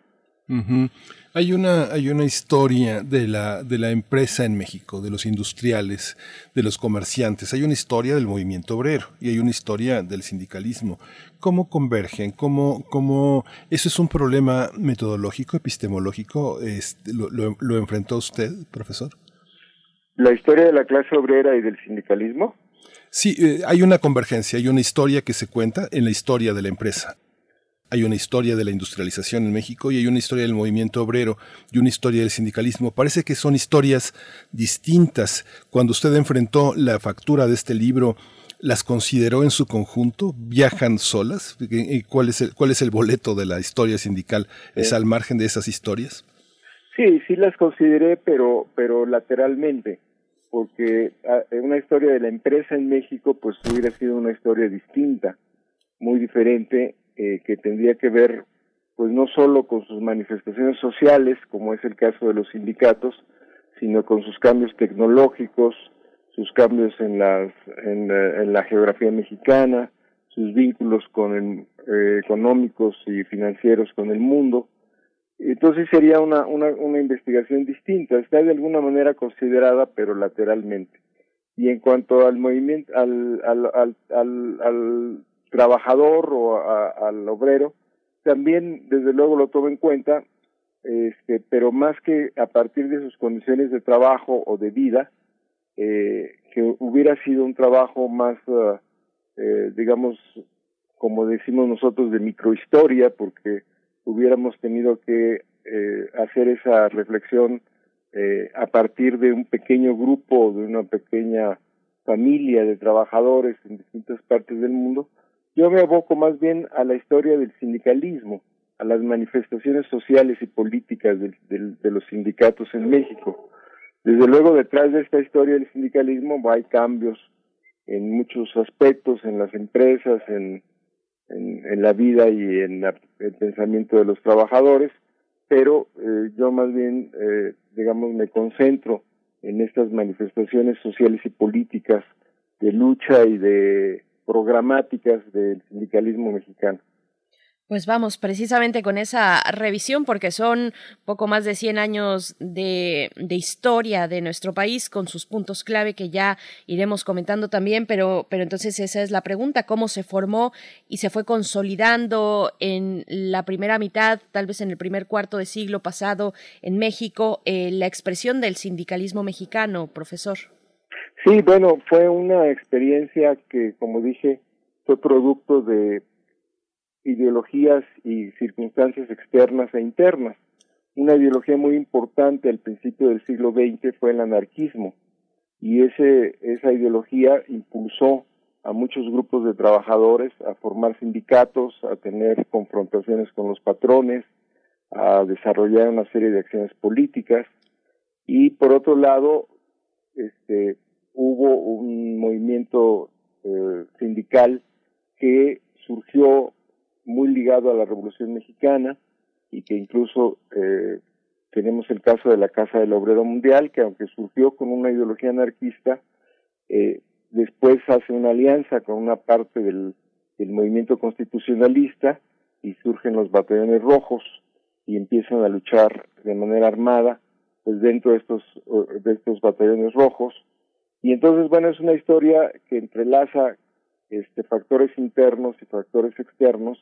Hay una hay una historia de la de la empresa en México, de los industriales, de los comerciantes. Hay una historia del movimiento obrero y hay una historia del sindicalismo. ¿Cómo convergen? ¿Cómo cómo eso es un problema metodológico, epistemológico? Este, lo, lo, lo enfrentó usted, profesor? La historia de la clase obrera y del sindicalismo. Sí, eh, hay una convergencia, hay una historia que se cuenta en la historia de la empresa. Hay una historia de la industrialización en México y hay una historia del movimiento obrero y una historia del sindicalismo. Parece que son historias distintas. Cuando usted enfrentó la factura de este libro, ¿las consideró en su conjunto? ¿Viajan solas? ¿Y ¿Cuál es el, cuál es el boleto de la historia sindical? ¿Es Sí. al margen de esas historias? Sí, sí las consideré, pero pero lateralmente, porque ah, una historia de la empresa en México pues hubiera sido una historia distinta, muy diferente, eh, que tendría que ver pues no solo con sus manifestaciones sociales, como es el caso de los sindicatos, sino con sus cambios tecnológicos, sus cambios en las en, la- en la geografía mexicana, sus vínculos con el, eh, económicos y financieros con el mundo. Entonces sería una, una, una investigación distinta, está de alguna manera considerada, pero lateralmente. Y en cuanto al movimiento, al, al, al, al, trabajador o al obrero, también desde luego lo tomo en cuenta, este, pero más que a partir de sus condiciones de trabajo o de vida, eh, que hubiera sido un trabajo más, eh, digamos, como decimos nosotros, de microhistoria, porque hubiéramos tenido que eh, hacer esa reflexión eh, a partir de un pequeño grupo, de una pequeña familia de trabajadores en distintas partes del mundo. Yo me aboco más bien a la historia del sindicalismo, a las manifestaciones sociales y políticas del- del- de los sindicatos en México. Desde luego, detrás de esta historia del sindicalismo hay cambios en muchos aspectos, en las empresas, en, en, en la vida y en la- el pensamiento de los trabajadores, pero eh, yo más bien, eh, digamos, me concentro en estas manifestaciones sociales y políticas de lucha y de programáticas del sindicalismo mexicano. Pues vamos precisamente con esa revisión porque son poco más de 100 años de, historia de nuestro país con sus puntos clave que ya iremos comentando también, pero, pero entonces esa es la pregunta, ¿cómo se formó y se fue consolidando en la primera mitad, tal vez en el primer cuarto de siglo pasado en México, eh, la expresión del sindicalismo mexicano, profesor? Sí, bueno, fue una experiencia que, como dije, fue producto de ideologías y circunstancias externas e internas. Una ideología muy importante al principio del siglo XX fue el anarquismo y esa ideología impulsó a muchos grupos de trabajadores a formar sindicatos, a tener confrontaciones con los patrones, a desarrollar una serie de acciones políticas y por otro lado este hubo un movimiento eh, sindical que surgió muy ligado a la Revolución Mexicana y que incluso eh, tenemos el caso de la Casa del Obrero Mundial, que aunque surgió con una ideología anarquista, eh, después hace una alianza con una parte del, del movimiento constitucionalista y surgen los batallones rojos y empiezan a luchar de manera armada pues dentro de estos de estos batallones rojos. Y entonces, bueno, es una historia que entrelaza este, factores internos y factores externos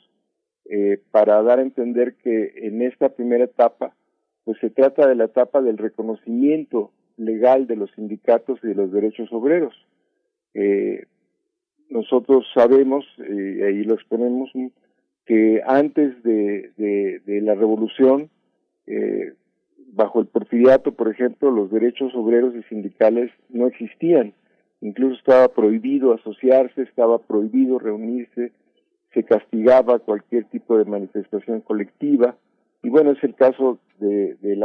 eh, para dar a entender que en esta primera etapa, pues se trata de la etapa del reconocimiento legal de los sindicatos y de los derechos obreros. Eh, nosotros sabemos, y ahí lo exponemos, que antes de, la revolución, eh, bajo el porfiriato, por ejemplo, los derechos obreros y sindicales no existían. Incluso estaba prohibido asociarse, estaba prohibido reunirse, se castigaba cualquier tipo de manifestación colectiva. Y bueno, es el caso de, del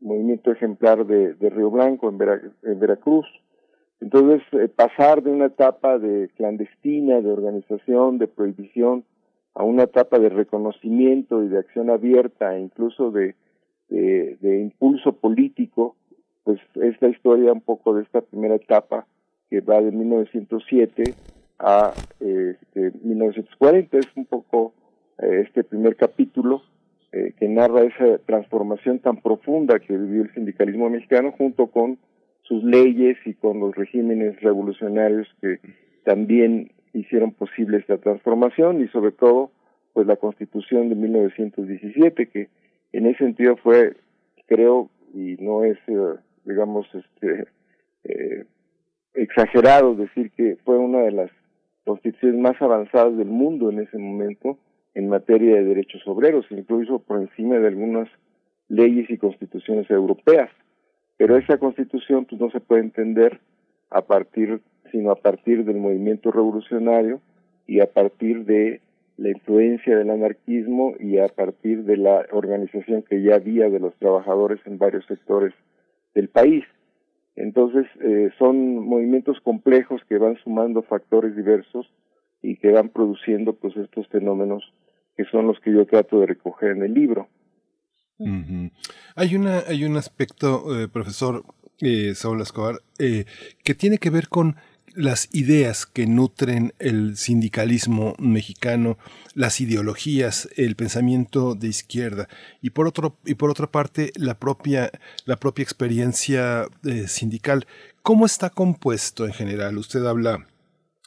movimiento ejemplar de, Río Blanco en, Veracruz. Entonces, eh, pasar de una etapa de clandestina, de organización, de prohibición, a una etapa de reconocimiento y de acción abierta, e incluso de, de, impulso político, pues es la historia un poco de esta primera etapa que va de 1907 a este, 1940. Es un poco eh, este primer capítulo eh, que narra esa transformación tan profunda que vivió el sindicalismo mexicano junto con sus leyes y con los regímenes revolucionarios que también hicieron posible esta transformación y sobre todo pues la constitución de 1917 que en ese sentido fue creo y no es eh, digamos este exagerado decir que fue una de las constituciones más avanzadas del mundo en ese momento en materia de derechos obreros, incluso por encima de algunas leyes y constituciones europeas. Pero esa constitución pues no se puede entender a partir sino a partir del movimiento revolucionario y a partir de la influencia del anarquismo y a partir de la organización que ya había de los trabajadores en varios sectores del país. Entonces, eh, son movimientos complejos que van sumando factores diversos y que van produciendo pues estos fenómenos que son los que yo trato de recoger en el libro. Hay una hay un aspecto, eh, profesor eh, Saúl Escobar, eh, que tiene que ver con las ideas que nutren el sindicalismo mexicano, las ideologías, el pensamiento de izquierda y por otro y por otra parte la propia la propia experiencia eh, sindical. ¿Cómo está compuesto en general? Usted habla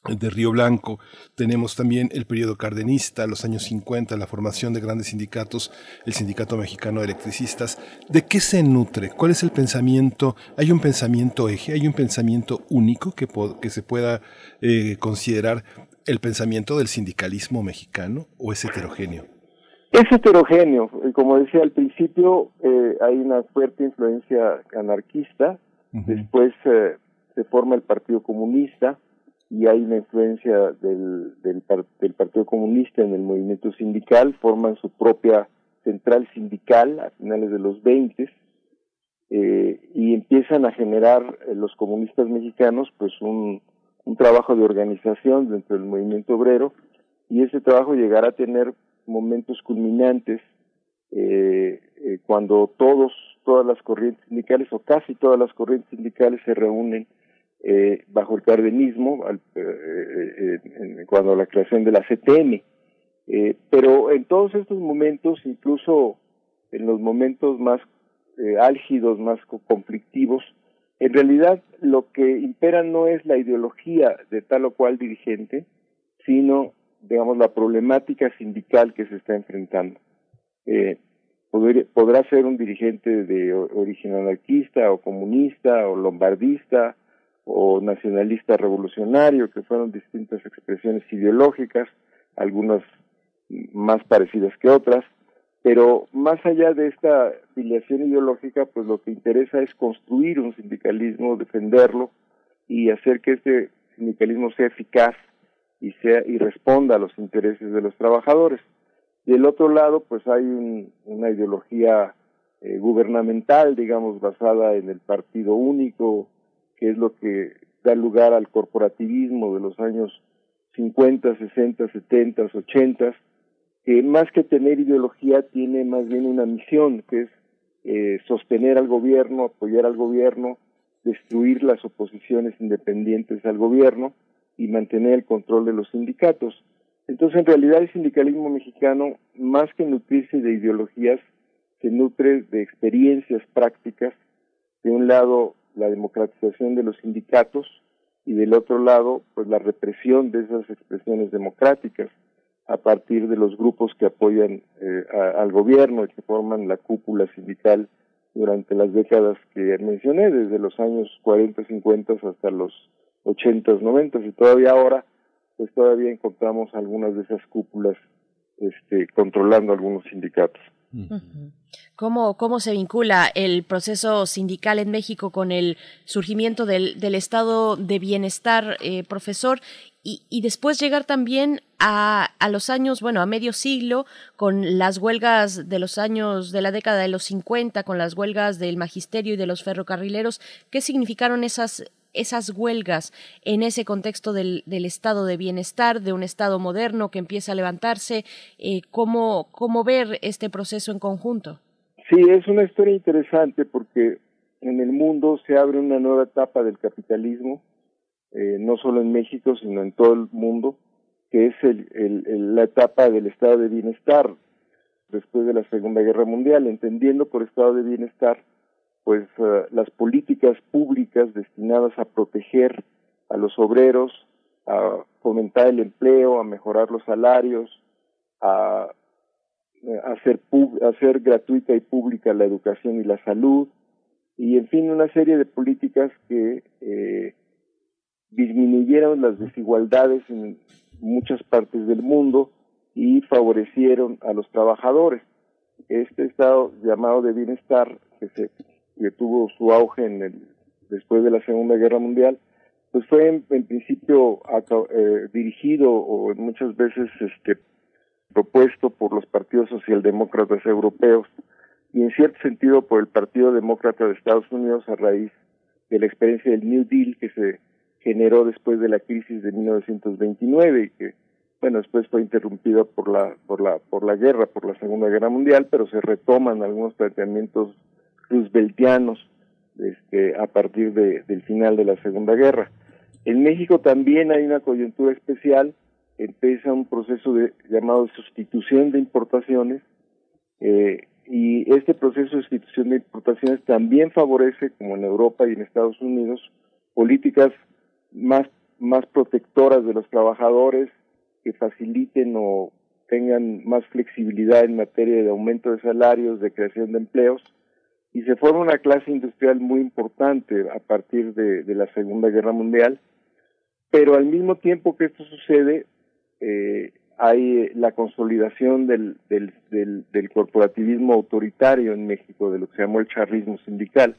de Río Blanco, tenemos también el periodo cardenista, los años 50, la formación de grandes sindicatos, el Sindicato Mexicano de Electricistas. ¿De qué se nutre? ¿Cuál es el pensamiento? ¿Hay un pensamiento eje? ¿Hay un pensamiento único que, que se pueda eh, considerar el pensamiento del sindicalismo mexicano o es heterogéneo? Es heterogéneo. Como decía al principio, eh, hay una fuerte influencia anarquista, después eh, se forma el Partido Comunista, y hay una influencia del, del, Partido Comunista en el movimiento sindical, forman su propia central sindical a finales de los 20 eh, y empiezan a generar eh, los comunistas mexicanos pues un, un trabajo de organización dentro del movimiento obrero y ese trabajo llegará a tener momentos culminantes eh, eh, cuando todos todas las corrientes sindicales o casi todas las corrientes sindicales se reúnen eh, bajo el cardenismo, al, eh, eh, cuando la creación de la CTM. pero en todos estos momentos, incluso en los momentos más álgidos, más conflictivos, en realidad lo que impera no es la ideología de tal o cual dirigente, sino, digamos, la problemática sindical que se está enfrentando. podrá ser un dirigente de origen anarquista o comunista o lombardista o nacionalista revolucionario, que fueron distintas expresiones ideológicas, algunas más parecidas que otras, pero más allá de esta filiación ideológica, pues lo que interesa es construir un sindicalismo, defenderlo y hacer que este sindicalismo sea eficaz y sea y responda a los intereses de los trabajadores. Del otro lado, pues hay una ideología eh, gubernamental, digamos, basada en el partido único, que es lo que da lugar al corporativismo de los años 50, 60, 70, 80, que más que tener ideología tiene más bien una misión, que es eh, sostener al gobierno, apoyar al gobierno, destruir las oposiciones independientes al gobierno y mantener el control de los sindicatos. Entonces, en realidad, el sindicalismo mexicano, más que nutrirse de ideologías, se nutre de experiencias prácticas, de un lado la democratización de los sindicatos y del otro lado, pues la represión de esas expresiones democráticas a partir de los grupos que apoyan eh, al gobierno y que forman la cúpula sindical durante las décadas que mencioné, desde los años 40, 50 hasta los 80, 90 y todavía ahora, pues todavía encontramos algunas de esas cúpulas este, controlando algunos sindicatos. ¿Cómo, ¿Cómo se vincula el proceso sindical en México con el surgimiento del, del estado de bienestar, eh, profesor? Y, y después llegar también a, a los años, bueno, a medio siglo, con las huelgas de los años de la década de los 50, con las huelgas del magisterio y de los ferrocarrileros. ¿Qué significaron esas, esas huelgas en ese contexto del, del estado de bienestar, de un estado moderno que empieza a levantarse? Eh, ¿cómo, ¿Cómo ver este proceso en conjunto? Sí, es una historia interesante porque en el mundo se abre una nueva etapa del capitalismo, eh, no solo en México, sino en todo el mundo, que es el, la etapa del estado de bienestar después de la Segunda Guerra Mundial, entendiendo por estado de bienestar pues eh, las políticas públicas destinadas a proteger a los obreros, a fomentar el empleo, a mejorar los salarios, a eh, hacer, pub- hacer gratuita y pública la educación y la salud, y en fin, una serie de políticas que eh, disminuyeron las desigualdades en muchas partes del mundo y favorecieron a los trabajadores. Este estado llamado de bienestar, que, se, que tuvo su auge en el, después de la Segunda Guerra Mundial, pues fue en, principio eh, dirigido o muchas veces este, propuesto por los partidos socialdemócratas europeos y en cierto sentido por el Partido Demócrata de Estados Unidos a raíz de la experiencia del New Deal que se generó después de la crisis de 1929 y que bueno después fue interrumpido por la por la por la guerra por la Segunda Guerra Mundial pero se retoman algunos planteamientos rooseveltianos este, a partir de- del final de la Segunda Guerra. En México también hay una coyuntura especial empieza un proceso de, llamado sustitución de importaciones eh, y este proceso de sustitución de importaciones también favorece, como en Europa y en Estados Unidos, políticas más, más protectoras de los trabajadores que faciliten o tengan más flexibilidad en materia de aumento de salarios, de creación de empleos, y se forma una clase industrial muy importante a partir de, la Segunda Guerra Mundial, pero al mismo tiempo que esto sucede, eh, hay eh, la consolidación del, del, del, del corporativismo autoritario en México, de lo que se llamó el charrismo sindical.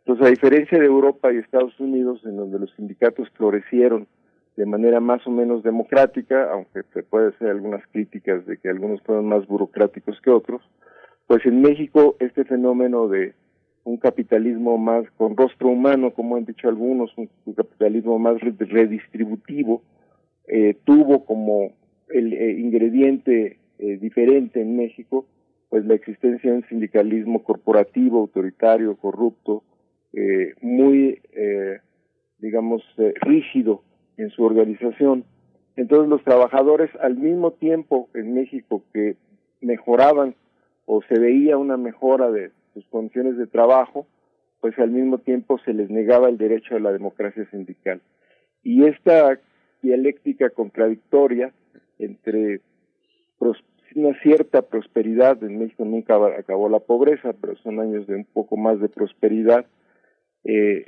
Entonces, a diferencia de Europa y Estados Unidos, en donde los sindicatos florecieron de manera más o menos democrática, aunque se puede hacer algunas críticas de que algunos fueron más burocráticos que otros, pues en México este fenómeno de un capitalismo más con rostro humano, como han dicho algunos, un, capitalismo más re- redistributivo, eh, tuvo como el eh, ingrediente eh, diferente en México, pues la existencia de un sindicalismo corporativo, autoritario, corrupto, eh, muy, eh, digamos, rígido en su organización. Entonces los trabajadores al mismo tiempo en México que mejoraban o se veía una mejora de sus condiciones de trabajo, pues al mismo tiempo se les negaba el derecho a la democracia sindical. Y esta dialéctica contradictoria entre una cierta prosperidad, en México nunca acabó la pobreza, pero son años de un poco más de prosperidad, eh,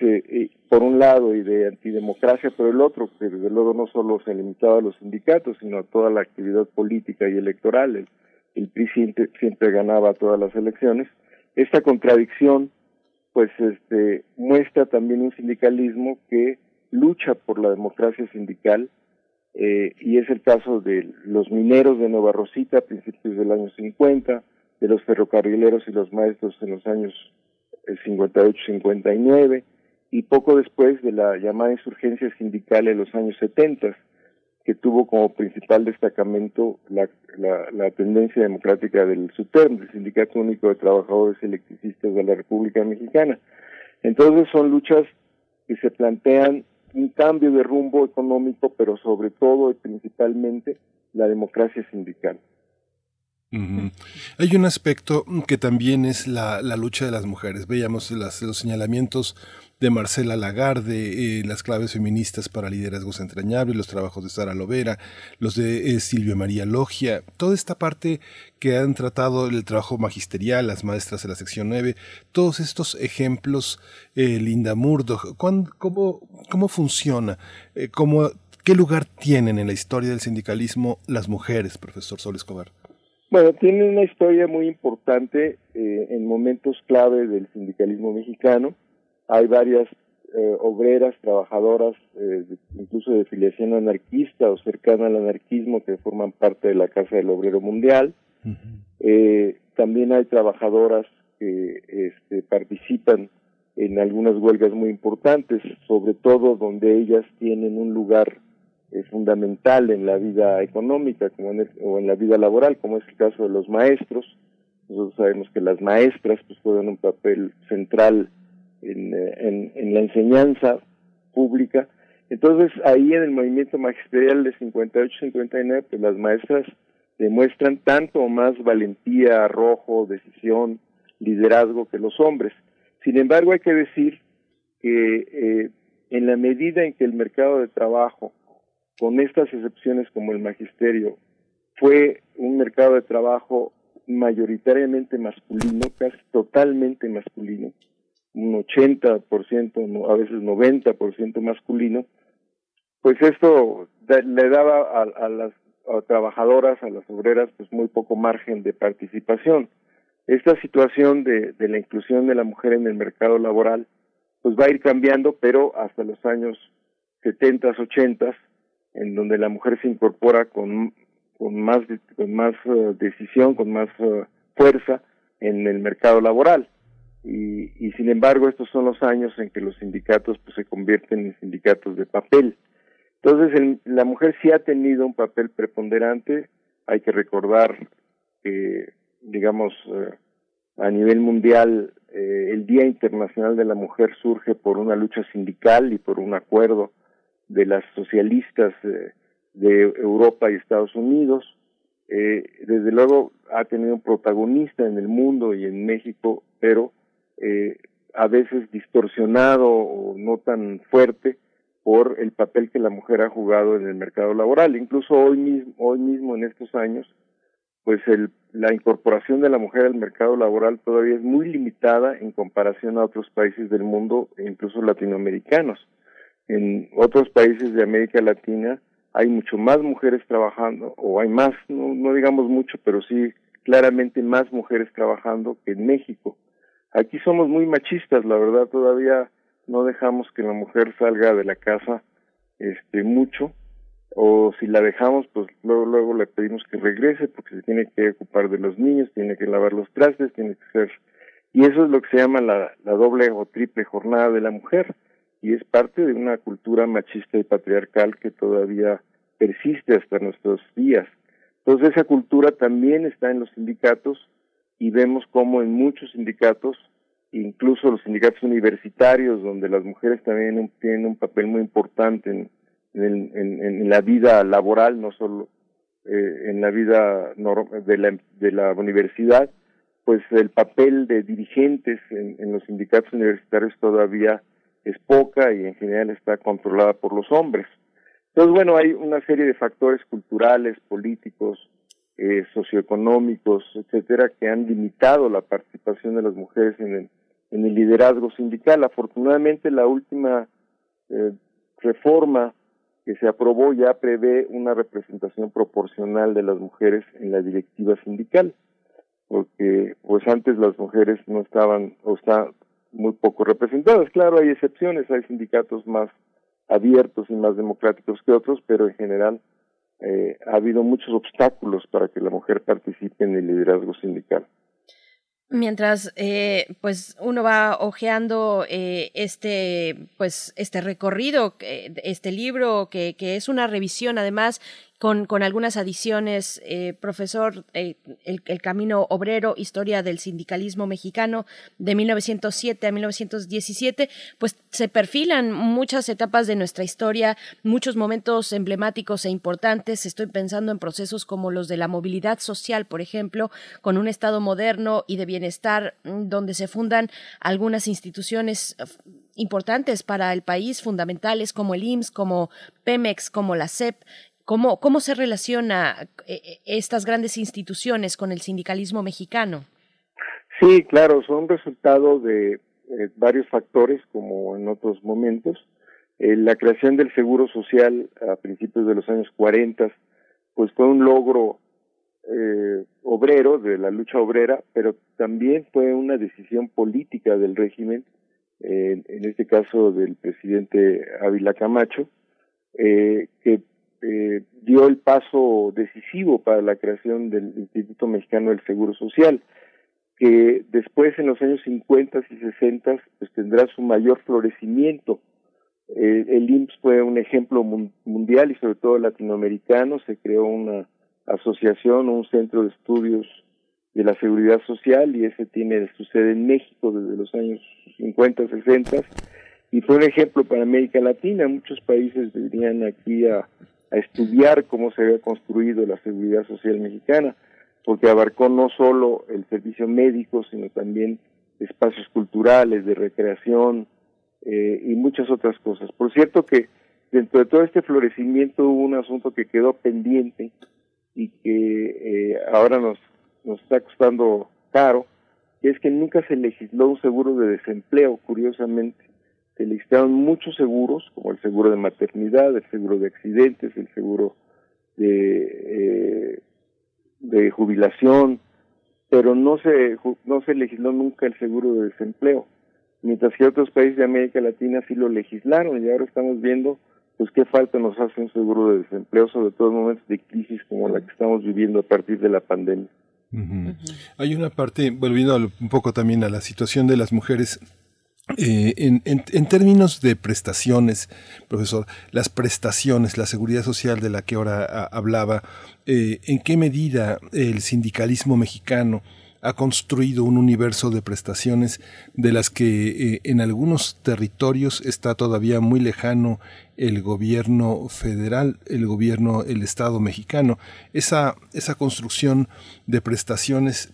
se- por un lado y de antidemocracia por el otro, que desde luego no solo se limitaba a los sindicatos, sino a toda la actividad política y electoral. El, el PRI siempre, siempre ganaba todas las elecciones. Esta contradicción, pues, este, muestra también un sindicalismo que lucha por la democracia sindical, eh, y es el caso de los mineros de Nueva Rosita a principios del año 50, de los ferrocarrileros y los maestros en los años 58-59, y poco después de la llamada insurgencia sindical en los años 70, que tuvo como principal destacamento la, la, la tendencia democrática del SUTERM, del Sindicato Único de Trabajadores Electricistas de la República Mexicana. Entonces son luchas que se plantean un cambio de rumbo económico, pero sobre todo y principalmente la democracia sindical. Hay un aspecto que también es la, la lucha de las mujeres. Veíamos las- los señalamientos de Marcela Lagarde, eh, las claves feministas para liderazgos entrañables, los trabajos de Sara Lovera, los de eh, Silvia María Logia, toda esta parte que han tratado el trabajo magisterial, las maestras de la sección 9, todos estos ejemplos, eh, Linda Murdoch, ¿cuán- cómo, ¿cómo funciona? Eh, cómo, ¿Qué lugar tienen en la historia del sindicalismo las mujeres, profesor Sol Escobar? Bueno, tiene una historia muy importante eh, en momentos clave del sindicalismo mexicano. Hay varias eh, obreras, trabajadoras, eh, incluso de filiación anarquista o cercana al anarquismo, que forman parte de la Casa del Obrero Mundial. Eh, también hay trabajadoras que este, participan en algunas huelgas muy importantes, sobre todo donde ellas tienen un lugar eh, fundamental en la vida económica como en el- o en la vida laboral, como es el caso de los maestros. Nosotros sabemos que las maestras pues juegan un papel central en, eh, en la enseñanza pública. Entonces ahí en el movimiento magisterial de 58-59, pues las maestras demuestran tanto o más valentía, arrojo, decisión, liderazgo que los hombres. Sin embargo, hay que decir que eh, en la medida en que el mercado de trabajo, con estas excepciones como el magisterio, fue un mercado de trabajo mayoritariamente masculino, casi totalmente masculino, un 80%, no, a veces 90% masculino, pues esto le daba a, las trabajadoras, a las obreras, pues muy poco margen de participación. Esta situación de, la inclusión de la mujer en el mercado laboral, pues va a ir cambiando, pero hasta los años 70, 80, en donde la mujer se incorpora con, con más, con más eh, decisión, con más eh, fuerza en el mercado laboral. Y, y sin embargo, estos son los años en que los sindicatos pues, se convierten en sindicatos de papel. Entonces, el- la mujer sí ha tenido un papel preponderante. Hay que recordar que, digamos, eh, a nivel mundial, eh, el Día Internacional de la Mujer surge por una lucha sindical y por un acuerdo de las socialistas eh, de Europa y Estados Unidos. Desde luego ha tenido un protagonista en el mundo y en México, pero eh, a veces distorsionado o no tan fuerte por el papel que la mujer ha jugado en el mercado laboral. Incluso hoy mismo, hoy mismo en estos años, pues el, la incorporación de la mujer al mercado laboral todavía es muy limitada en comparación a otros países del mundo, incluso latinoamericanos. En otros países de América Latina hay mucho más mujeres trabajando, o hay más, no, no digamos mucho, pero sí claramente más mujeres trabajando que en México. Aquí somos muy machistas, la verdad, todavía no dejamos que la mujer salga de la casa este mucho o si la dejamos pues luego luego le pedimos que regrese porque se tiene que ocupar de los niños tiene que lavar los trastes tiene que ser y eso es lo que se llama la, la doble o triple jornada de la mujer y es parte de una cultura machista y patriarcal que todavía persiste hasta nuestros días. Entonces esa cultura también está en los sindicatos y vemos como en muchos sindicatos incluso los sindicatos universitarios, donde las mujeres también tienen un papel muy importante en, en, en- en la vida laboral, no solo eh, en la vida de la, de la universidad, pues el papel de dirigentes en, en los sindicatos universitarios todavía es poca y en general está controlada por los hombres. Entonces, bueno, hay una serie de factores culturales, políticos, eh, socioeconómicos, etcétera, que han limitado la participación de las mujeres en el, en el liderazgo sindical. Afortunadamente, la última eh, reforma que se aprobó ya prevé una representación proporcional de las mujeres en la directiva sindical, porque pues antes las mujeres no estaban o están muy poco representadas. Claro, hay excepciones, hay sindicatos más abiertos y más democráticos que otros, pero en general eh, ha habido muchos obstáculos para que la mujer participe en el liderazgo sindical. Mientras eh, pues uno va hojeando eh, este pues este recorrido, eh, este libro que es una revisión además con, con algunas adiciones, eh, profesor, eh, el, el, Camino Obrero, Historia del Sindicalismo Mexicano de 1907 a 1917, pues se perfilan muchas etapas de nuestra historia, muchos momentos emblemáticos e importantes. Estoy pensando en procesos como los de la movilidad social, por ejemplo, con un Estado moderno y de bienestar mm, donde se fundan algunas instituciones importantes para el país, fundamentales como el IMSS, como Pemex, como la CEP. ¿Cómo, cómo se relaciona eh, estas grandes instituciones con el sindicalismo mexicano? Sí, claro, son resultado de eh, varios factores, como en otros momentos. Eh, la creación del Seguro Social a principios de los años 40, pues fue un logro obrero, de la lucha obrera, pero también fue una decisión política del régimen en este caso del presidente Ávila Camacho, que eh, dio el paso decisivo para la creación del Instituto Mexicano del Seguro Social, que después en los años 50 y 60 pues tendrá su mayor florecimiento. Eh, el IMSS fue un ejemplo mundial y sobre todo latinoamericano, se creó una asociación, un centro de estudios de la seguridad social y ese tiene su sede en México desde los años 50, 60 y fue un ejemplo para América Latina. Muchos países venían aquí a, a estudiar cómo se había construido la seguridad social mexicana, porque abarcó no solo el servicio médico, sino también espacios culturales, de recreación eh, y muchas otras cosas. Por cierto que dentro de todo este florecimiento hubo un asunto que quedó pendiente y que eh, ahora nos nos está costando caro, que es que nunca se legisló un seguro de desempleo, curiosamente. Se legislaron muchos seguros, como el seguro de maternidad, el seguro de accidentes, el seguro de, eh, de jubilación, pero no se, no se legisló nunca el seguro de desempleo, mientras que otros países de América Latina sí lo legislaron y ahora estamos viendo pues qué falta nos hace un seguro de desempleo, sobre todo en momentos de crisis como la que estamos viviendo a partir de la pandemia. Hay una parte, volviendo un poco también a la situación de las mujeres eh, en, en, términos de prestaciones, profesor, las prestaciones, la seguridad social de la que ahora a, hablaba, eh, ¿en qué medida el sindicalismo mexicano ha construido un universo de prestaciones de las que eh, en algunos territorios está todavía muy lejano el gobierno federal, el gobierno, el Estado mexicano. Esa, esa construcción de prestaciones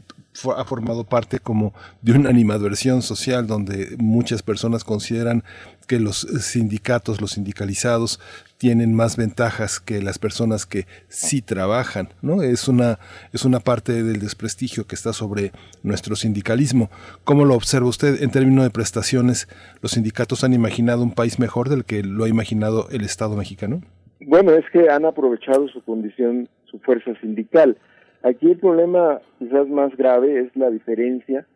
ha formado parte como de una animadversión social donde muchas personas consideran que los sindicatos, los sindicalizados, tienen más ventajas que las personas que sí trabajan, ¿no? Es una, es una parte del desprestigio que está sobre nuestro sindicalismo. ¿Cómo lo observa usted en términos de prestaciones? ¿Los sindicatos han imaginado un país mejor del que lo ha imaginado el Estado mexicano? Bueno, es que han aprovechado su condición, su fuerza sindical. Aquí el problema quizás más grave es la diferencia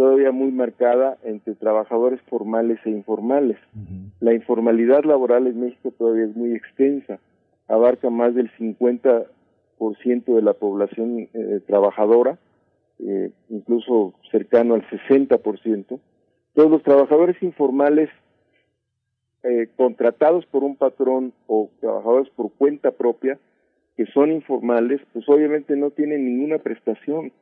todavía muy marcada entre trabajadores formales e informales. La informalidad laboral en México todavía es muy extensa, abarca más del 50% de la población eh, trabajadora, eh, incluso cercano al 60%. Todos los trabajadores informales eh, contratados por un patrón o trabajadores por cuenta propia, que son informales, pues obviamente no tienen ninguna prestación,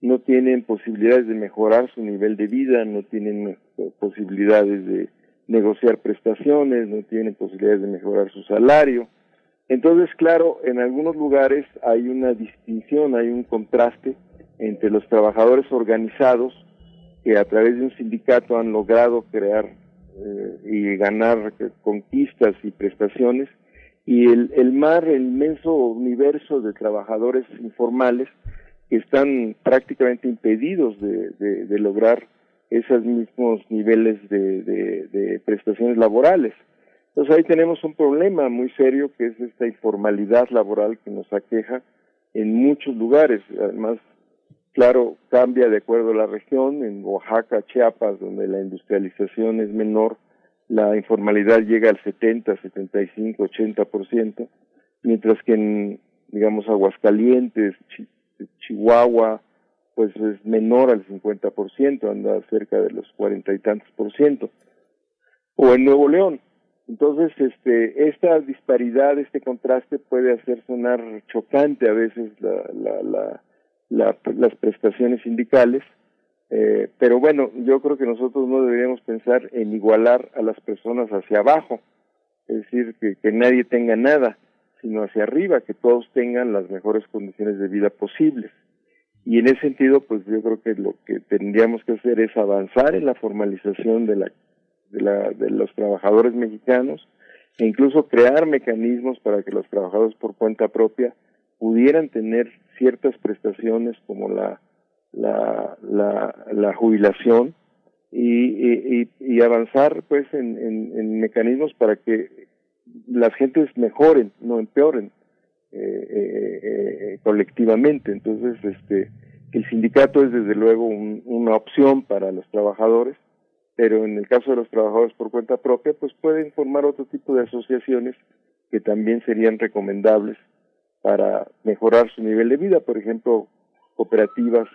no tienen posibilidades de mejorar su nivel de vida, no tienen eh, posibilidades de negociar prestaciones, no tienen posibilidades de mejorar su salario. Entonces, claro, en algunos lugares hay una distinción, hay un contraste entre los trabajadores organizados que a través de un sindicato han logrado crear eh, y ganar conquistas y prestaciones y el, el mar, el inmenso universo de trabajadores informales que están prácticamente impedidos de, de, lograr esos mismos niveles de, de, prestaciones laborales. Entonces ahí tenemos un problema muy serio que es esta informalidad laboral que nos aqueja en muchos lugares. Además, claro, cambia de acuerdo a la región. En Oaxaca, Chiapas, donde la industrialización es menor, la informalidad llega al 70, 75, 80%, mientras que en, digamos, Aguascalientes, Chihuahua, pues es menor al 50%, anda cerca de los cuarenta y tantos por ciento. O en Nuevo León, Entonces, este, esta disparidad, este contraste puede hacer sonar chocante a veces la, la, la, la- las prestaciones sindicales, eh, pero bueno, yo creo que nosotros no deberíamos pensar en igualar a las personas hacia abajo, es decir, que, nadie tenga nada, sino hacia arriba, que todos tengan las mejores condiciones de vida posibles. Y en ese sentido, pues yo creo que lo que tendríamos que hacer es avanzar en la formalización de la de, la, de los trabajadores mexicanos e incluso crear mecanismos para que los trabajadores por cuenta propia pudieran tener ciertas prestaciones como la la, la, la jubilación y, y, avanzar pues en, en, en mecanismos para que las gentes mejoren, no empeoren eh, eh, eh, colectivamente. Entonces, este, el sindicato es desde luego un- una opción para los trabajadores, pero en el caso de los trabajadores por cuenta propia, pues pueden formar otro tipo de asociaciones que también serían recomendables para mejorar su nivel de vida, por ejemplo, cooperativas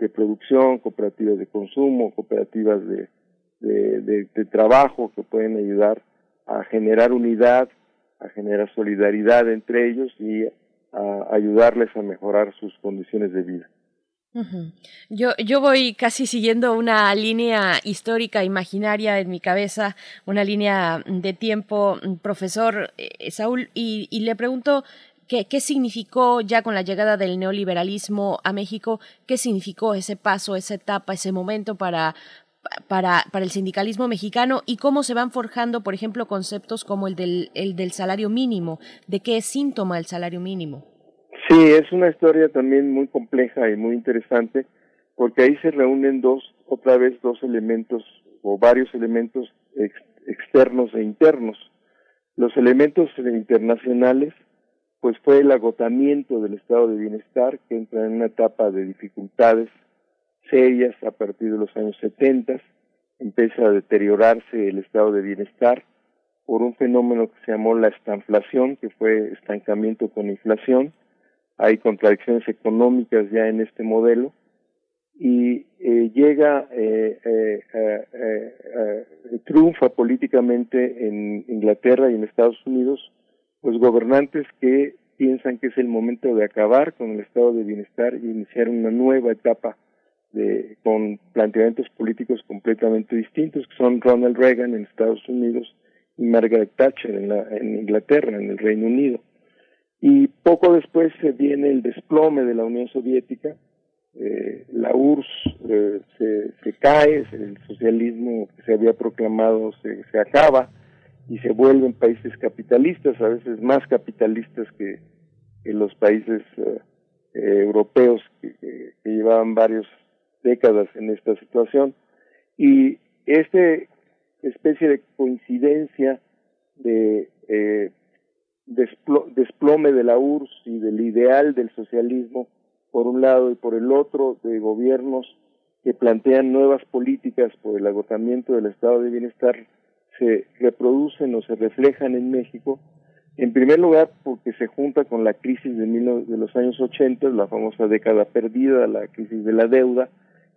de producción, cooperativas de consumo, cooperativas de, de, trabajo que pueden ayudar a generar unidad, a generar solidaridad entre ellos y a ayudarles a mejorar sus condiciones de vida. Yo, yo voy casi siguiendo una línea histórica, imaginaria en mi cabeza, una línea de tiempo, mm, profesor eh, Saúl, y le pregunto qué, significó ya con la llegada del neoliberalismo a México, qué significó ese paso, esa etapa, ese momento para, para, para el sindicalismo mexicano y cómo se van forjando, por ejemplo, conceptos como el del, el salario mínimo, de qué es síntoma el salario mínimo. Sí, es una historia también muy compleja y muy interesante, porque ahí se reúnen dos, otra vez dos elementos o varios elementos ex- externos e internos. Los elementos internacionales, pues fue el agotamiento del estado de bienestar, que entra en una etapa de dificultades serias a partir de los años 70, empieza a deteriorarse el estado de bienestar por un fenómeno que se llamó la estanflación, que fue estancamiento con inflación, hay contradicciones económicas ya en este modelo. Y eh, llega, eh, eh, triunfa políticamente en Inglaterra y en Estados Unidos los gobernantes que piensan que es el momento de acabar con el estado de bienestar y iniciar una nueva etapa de, con planteamientos políticos completamente distintos, que son Ronald Reagan en Estados Unidos y Margaret Thatcher en, la, Inglaterra, en el Reino Unido. Y poco después se viene el desplome de la Unión Soviética, eh, la URSS eh, se, se cae, el socialismo que se había proclamado se, se acaba y se vuelven países capitalistas, a veces más capitalistas que, los países eh, eh, europeos que, llevaban varias décadas en esta situación. Y este especie de coincidencia de eh, desplo- desplome de la URSS y del ideal del socialismo por un lado y por el otro de gobiernos que plantean nuevas políticas por el agotamiento del estado de bienestar se reproducen o se reflejan en México en primer lugar porque se junta con la crisis de, mil- de los años 80, la famosa década perdida, la crisis de la deuda,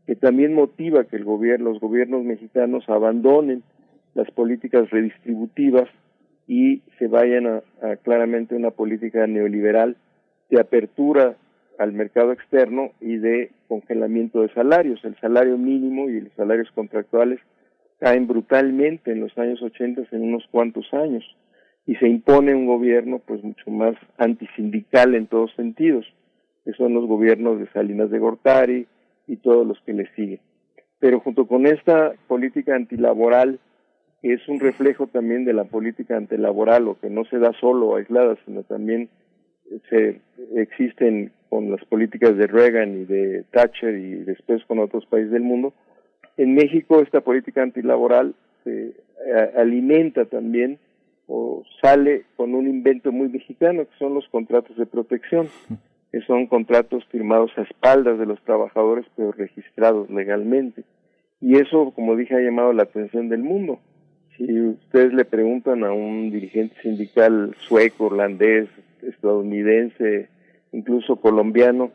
que también motiva que el gobierno, los gobiernos mexicanos abandonen las políticas redistributivas y se vayan a, a claramente una política neoliberal de apertura al mercado externo y de congelamiento de salarios. El salario mínimo y los salarios contractuales caen brutalmente en los años 80 en unos cuantos años y se impone un gobierno pues mucho más antisindical en todos sentidos, que son los gobiernos de Salinas de Gortari y todos los que le siguen. Pero junto con esta política antilaboral que es un reflejo también de la política antilaboral o que no se da solo aislada, sino también se existen con las políticas de Reagan y de Thatcher y después con otros países del mundo. En México esta política antilaboral se a- alimenta también o sale con un invento muy mexicano que son los contratos de protección, que son contratos firmados a espaldas de los trabajadores pero registrados legalmente. Y eso, como dije, ha llamado la atención del mundo. Si ustedes le preguntan a un dirigente sindical sueco, holandés, estadounidense, incluso colombiano,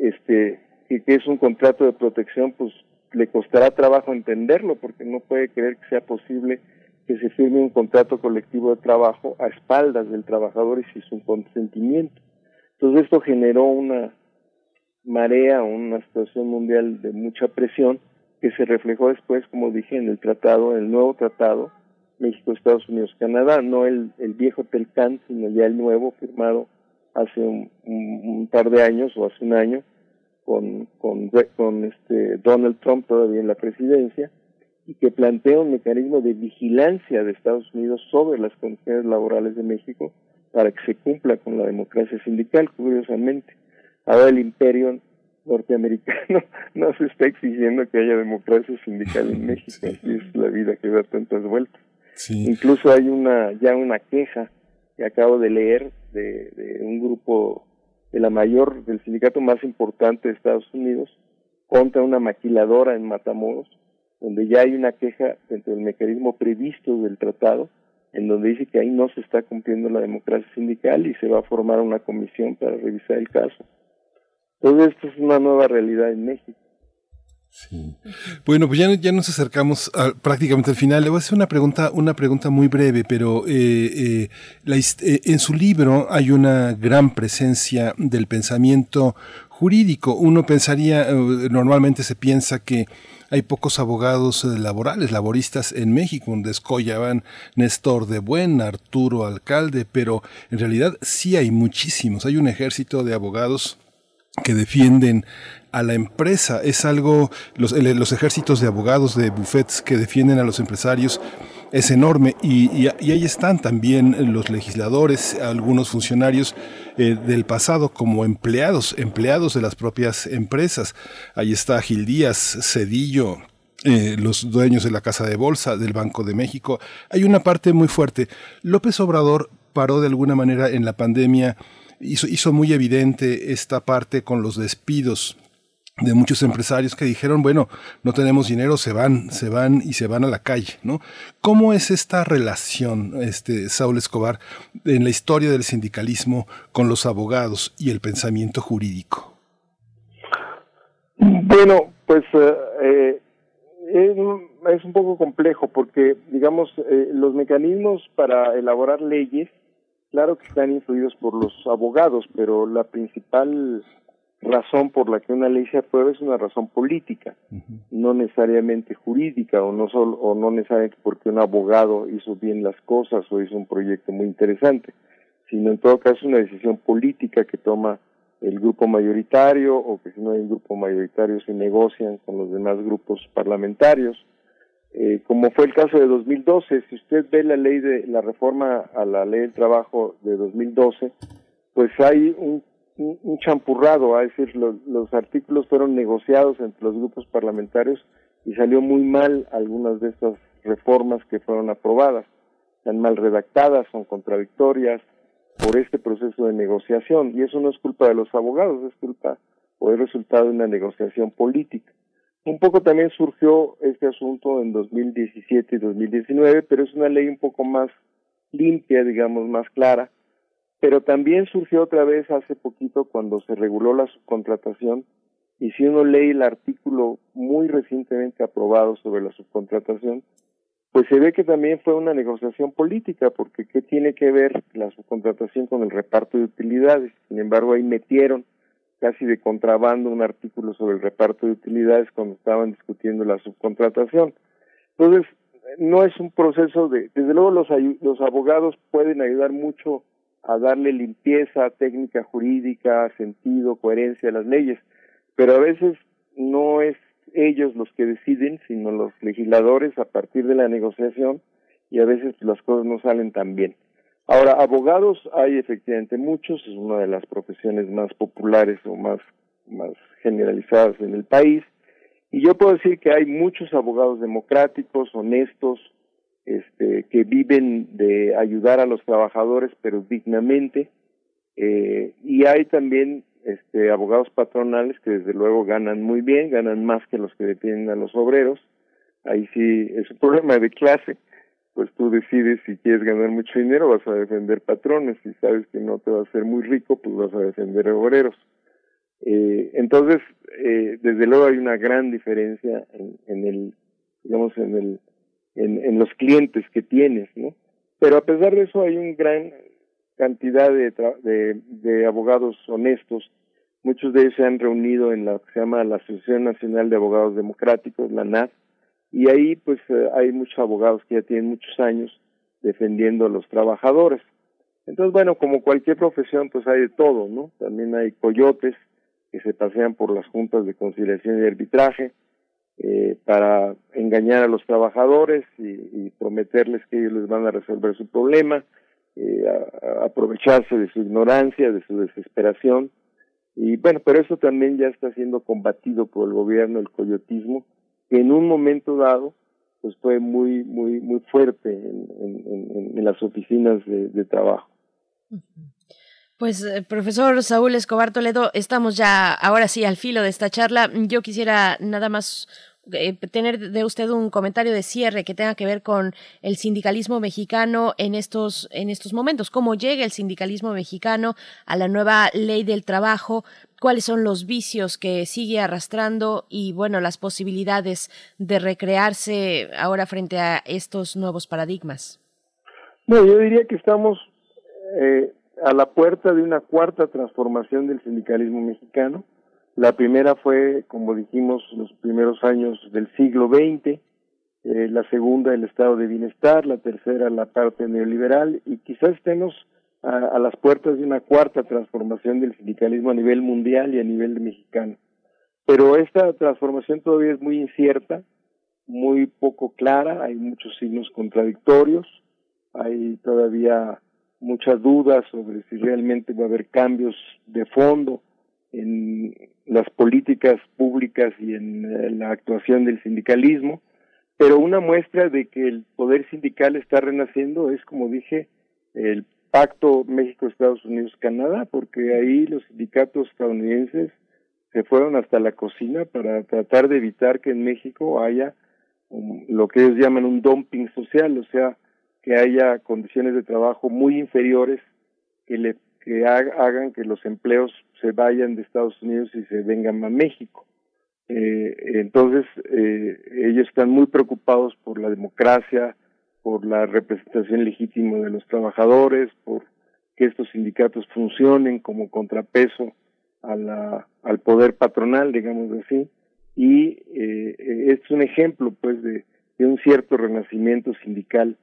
este, que, que es un contrato de protección, pues le costará trabajo entenderlo porque no puede creer que sea posible que se firme un contrato colectivo de trabajo a espaldas del trabajador y sin su consentimiento. Entonces esto generó una marea, una situación mundial de mucha presión que se reflejó después, como dije, en el tratado, el nuevo tratado México, Estados Unidos, Canadá, no el, viejo Telcán, sino ya el nuevo firmado hace un par de años o hace un año con, con, con este Donald Trump todavía en la presidencia y que plantea un mecanismo de vigilancia de Estados Unidos sobre las condiciones laborales de México para que se cumpla con la democracia sindical, curiosamente. Ahora el imperio norteamericano no se está exigiendo que haya democracia sindical en México, es la vida que da tantas vueltas. Incluso hay una ya una queja que acabo de leer de, de un grupo de la mayor del sindicato más importante de Estados Unidos contra una maquiladora en Matamoros, donde ya hay una queja dentro del mecanismo previsto del tratado, en donde dice que ahí no se está cumpliendo la democracia sindical y se va a formar una comisión para revisar el caso. Todo esto es una nueva realidad en México. Bueno, pues ya, nos acercamos prácticamente al final. Le voy a hacer una pregunta, una pregunta muy breve, pero eh, eh, eh, en su libro hay una gran presencia del pensamiento jurídico. Uno pensaría, normalmente se piensa que hay pocos abogados laborales, laboristas en México, donde escollaban Néstor de Buen, Arturo Alcalde, pero en realidad sí hay muchísimos. Hay un ejército de abogados que defienden a la empresa. Es algo, los, ejércitos de abogados, de bufetes que defienden a los empresarios es enorme y, ahí están también los legisladores, algunos funcionarios eh, del pasado como empleados, empleados de las propias empresas. Ahí está Gil Díaz, Cedillo, eh, los dueños de la Casa de Bolsa, del Banco de México. Hay una parte muy fuerte. López Obrador paró de alguna manera en la pandemia, hizo muy evidente esta parte con los despidos de muchos empresarios que dijeron, bueno, no tenemos dinero, se van, se van y se van a la calle, ¿no? ¿Cómo es esta relación, este, Saúl Escobar, en la historia del sindicalismo con los abogados y el pensamiento jurídico? Bueno, pues eh, eh, es, un poco complejo porque, digamos, eh, los mecanismos para elaborar leyes, claro que están influidos por los abogados, pero la principal razón por la que una ley se aprueba es una razón política, no necesariamente jurídica o no solo o no necesariamente porque un abogado hizo bien las cosas o hizo un proyecto muy interesante, sino en todo caso una decisión política que toma el grupo mayoritario o que si no hay un grupo mayoritario se negocian con los demás grupos parlamentarios. Eh, como fue el caso de 2012, si usted ve la ley de la reforma a la ley del trabajo de 2012, pues hay un, un, champurrado, es decir, lo- los artículos fueron negociados entre los grupos parlamentarios y salió muy mal algunas de estas reformas que fueron aprobadas. Están mal redactadas, son contradictorias por este proceso de negociación y eso no es culpa de los abogados, es culpa o es resultado de una negociación política. Un poco también surgió este asunto en 2017 y 2019, pero es una ley un poco más limpia, digamos, más clara. Pero también surgió otra vez hace poquito cuando se reguló la subcontratación y si uno lee el artículo muy recientemente aprobado sobre la subcontratación, pues se ve que también fue una negociación política, porque ¿qué tiene que ver la subcontratación con el reparto de utilidades? Sin embargo, ahí metieron casi de contrabando un artículo sobre el reparto de utilidades cuando estaban discutiendo la subcontratación. Entonces, no es un proceso de, desde luego los, los abogados pueden ayudar mucho a darle limpieza, técnica jurídica, sentido, coherencia a las leyes, pero a veces no es ellos los que deciden, sino los legisladores a partir de la negociación y a veces las cosas no salen tan bien. Ahora, abogados hay efectivamente muchos, es una de las profesiones más populares o más, más generalizadas en el país, y yo puedo decir que hay muchos abogados democráticos, honestos, este, que viven de ayudar a los trabajadores, pero dignamente, eh, y hay también este, abogados patronales que desde luego ganan muy bien, ganan más que los que detienen a los obreros. Ahí sí es un problema de clase, pues tú decides si quieres ganar mucho dinero, vas a defender patrones, si sabes que no te va a hacer muy rico, pues vas a defender obreros. Eh, entonces, eh, desde luego hay una gran diferencia en, en el, digamos, en el en, los clientes que tienes, ¿no? Pero a pesar de eso hay una gran cantidad de, de, de abogados honestos. Muchos de ellos se han reunido en lo que se llama la Asociación Nacional de Abogados Democráticos, la NAD, y ahí pues eh, hay muchos abogados que ya tienen muchos años defendiendo a los trabajadores. Entonces, bueno, como cualquier profesión, pues hay de todo, ¿no? También hay coyotes que se pasean por las juntas de conciliación y arbitraje eh, para engañar a los trabajadores y, y prometerles que ellos les van a resolver su problema, eh, aprovecharse de su ignorancia, de su desesperación. Y bueno, pero eso también ya está siendo combatido por el gobierno, el coyotismo, que en un momento dado pues fue muy muy muy fuerte en, las oficinas de trabajo. Pues, eh, profesor Saúl Escobar Toledo, estamos ya ahora sí al filo de esta charla. Yo quisiera nada más eh, tener de usted un comentario de cierre que tenga que ver con el sindicalismo mexicano en estos en estos momentos. ¿Cómo llega el sindicalismo mexicano a la nueva ley del trabajo? ¿Cuáles son los vicios que sigue arrastrando y bueno las posibilidades de recrearse ahora frente a estos nuevos paradigmas? No, yo diría que estamos eh, a la puerta de una cuarta transformación del sindicalismo mexicano. La primera fue, como dijimos, los primeros años del siglo XX, eh, la segunda el estado de bienestar, la tercera la parte neoliberal y quizás estemos a, a las puertas de una cuarta transformación del sindicalismo a nivel mundial y a nivel mexicano. Pero esta transformación todavía es muy incierta, muy poco clara, hay muchos signos contradictorios, hay todavía muchas dudas sobre si realmente va a haber cambios de fondo en las políticas públicas y en eh, la actuación del sindicalismo, pero una muestra de que el poder sindical está renaciendo es, como dije, el pacto México-Estados Unidos-Canadá, porque ahí los sindicatos estadounidenses se fueron hasta la cocina para tratar de evitar que en México haya um, lo que ellos llaman un dumping social, o sea, que haya condiciones de trabajo muy inferiores que le que ha- hagan que los empleos se vayan de Estados Unidos y se vengan a México. Eh, entonces, eh, ellos están muy preocupados por la democracia, por la representación legítima de los trabajadores, por que estos sindicatos funcionen como contrapeso al poder patronal, digamos así, y eh, es un ejemplo, pues, de un cierto renacimiento sindical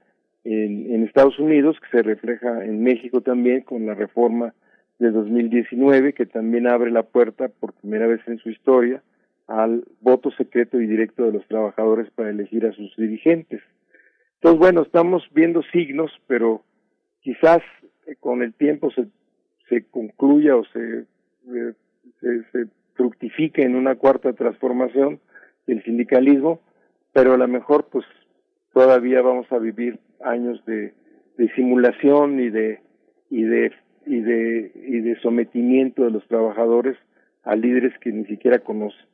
en, Estados Unidos, que se refleja en México también con la reforma de 2019, que también abre la puerta por primera vez en su historia al voto secreto y directo de los trabajadores para elegir a sus dirigentes. Entonces, bueno, estamos viendo signos, pero quizás eh, con el tiempo se, se concluya o se, eh, se, se fructifique en una cuarta transformación del sindicalismo, pero a lo mejor pues todavía vamos a vivir años de, de simulación y de y de y de y de sometimiento de los trabajadores a líderes que ni siquiera conocen.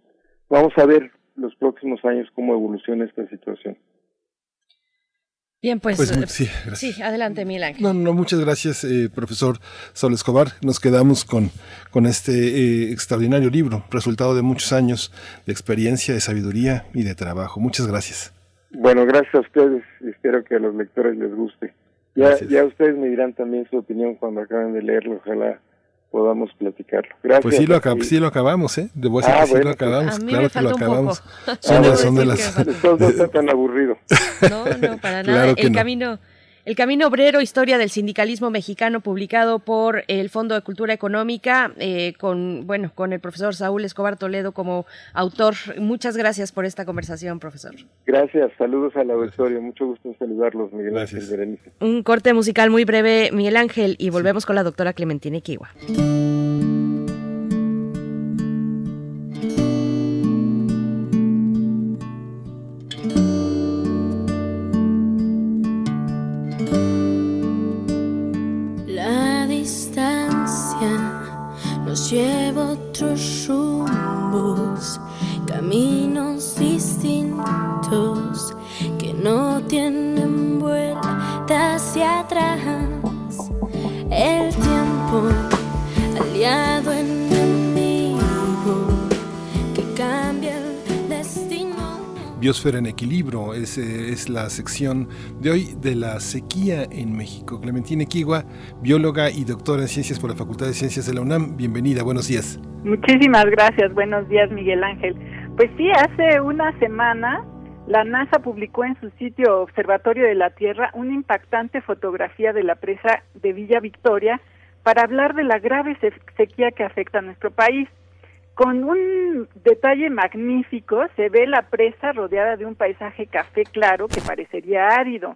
Vamos a ver los próximos años cómo evoluciona esta situación. Bien, pues, Pues, eh, sí, adelante, Ángel. No, no, muchas gracias, eh, profesor Sol Escobar. Nos quedamos con, con este eh, extraordinario libro, resultado de muchos años de experiencia, de sabiduría y de trabajo. Muchas gracias. Bueno, gracias a ustedes espero que a los lectores les guste. Ya, ya ustedes me dirán también su opinión cuando acaben de leerlo, ojalá podamos platicarlo. Gracias. Pues sí lo, acab- sí lo acabamos, ¿eh? Debo decir Ah, que sí bueno, lo acabamos, pues- A mí claro que lo acabamos. Son, Ah, de- son de decir las... Entonces no está tan aburrido. No, no, para nada. Claro que el no. camino el Camino Obrero, Historia del Sindicalismo Mexicano, publicado por el Fondo de Cultura Económica, eh, con, bueno, con el profesor Saúl Escobar Toledo como autor. Muchas gracias por esta conversación, profesor. Gracias, saludos al auditorio. Mucho gusto en saludarlos, Miguel Ángel Berenice. Un corte musical muy breve, Miguel Ángel, y volvemos con la doctora Clementina Kiwa. Lleva otros rumbos, caminos distintos que no tienen vuelta hacia atrás. El tiempo, aliado enemigo, Biosfera en Equilibrio. Es, es la sección de hoy de la sequía en México. Clementina Equigua, bióloga y doctora en ciencias por la Facultad de Ciencias de la UNAM. Bienvenida, buenos días. Muchísimas gracias, buenos días Miguel Ángel. Pues sí, hace una semana la NASA publicó en su sitio Observatorio de la Tierra una impactante fotografía de la presa de Villa Victoria para hablar de la grave se- sequía que afecta a nuestro país. Con un detalle magnífico se ve la presa rodeada de un paisaje café claro que parecería árido.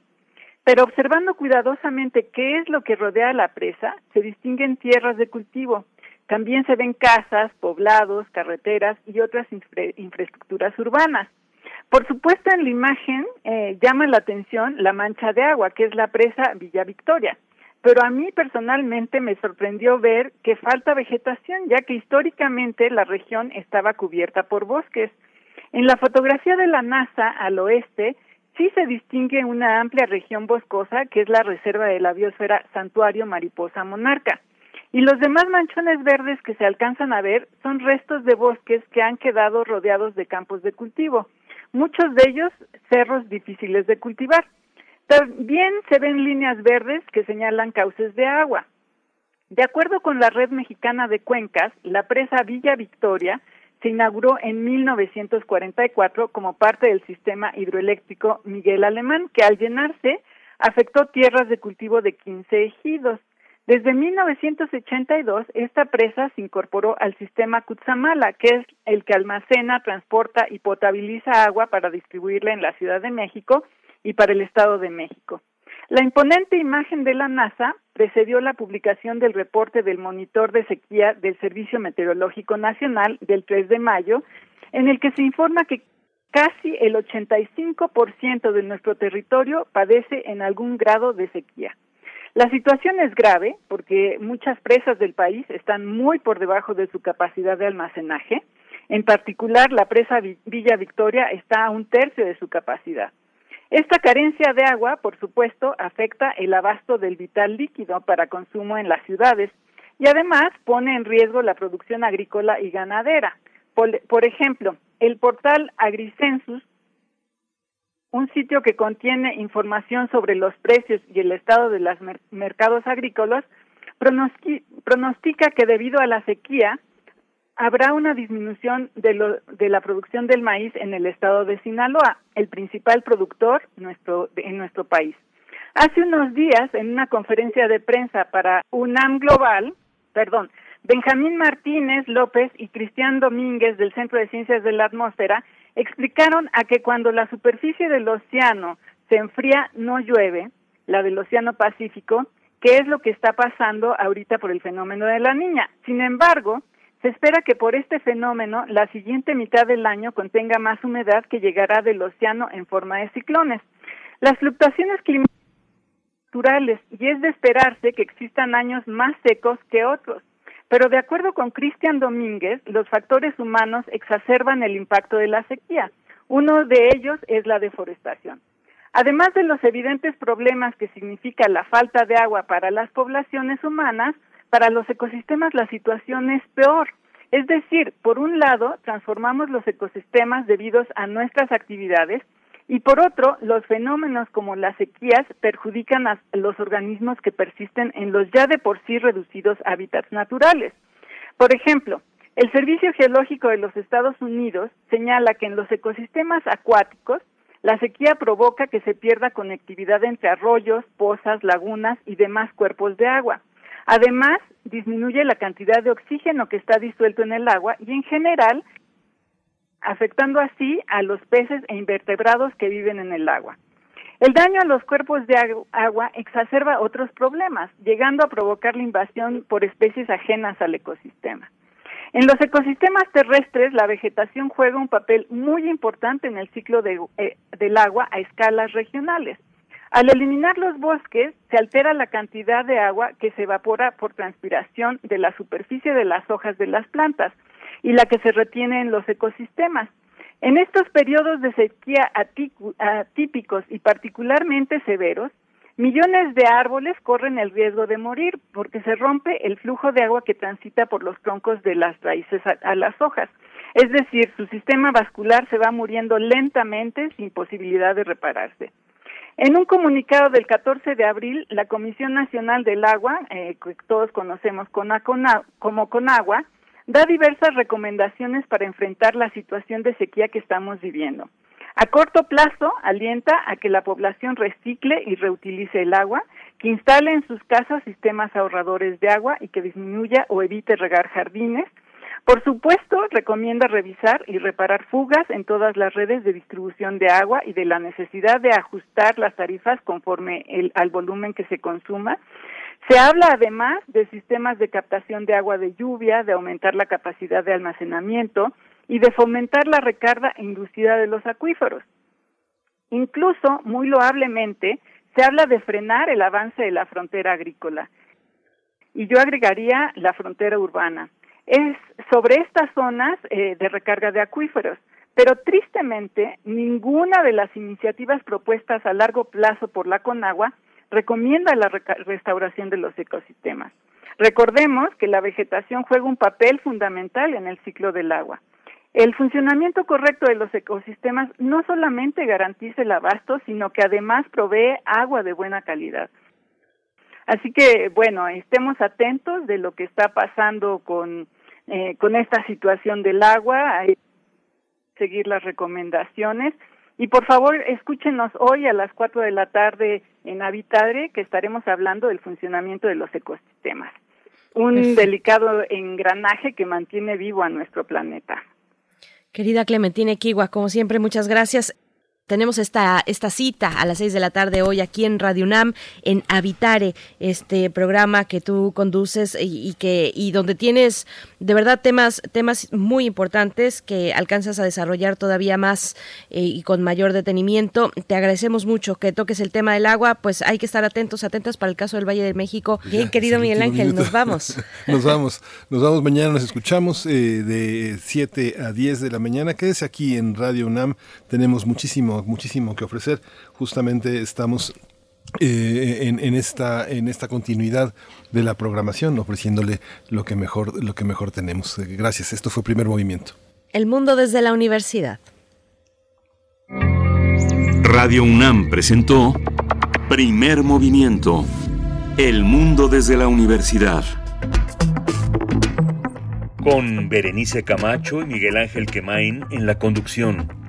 Pero observando cuidadosamente qué es lo que rodea la presa, se distinguen tierras de cultivo. También se ven casas, poblados, carreteras y otras infra- infraestructuras urbanas. Por supuesto, en la imagen eh, llama la atención la mancha de agua, que es la presa Villa Victoria. Pero a mí personalmente me sorprendió ver que falta vegetación, ya que históricamente la región estaba cubierta por bosques. En la fotografía de la NASA al oeste sí se distingue una amplia región boscosa, que es la reserva de la biosfera Santuario Mariposa Monarca. Y los demás manchones verdes que se alcanzan a ver son restos de bosques que han quedado rodeados de campos de cultivo, muchos de ellos cerros difíciles de cultivar. También se ven líneas verdes que señalan cauces de agua. De acuerdo con la Red Mexicana de Cuencas, la presa Villa Victoria se inauguró en 1944 como parte del sistema hidroeléctrico Miguel Alemán, que al llenarse afectó tierras de cultivo de 15 ejidos. Desde 1982, esta presa se incorporó al sistema Cutzamala, que es el que almacena, transporta y potabiliza agua para distribuirla en la Ciudad de México y para el Estado de México. La imponente imagen de la NASA precedió la publicación del reporte del monitor de sequía del Servicio Meteorológico Nacional del 3 de mayo, en el que se informa que casi el 85% de nuestro territorio padece en algún grado de sequía. La situación es grave porque muchas presas del país están muy por debajo de su capacidad de almacenaje. En particular, la presa Vi- Villa Victoria está a un tercio de su capacidad. Esta carencia de agua, por supuesto, afecta el abasto del vital líquido para consumo en las ciudades y además pone en riesgo la producción agrícola y ganadera. Por, por ejemplo, el portal AgriCensus, un sitio que contiene información sobre los precios y el estado de los mer- mercados agrícolas, pronosti- pronostica que debido a la sequía habrá una disminución de, lo- de la producción del maíz en el estado de Sinaloa, el principal productor nuestro, en nuestro país. Hace unos días, en una conferencia de prensa para UNAM Global, perdón, Benjamín Martínez López y Cristian Domínguez del Centro de Ciencias de la Atmósfera explicaron a que cuando la superficie del océano se enfría no llueve, la del Océano Pacífico, que es lo que está pasando ahorita por el fenómeno de la niña. Sin embargo, se espera que por este fenómeno la siguiente mitad del año contenga más humedad que llegará del océano en forma de ciclones. Las fluctuaciones climáticas naturales y es de esperarse que existan años más secos que otros. Pero de acuerdo con Cristian Domínguez, los factores humanos exacerban el impacto de la sequía. Uno de ellos es la deforestación. Además de los evidentes problemas que significa la falta de agua para las poblaciones humanas, para los ecosistemas la situación es peor. Es decir, por un lado, transformamos los ecosistemas debido a nuestras actividades y por otro, los fenómenos como las sequías perjudican a los organismos que persisten en los ya de por sí reducidos hábitats naturales. Por ejemplo, el Servicio Geológico de los Estados Unidos señala que en los ecosistemas acuáticos la sequía provoca que se pierda conectividad entre arroyos, pozas, lagunas y demás cuerpos de agua. Además, disminuye la cantidad de oxígeno que está disuelto en el agua y en general afectando así a los peces e invertebrados que viven en el agua. El daño a los cuerpos de agu- agua exacerba otros problemas, llegando a provocar la invasión por especies ajenas al ecosistema. En los ecosistemas terrestres, la vegetación juega un papel muy importante en el ciclo de- eh, del agua a escalas regionales. Al eliminar los bosques, se altera la cantidad de agua que se evapora por transpiración de la superficie de las hojas de las plantas y la que se retiene en los ecosistemas. En estos periodos de sequía atípicos y particularmente severos, millones de árboles corren el riesgo de morir porque se rompe el flujo de agua que transita por los troncos de las raíces a, a las hojas. Es decir, su sistema vascular se va muriendo lentamente sin posibilidad de repararse. En un comunicado del 14 de abril, la Comisión Nacional del Agua, eh, que todos conocemos como CONAGUA, da diversas recomendaciones para enfrentar la situación de sequía que estamos viviendo. A corto plazo, alienta a que la población recicle y reutilice el agua, que instale en sus casas sistemas ahorradores de agua y que disminuya o evite regar jardines. Por supuesto, recomienda revisar y reparar fugas en todas las redes de distribución de agua y de la necesidad de ajustar las tarifas conforme al volumen que se consuma. Se habla además de sistemas de captación de agua de lluvia, de aumentar la capacidad de almacenamiento, y de fomentar la recarga inducida de los acuíferos. Incluso, muy loablemente, se habla de frenar el avance de la frontera agrícola. Y yo agregaría la frontera urbana. Es sobre estas zonas eh, de recarga de acuíferos. Pero tristemente, ninguna de las iniciativas propuestas a largo plazo por la Conagua recomienda la restauración de los ecosistemas. Recordemos que la vegetación juega un papel fundamental en el ciclo del agua. El funcionamiento correcto de los ecosistemas no solamente garantiza el abasto, sino que además provee agua de buena calidad. Así que, bueno, estemos atentos de lo que está pasando con, eh, con esta situación del agua, hay que seguir las recomendaciones. Y por favor, escúchenos hoy a las 4 de la tarde en Habitadre, que estaremos hablando del funcionamiento de los ecosistemas. Un delicado engranaje que mantiene vivo a nuestro planeta. Querida Clementine Kiwa, como siempre, muchas gracias. Tenemos esta, esta cita a las seis de la tarde hoy aquí en Radio UNAM, en Habitare, este programa que tú conduces y, que y donde tienes de verdad temas temas muy importantes que alcanzas a desarrollar todavía más eh, y con mayor detenimiento. Te agradecemos mucho que toques el tema del agua, pues hay que estar atentos, atentas para el caso del Valle de México. Bien, querido Miguel Ángel, nos vamos. nos vamos, nos vamos mañana, nos escuchamos eh, de 7 a 10 de la mañana. Quédese aquí en Radio UNAM, tenemos muchísimo muchísimo que ofrecer. Justamente estamos eh, en, esta en esta continuidad de la programación ofreciéndole lo que mejor lo que mejor tenemos. Gracias. Esto fue primer movimiento. El mundo desde la universidad. Radio UNAM presentó primer movimiento el mundo desde la universidad. Con Berenice Camacho y Miguel Ángel Quemain en la conducción